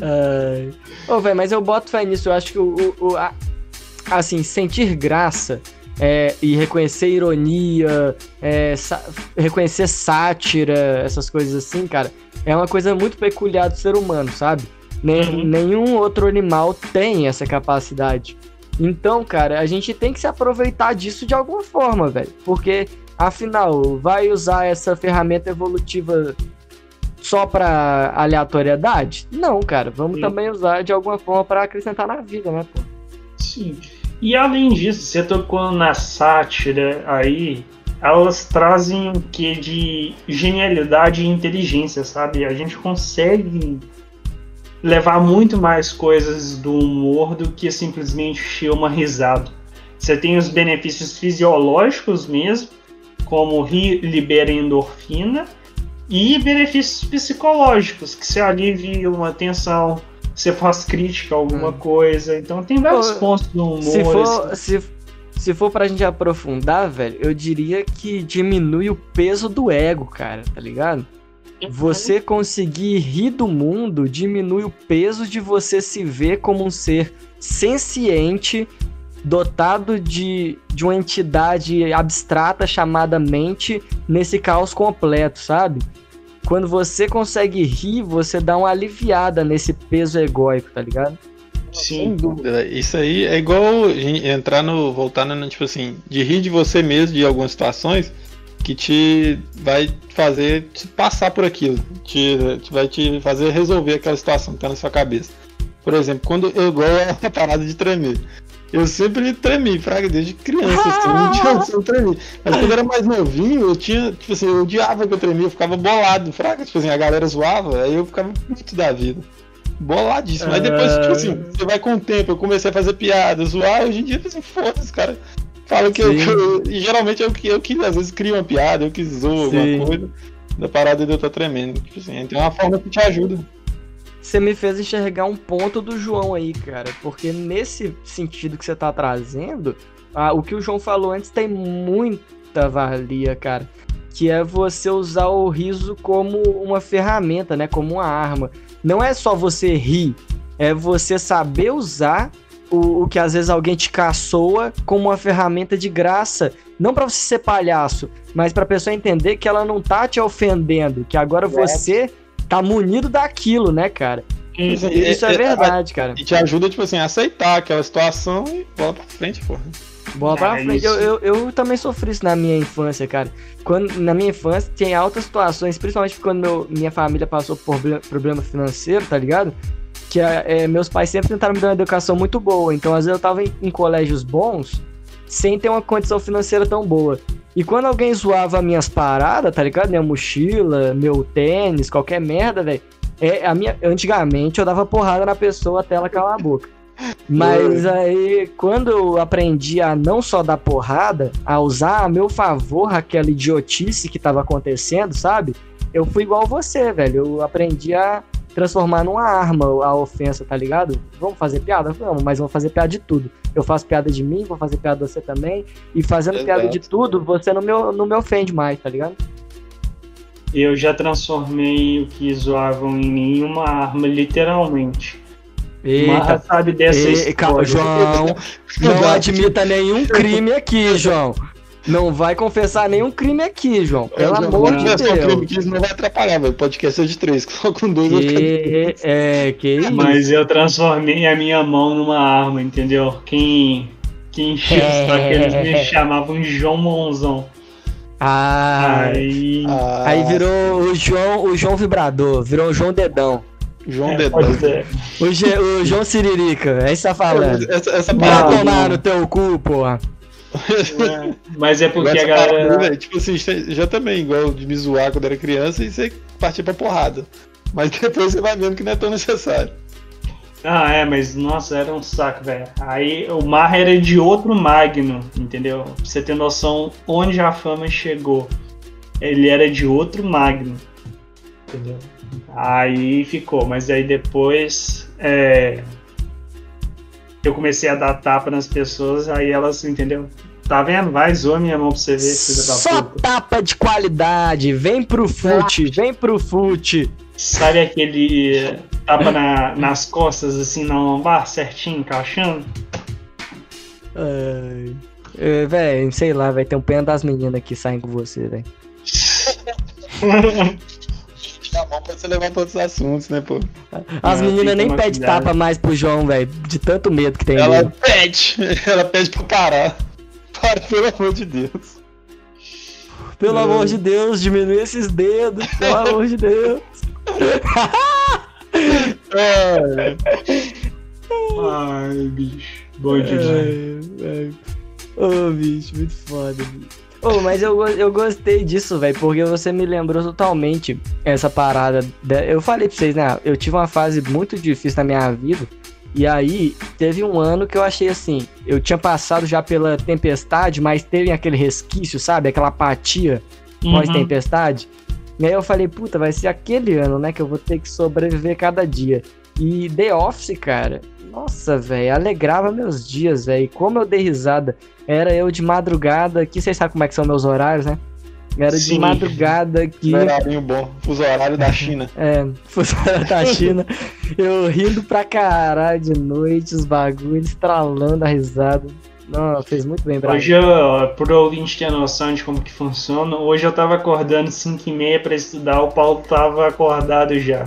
Ai. Ô, velho, mas eu boto fé nisso. Eu acho que o. o- o- a- assim, sentir graça é, e reconhecer ironia, é, reconhecer sátira, essas coisas assim, cara, é uma coisa muito peculiar do ser humano, sabe? Nem- Uhum. Nenhum outro animal tem essa capacidade. Então, cara, a gente tem que se aproveitar disso de alguma forma, velho. Porque, afinal, vai usar essa ferramenta evolutiva só pra aleatoriedade? Não, cara. Vamos Sim. também usar de alguma forma pra acrescentar na vida, né, pô? Sim. E além disso, você tocou na sátira aí, elas trazem o que de genialidade e inteligência, sabe? A gente consegue levar muito mais coisas do humor do que simplesmente uma risada. Você tem os benefícios fisiológicos mesmo, como rir libera endorfina, e benefícios psicológicos, que se alivia uma tensão, você faz crítica a alguma Hum. coisa. Então tem vários Pô, pontos do humor. Se for, assim. se, se for pra gente aprofundar, velho, eu diria que diminui o peso do ego, cara, tá ligado? Você conseguir rir do mundo diminui o peso de você se ver como um ser senciente, dotado de, de uma entidade abstrata chamada mente, nesse caos completo, sabe? Quando você consegue rir, você dá uma aliviada nesse peso egóico, tá ligado? Sem Sim. dúvida. velho. Isso aí é igual a gente entrar no. voltar no, tipo assim, de rir de você mesmo de algumas situações que te vai fazer te passar por aquilo. Te, te- vai te fazer resolver aquela situação que tá na sua cabeça. Por exemplo, quando eu igual a parada de tremer. Eu sempre tremi, fraga, desde criança, assim, não tinha de tremer. Mas quando eu era mais novinho, eu tinha, tipo assim, eu odiava que eu tremia, eu ficava bolado, fraga, tipo assim, a galera zoava, aí eu ficava muito da vida. Boladíssimo. Aí depois, tipo assim, você vai com o tempo, eu comecei a fazer piada, zoar, hoje em dia, assim, foda-se, cara. Fala que eu, que eu- E geralmente eu que, eu que às vezes crio uma piada, eu que zoo Sim. alguma coisa. Da parada de eu estar tremendo. Tipo assim, tem uma forma que te ajuda. Você me fez enxergar um ponto do João aí, cara. Porque nesse sentido que você tá trazendo, ah, o que o João falou antes tem muita valia, cara. Que é você usar o riso como uma ferramenta, né? Como uma arma. Não é só você rir, é você saber usar o, o que às vezes alguém te caçoa como uma ferramenta de graça. Não pra você ser palhaço, mas pra pessoa entender que ela não tá te ofendendo, que agora você tá munido daquilo, né, cara? Assim, Isso é verdade, cara. E te ajuda, tipo assim, a aceitar aquela situação e bola pra frente, porra. Bola pra Ah, frente. isso. Eu, eu, eu também sofri isso na minha infância, cara. Quando, na minha infância, tem altas situações, principalmente quando meu- minha família passou por proble- problema financeiro, tá ligado? Que é, meus pais sempre tentaram me dar uma educação muito boa. Então, às vezes, eu tava em, em colégios bons, sem ter uma condição financeira tão boa. E quando alguém zoava minhas paradas, tá ligado? Minha mochila, meu tênis, qualquer merda, velho. É, a minha, antigamente eu dava porrada na pessoa até ela calar a boca. Mas aí, quando eu aprendi a não só dar porrada, a usar a meu favor aquela idiotice que tava acontecendo, sabe? Eu fui igual você, velho. Eu aprendi a transformar numa arma a ofensa, tá ligado? Vamos fazer piada? Vamos, mas vamos fazer piada de tudo. Eu faço piada de mim, vou fazer piada de você também. E fazendo Exato. piada de tudo, você não me, não me ofende mais, tá ligado? Eu já transformei o que zoavam em mim em uma arma, literalmente. Marra Eita. sabe dessa calma, história. João, não admita nenhum crime aqui, João. Não vai confessar nenhum crime aqui, João. Pelo Eu amor de o crime Deus. que isso não vai atrapalhar, velho. O podcast é de três, só com dois eu Que, é, que isso? Mas eu transformei a minha mão numa arma, entendeu? Quem, quem encheu saco, eles me chamavam de João Monzão. Ah, Aí. Ah, aí virou o João, o João Vibrador, virou o João Dedão. João é, Dedão. pode ser. O, Ge- o João Siririca, é isso que tá falando. Essa, essa Vai Não, parada. tomar não. no teu cu, porra. É, Mas é porque a parada, galera. velho, tipo assim, já também, igual de me zoar quando era criança e você partir pra porrada. Mas depois você vai vendo que não é tão necessário. Ah, é, mas nossa, era um saco, velho. Aí o Mar era de outro Magno, entendeu? Pra você ter noção onde a fama chegou. Ele era de outro Magno, entendeu? Aí ficou, mas aí depois é, eu comecei a dar tapa nas pessoas, aí elas, entendeu? Tá vendo? Vai, zoa minha mão pra você ver, Só tapa de qualidade, vem pro fute, vem pro fute. Sabe aquele tapa na- nas costas, assim, na lombar, certinho, encaixando? Ai. É, véi, sei lá, vai ter um pena das meninas que saem com você, velho. A mão pra você levar pra outros assuntos, né, pô? As meninas nem pedem tapa mais pro João, velho, de tanto medo que tem Ela dele. pede, ela pede pra parar. Para, pelo amor de Deus. Pelo É. amor de Deus, diminui esses dedos, pelo amor de Deus. É, Ai, bicho. Bom demais. Ai, ai. Ô, bicho, muito foda, bicho. Ô, mas eu, eu gostei disso, velho, porque você me lembrou totalmente essa parada. da- Eu falei pra vocês, né? Eu tive uma fase muito difícil na minha vida. E aí, teve um ano que eu achei assim. Eu tinha passado já pela tempestade, mas teve aquele resquício, sabe? Aquela apatia Uhum. pós-tempestade. E aí eu falei, puta, vai ser aquele ano, né? Que eu vou ter que sobreviver cada dia. E The Office, cara, nossa, velho, alegrava meus dias, velho. Como eu dei risada. Era eu de madrugada, que vocês sabem como é que são meus horários, né? Era de Sim. madrugada que. horário bom. Fuso horário da China. É, fuso horário da China. Eu rindo pra caralho de noite, os bagulhos, estralando a risada. Não, fez muito bem pra Hoje, eu, pro ouvinte ter noção de como que funciona, hoje eu tava acordando 5 e meia pra estudar, o Paulo tava acordado já.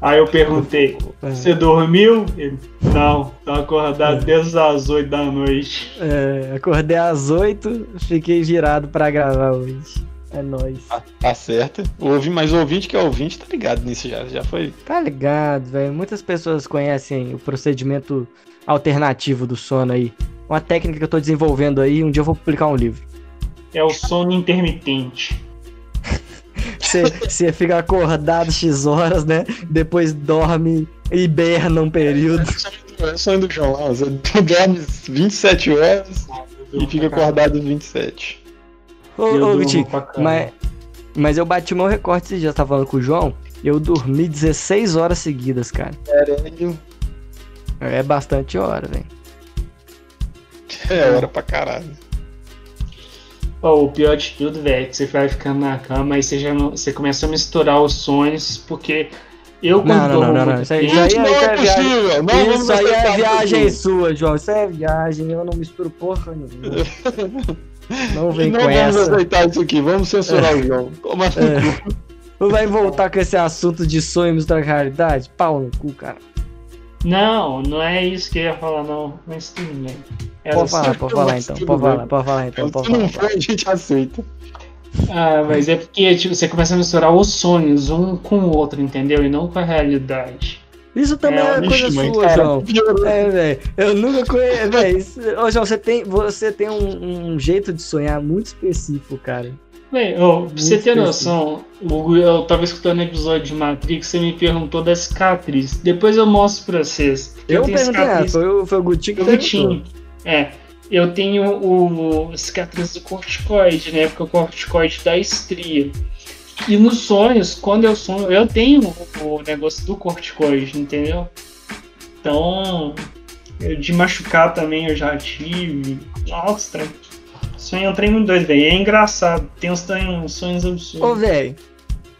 Aí eu perguntei, É. você dormiu? Ele, não, tô acordado desde as 8 da noite. É, acordei às 8, fiquei virado pra gravar hoje. É nóis. Tá, tá certo. Ouvi- mas o ouvinte que é ouvinte tá ligado nisso já. Já foi. Tá ligado, velho. Muitas pessoas conhecem o procedimento alternativo do sono aí. Uma técnica que eu tô desenvolvendo aí, um dia eu vou publicar um livro. É o sono intermitente. Você fica acordado X horas, né? Depois dorme, hiberna um período. É sonho do João lá. Você dorme 27 horas e fica acordado 27. Ô, ô Vitinho, mas, mas eu bati meu recorde esses dias, tava falando com o João. Eu dormi 16 horas seguidas, cara. Caralho. É bastante hora, velho. É hora pra caralho. O pior de tudo, velho, é que você vai ficando na cama e você já não, você começa a misturar os sonhos, porque eu quando Não, não, não, não, não. Isso aí, isso aí, não é é viagem. possível. Não vamos Isso aí é viagem sua, João. Isso é viagem, eu não misturo porra nenhuma. Não vem não com vamos essa. aceitar isso aqui. Vamos censurar o João. Toma É. Não vai voltar com esse assunto de sonho misturar com realidade? Pau no cu, cara. Não, não é isso que eu ia falar, não. Mas tudo bem. Era Pode falar, pode falar então. Pode falar, pode falar então. Pode Se não falar. for, a gente aceita. Ah, mas é porque tipo, você começa a misturar os sonhos um com o outro, entendeu? E não com a realidade. Isso também É, é, coisa Ixi, mãe, sua, cara, João. É, velho. Eu nunca conheço. Isso- ô, João, você tem, você tem um, um jeito de sonhar muito específico, cara. Bem, pra você ter noção, o- eu tava escutando o episódio de Matrix, você me perguntou da cicatriz. Depois eu mostro pra vocês. Eu tenho perguntei nada, cicatriz- foi o, foi o Gutinho que tinha. É. Eu tenho o cicatriz do corticoide, né? Porque o corticoide da estria. E nos sonhos, quando eu sonho, eu tenho o negócio do corticoide, entendeu? Então, eu- de machucar também eu já tive. Nossa, trem. Sonho é um trem muito doido, velho. É engraçado. Tem uns, sonhos Ô, absurdos. velho,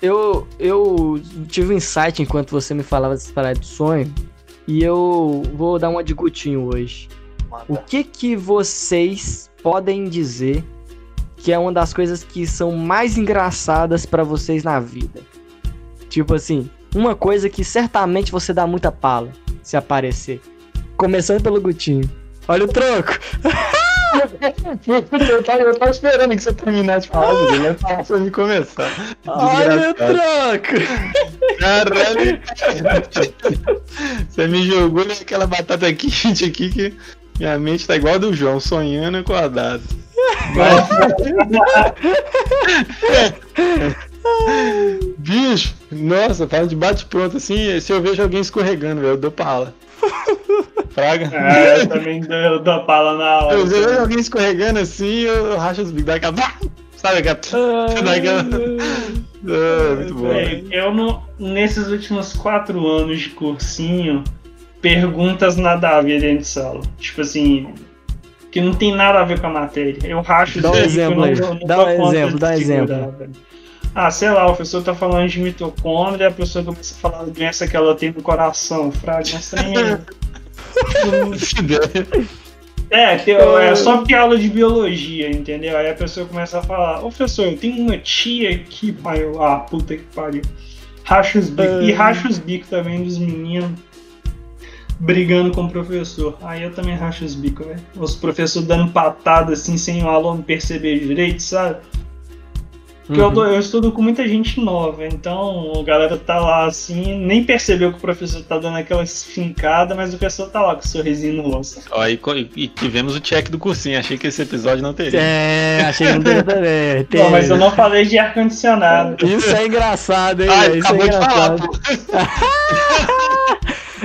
eu, eu tive um insight enquanto você me falava dessa parada de sonho. E eu vou dar uma de Gutinho hoje. O que que vocês podem dizer que é uma das coisas que são mais engraçadas pra vocês na vida? Tipo assim, uma coisa que certamente você dá muita pala se aparecer. Começando pelo Gutinho. Olha o troco. eu, tava, eu tava esperando que você terminasse de falar, Guilherme, ia falar pra me começar. Olha o troco. Caralho. Você me jogou naquela batata quente aqui que minha mente tá igual a do João, sonhando acordado. Bicho, nossa, fala de bate pronto assim, se eu vejo alguém escorregando, velho, eu dou pala. Praga. É, eu também dou, dou pala na hora. Eu vejo alguém escorregando assim, eu racho os aquela. Sabe aquela. Ah, muito bom. Eu não, nesses últimos quatro anos de cursinho, perguntas nada a ver dentro de sala. Tipo assim, que não tem nada a ver com a matéria. Eu racho Dá um exemplo não aí. não Dá um exemplo, dá um exemplo. Ah, sei lá, o professor tá falando de mitocôndria, a pessoa começa a falar da doença que ela tem no coração, fraga, tem... É, é só porque é aula de biologia, entendeu? Aí a pessoa começa a falar, ô professor, eu tenho uma tia aqui, pai, eu, ah, puta que pariu. Racha os bicos. E racha os bicos também dos meninos brigando com o professor. Aí eu também racho os bicos, velho. Os professores dando patada assim, sem o aluno perceber direito, sabe? Porque eu, Uhum. dou- eu estudo com muita gente nova, então a galera tá lá assim, nem percebeu que o professor tá dando aquela esfincada, mas o professor tá lá com o sorrisinho no rosto. Ó, e, e tivemos o check do cursinho, achei que esse episódio não teria. É, achei que não teria também. Não, mas eu não falei de ar-condicionado. Isso é engraçado, hein? Ah, velho? Isso é acabou de falar, engraçado.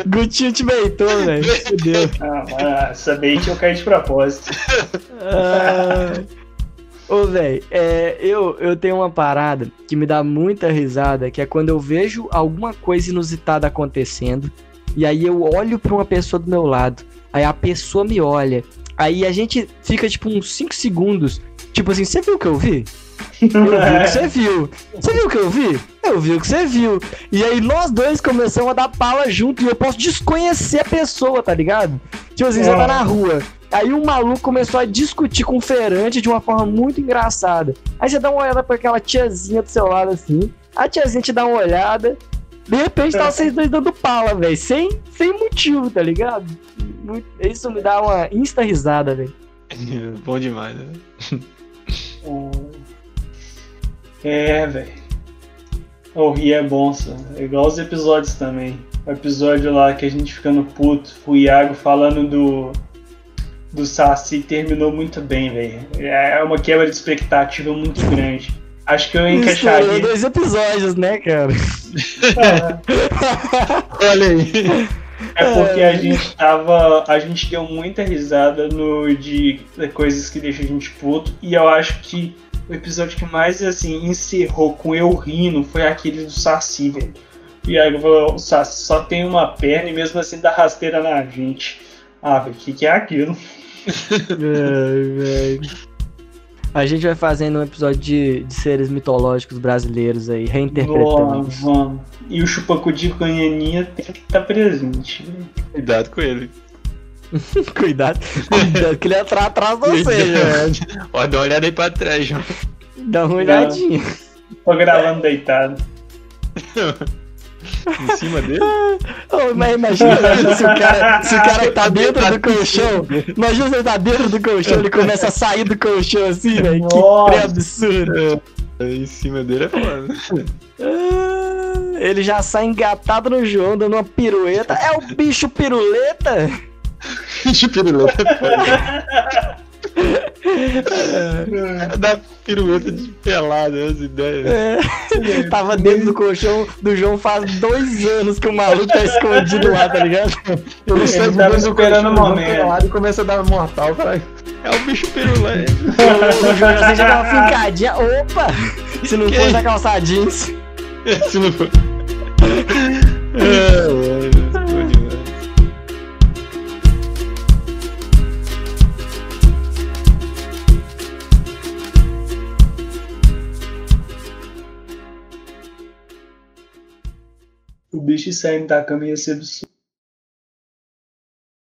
pô. Gutinho te beitou, velho. Fudeu. Ah, essa bait eu caí de propósito. Ah. Ô, velho, é, eu, eu tenho uma parada que me dá muita risada, que é quando eu vejo alguma coisa inusitada acontecendo, e aí eu olho pra uma pessoa do meu lado, aí a pessoa me olha, aí a gente fica tipo uns 5 segundos, tipo assim, você viu o que eu vi? Eu vi o que você viu. Você viu o que eu vi? Eu vi o que você viu. E aí nós dois começamos a dar pala junto e eu posso desconhecer a pessoa, tá ligado? Tipo assim, você tá na rua. Aí um maluco começou a discutir com o feirante de uma forma muito engraçada. Aí você dá uma olhada pra aquela tiazinha do seu lado assim. A tiazinha te dá uma olhada. De repente tá vocês dois dando pala, velho. Sem, sem motivo, tá ligado? Muito- Isso me dá uma insta risada, velho. Bom demais, né? É, velho. O rir é bom, só. É igual os episódios também. O episódio lá que a gente ficando puto, o Iago falando do. Do Saci terminou muito bem, velho. É uma quebra de expectativa muito grande. Acho que eu encaixaria. dois episódios, né, cara? Olha aí. É porque a gente tava. A gente deu muita risada no de coisas que deixam a gente puto. E eu acho que o episódio que mais assim encerrou com eu rindo foi aquele do Saci, velho. E aí falou, o Saci só tem uma perna e mesmo assim dá rasteira na gente. Ah, velho, o que, que é aquilo? Ai, velho. A gente vai fazendo um episódio de, de seres mitológicos brasileiros aí, reinterpretando. Vamos, vamos. E o Chupacudico com a Aninha tem que estar presente. velho. Cuidado com ele. Cuidado, cuidado, que ele ia entrar atrás de você, velho. Ó, dá uma olhada aí pra trás, João. Dá uma olhadinha. Tô gravando deitado. Em cima dele. Ô, mas imagina, imagina se o cara, se o cara tá dentro do colchão. Imagina se ele tá dentro do colchão, ele começa a sair do colchão assim, velho. Que Nossa. pré-absurdo. Em cima dele é foda. Ah, Ele já sai engatado no João, dando uma pirueta. É o bicho piruleta? Piruleta é foda. Dá pirueta de pelada, as ideias. É. Tava dentro do colchão do João faz dois anos que o maluco tá escondido lá, tá ligado? Eu não Ele tava esperando o momento. pelado e começa a dar mortal, cara. É o bicho piruleta. O João já dá uma fincadinha. Opa! Se não for na calça jeans. Se não for. É, mano, bicho saindo da cama ia ser absurdo.